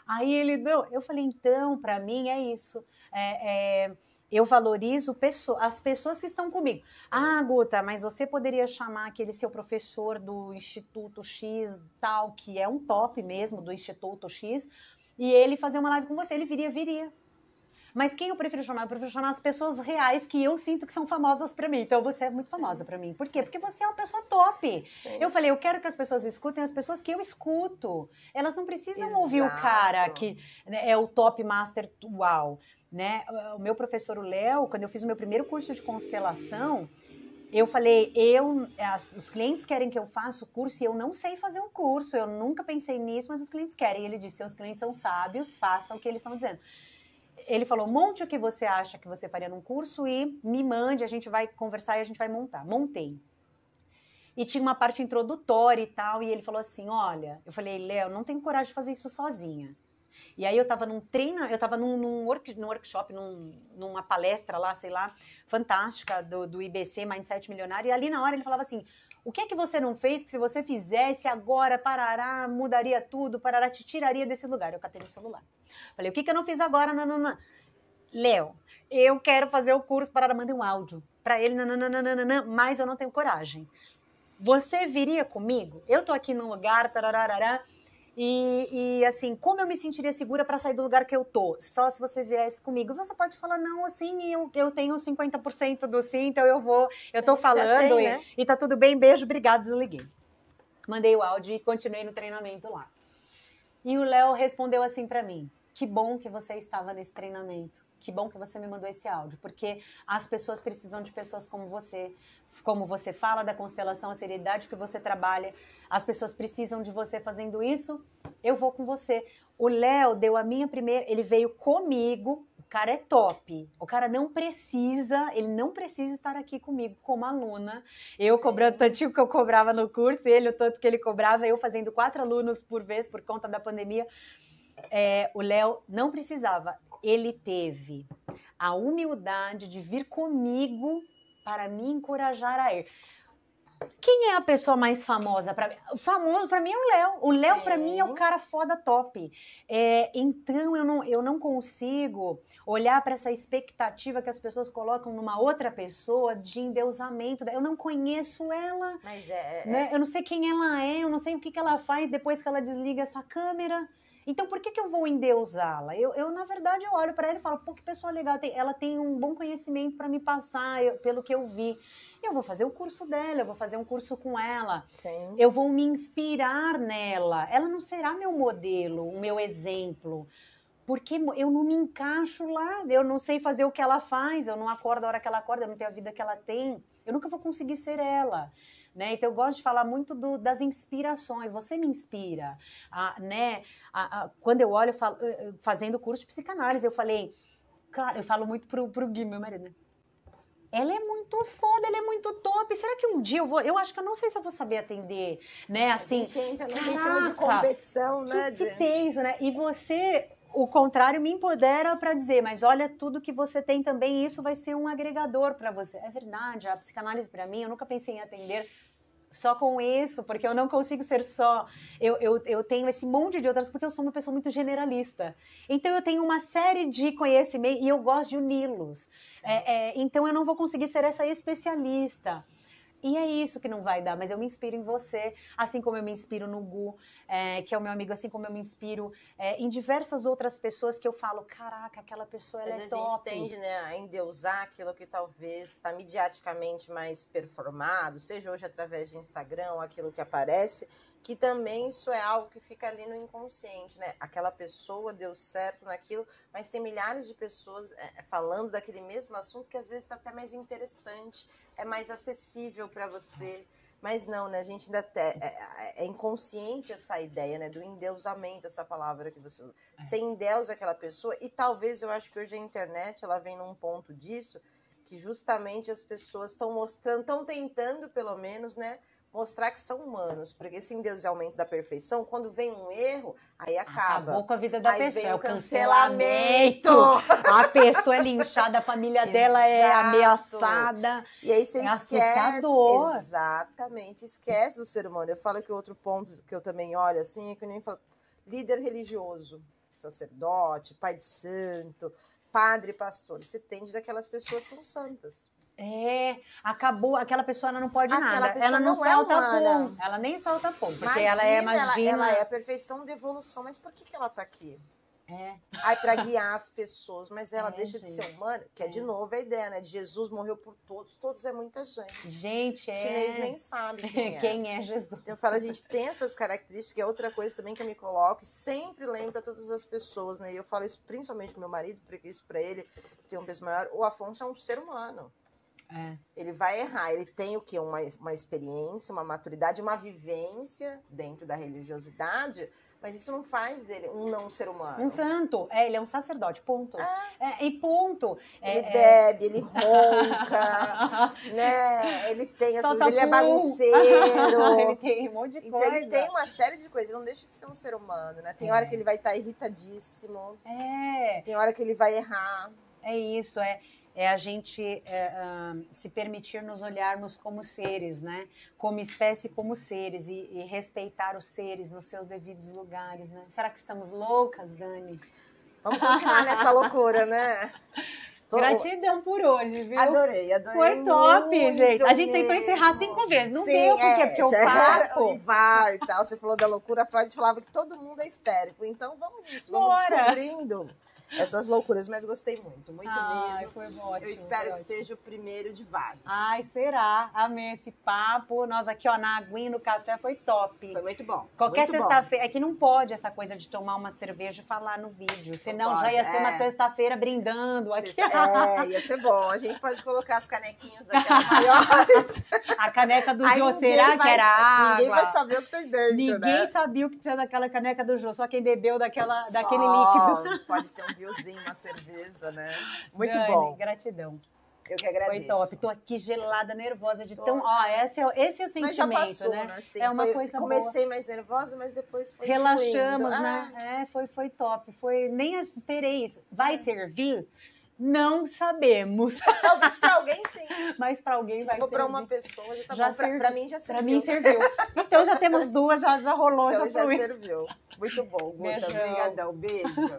Aí ele deu. Eu falei, então, para mim é isso. É, é, eu valorizo as pessoas que estão comigo. Sim. Ah, Guta, mas você poderia chamar aquele seu professor do Instituto X, tal, que é um top mesmo do Instituto X, e ele fazer uma live com você. Ele viria, viria. Mas quem eu prefiro chamar? Eu prefiro chamar as pessoas reais que eu sinto que são famosas para mim. Então você é muito famosa para mim. Por quê? Porque você é uma pessoa top. Sim. Eu falei, eu quero que as pessoas escutem as pessoas que eu escuto. Elas não precisam Exato. ouvir o cara que né, é o top master uau, né? O meu professor o Léo, quando eu fiz o meu primeiro curso de constelação, eu falei, eu, as, os clientes querem que eu faça o curso e eu não sei fazer um curso, eu nunca pensei nisso, mas os clientes querem. E ele disse, seus clientes são sábios, façam o que eles estão dizendo ele falou: monte o que você acha que você faria num curso e me mande, a gente vai conversar e a gente vai montar. Montei. E tinha uma parte introdutória e tal, e ele falou assim: Olha, eu falei, Léo, não tenho coragem de fazer isso sozinha. E aí eu tava num treino, eu tava num, num, work, num workshop, num, numa palestra lá, sei lá, fantástica do, do IBC, Mindset Milionário, e ali na hora ele falava assim, o que é que você não fez que se você fizesse agora, parará, mudaria tudo, parará, te tiraria desse lugar? Eu catei no celular. Falei, o que, que eu não fiz agora? Não, não, não. Léo, eu quero fazer o curso, parará, mandei um áudio para ele, nananana, mas eu não tenho coragem. Você viria comigo? Eu tô aqui num lugar, tarararará, e, e, assim, como eu me sentiria segura para sair do lugar que eu tô? Só se você viesse comigo. Você pode falar, não, assim, eu, eu tenho 50% do sim, então eu vou, eu tô falando tem, e, né? e tá tudo bem, beijo, obrigado, desliguei. Mandei o áudio e continuei no treinamento lá. E o Léo respondeu assim para mim: Que bom que você estava nesse treinamento que bom que você me mandou esse áudio, porque as pessoas precisam de pessoas como você, como você fala da constelação, a seriedade que você trabalha, as pessoas precisam de você fazendo isso, eu vou com você. O Léo deu a minha primeira, ele veio comigo, o cara é top, o cara não precisa, ele não precisa estar aqui comigo como aluna, eu Sim. cobrando o tanto que eu cobrava no curso, ele o tanto que ele cobrava, eu fazendo quatro alunos por vez por conta da pandemia, é, o Léo não precisava, ele teve a humildade de vir comigo para me encorajar a ir. Quem é a pessoa mais famosa para mim? Famoso para mim é o Léo. O Léo para mim é o cara foda top. É, então eu não, eu não consigo olhar para essa expectativa que as pessoas colocam numa outra pessoa de endeusamento. Eu não conheço ela. Mas é, é né? Eu não sei quem ela é. Eu não sei o que, que ela faz depois que ela desliga essa câmera. Então, por que, que eu vou endeusá-la? Eu, eu, na verdade, eu olho para ela e falo, pô, que pessoa legal, ela tem um bom conhecimento para me passar, eu, pelo que eu vi. Eu vou fazer o curso dela, eu vou fazer um curso com ela. Sim. Eu vou me inspirar nela. Ela não será meu modelo, o meu exemplo porque eu não me encaixo lá, eu não sei fazer o que ela faz, eu não acordo a hora que ela acorda, eu não tenho a vida que ela tem, eu nunca vou conseguir ser ela. Né? Então eu gosto de falar muito do, das inspirações. Você me inspira, né? Quando eu olho, eu falo, fazendo curso de psicanálise, eu falei, cara, eu falo muito pro, pro Gui, meu marido, né? ela é muito foda, ela é muito top. Será que um dia eu vou. Eu acho que eu não sei se eu vou saber atender, né? Assim. A gente entra no ritmo de competição, né? Que, que tem isso, né? E você. O contrário me empodera para dizer, mas olha tudo que você tem também, isso vai ser um agregador para você. É verdade, a psicanálise para mim, eu nunca pensei em atender só com isso, porque eu não consigo ser só. Eu, eu, eu tenho esse monte de outras, porque eu sou uma pessoa muito generalista. Então eu tenho uma série de conhecimentos e eu gosto de uni-los. É, é, então eu não vou conseguir ser essa especialista. E é isso que não vai dar, mas eu me inspiro em você, assim como eu me inspiro no Gu, é, que é o meu amigo, assim como eu me inspiro é, em diversas outras pessoas que eu falo, caraca, aquela pessoa ela mas é top. a gente tende né, a endeusar aquilo que talvez está mediaticamente mais performado, seja hoje através de Instagram, aquilo que aparece, que também isso é algo que fica ali no inconsciente, né? Aquela pessoa deu certo naquilo, mas tem milhares de pessoas é, falando daquele mesmo assunto que às vezes está até mais interessante, é mais acessível para você. Mas não, né? A gente ainda te, é, é, é, inconsciente essa ideia, né? Do endeusamento, essa palavra que você usa. É. Você endeusa aquela pessoa, e talvez eu acho que hoje a internet ela vem num ponto disso que justamente as pessoas estão mostrando, estão tentando, pelo menos, né? Mostrar que são humanos, porque esse endeusamento da perfeição, quando vem um erro, aí acaba. Acabou com a vida da aí pessoa, vem é o cancelamento. cancelamento. a pessoa é linchada, a família (laughs) dela é ameaçada. E aí você é esquece. Assustador. Exatamente, esquece o ser humano. Eu falo que outro ponto que eu também olho assim, é que eu nem falo, líder religioso, sacerdote, pai de santo, padre, pastor, você tende daquelas pessoas são santas. É, acabou, aquela pessoa ela não pode aquela nada. Ela não, não salta é pum. Ela nem salta pum, porque imagina, ela é magia. Ela, ela, é a perfeição de evolução, mas por que, que ela tá aqui? É. Aí para guiar as pessoas, mas ela é, deixa gente. de ser humana, que é. é. de novo a ideia, né? De Jesus morreu por todos, todos é muita gente. Gente, é. O chinês nem sabe quem (laughs) é. quem é Jesus. Então eu falo, a gente tem essas características, que é outra coisa também que eu me coloco, e sempre lembro para todas as pessoas, né? E eu falo isso principalmente com meu marido, porque isso para ele tem um peso maior. O Afonso é um ser humano. É. Ele vai errar. Ele tem o que? Uma, uma experiência, uma maturidade, uma vivência dentro da religiosidade, Mas isso não faz dele um não ser humano. Um santo. É, ele é um sacerdote, ponto. É, e ponto. Ele É, é, bebe, ele ronca, (laughs) né? Ele tem as solta coisas, ele é bagunceiro. (laughs) ele tem um monte de Então coisa. ele tem uma série de coisas, ele não deixa de ser um ser humano, né? Tem É. hora que ele vai estar irritadíssimo, É, tem hora que ele vai errar. é isso, é, é a gente é, ah, se permitir nos olharmos como seres, né? Como espécie, como seres, e, e respeitar os seres nos seus devidos lugares, né? Será que estamos loucas, Dani? Vamos continuar nessa loucura, né? (laughs) Tô- Gratidão por hoje, viu? Adorei, adorei. Foi top, gente. A gente tentou mesmo. encerrar cinco vezes. Não Sim, deu, porque, é, porque o papo. o VAR e tal. Você falou da loucura, Freud falava que todo mundo é histérico. Então vamos nisso, vamos Bora. descobrindo essas loucuras. Mas gostei muito, muito Ai, mesmo. foi ótimo. Eu espero que ótimo. seja o primeiro de vários. Ai, será? Amei esse papo. Nós aqui, ó, na aguinha, no café, foi top. Foi muito bom. Qualquer sexta-feira. É que não pode essa coisa de tomar uma cerveja e falar no vídeo. Senão já ia ser uma é. sexta-feira brindando aqui. Sexta- É, ia ser bom. A gente pode colocar as canequinhas daquelas (laughs) maiores. A caneca do Jô, será vai- que era água? Ninguém vai saber o que tem dentro, Ninguém né? sabia o que tinha naquela caneca do Jô, só quem bebeu daquela, Só daquele líquido. Pode ter um vinhozinho, uma cerveja, né? Muito Dani, bom. Gratidão. Eu que agradeço. Foi top. Tô aqui gelada, nervosa de tão. Ó, esse é, esse é o Mas já sentimento, passou, né? Assim, É uma foi- coisa comecei mais nervosa, mas depois foi Relaxamos, fluindo. né? Ah, É, foi, foi top. Foi, nem esperei isso. Vai servir? Não sabemos. (laughs) talvez pra alguém sim. Mas para alguém Se vai for pra servir. uma pessoa, já tá Já bom. Pra mim já serviu. mim serviu. Então já temos duas, já, já rolou, Então já já serviu. Muito bom, Guta. Obrigadão. Beijo.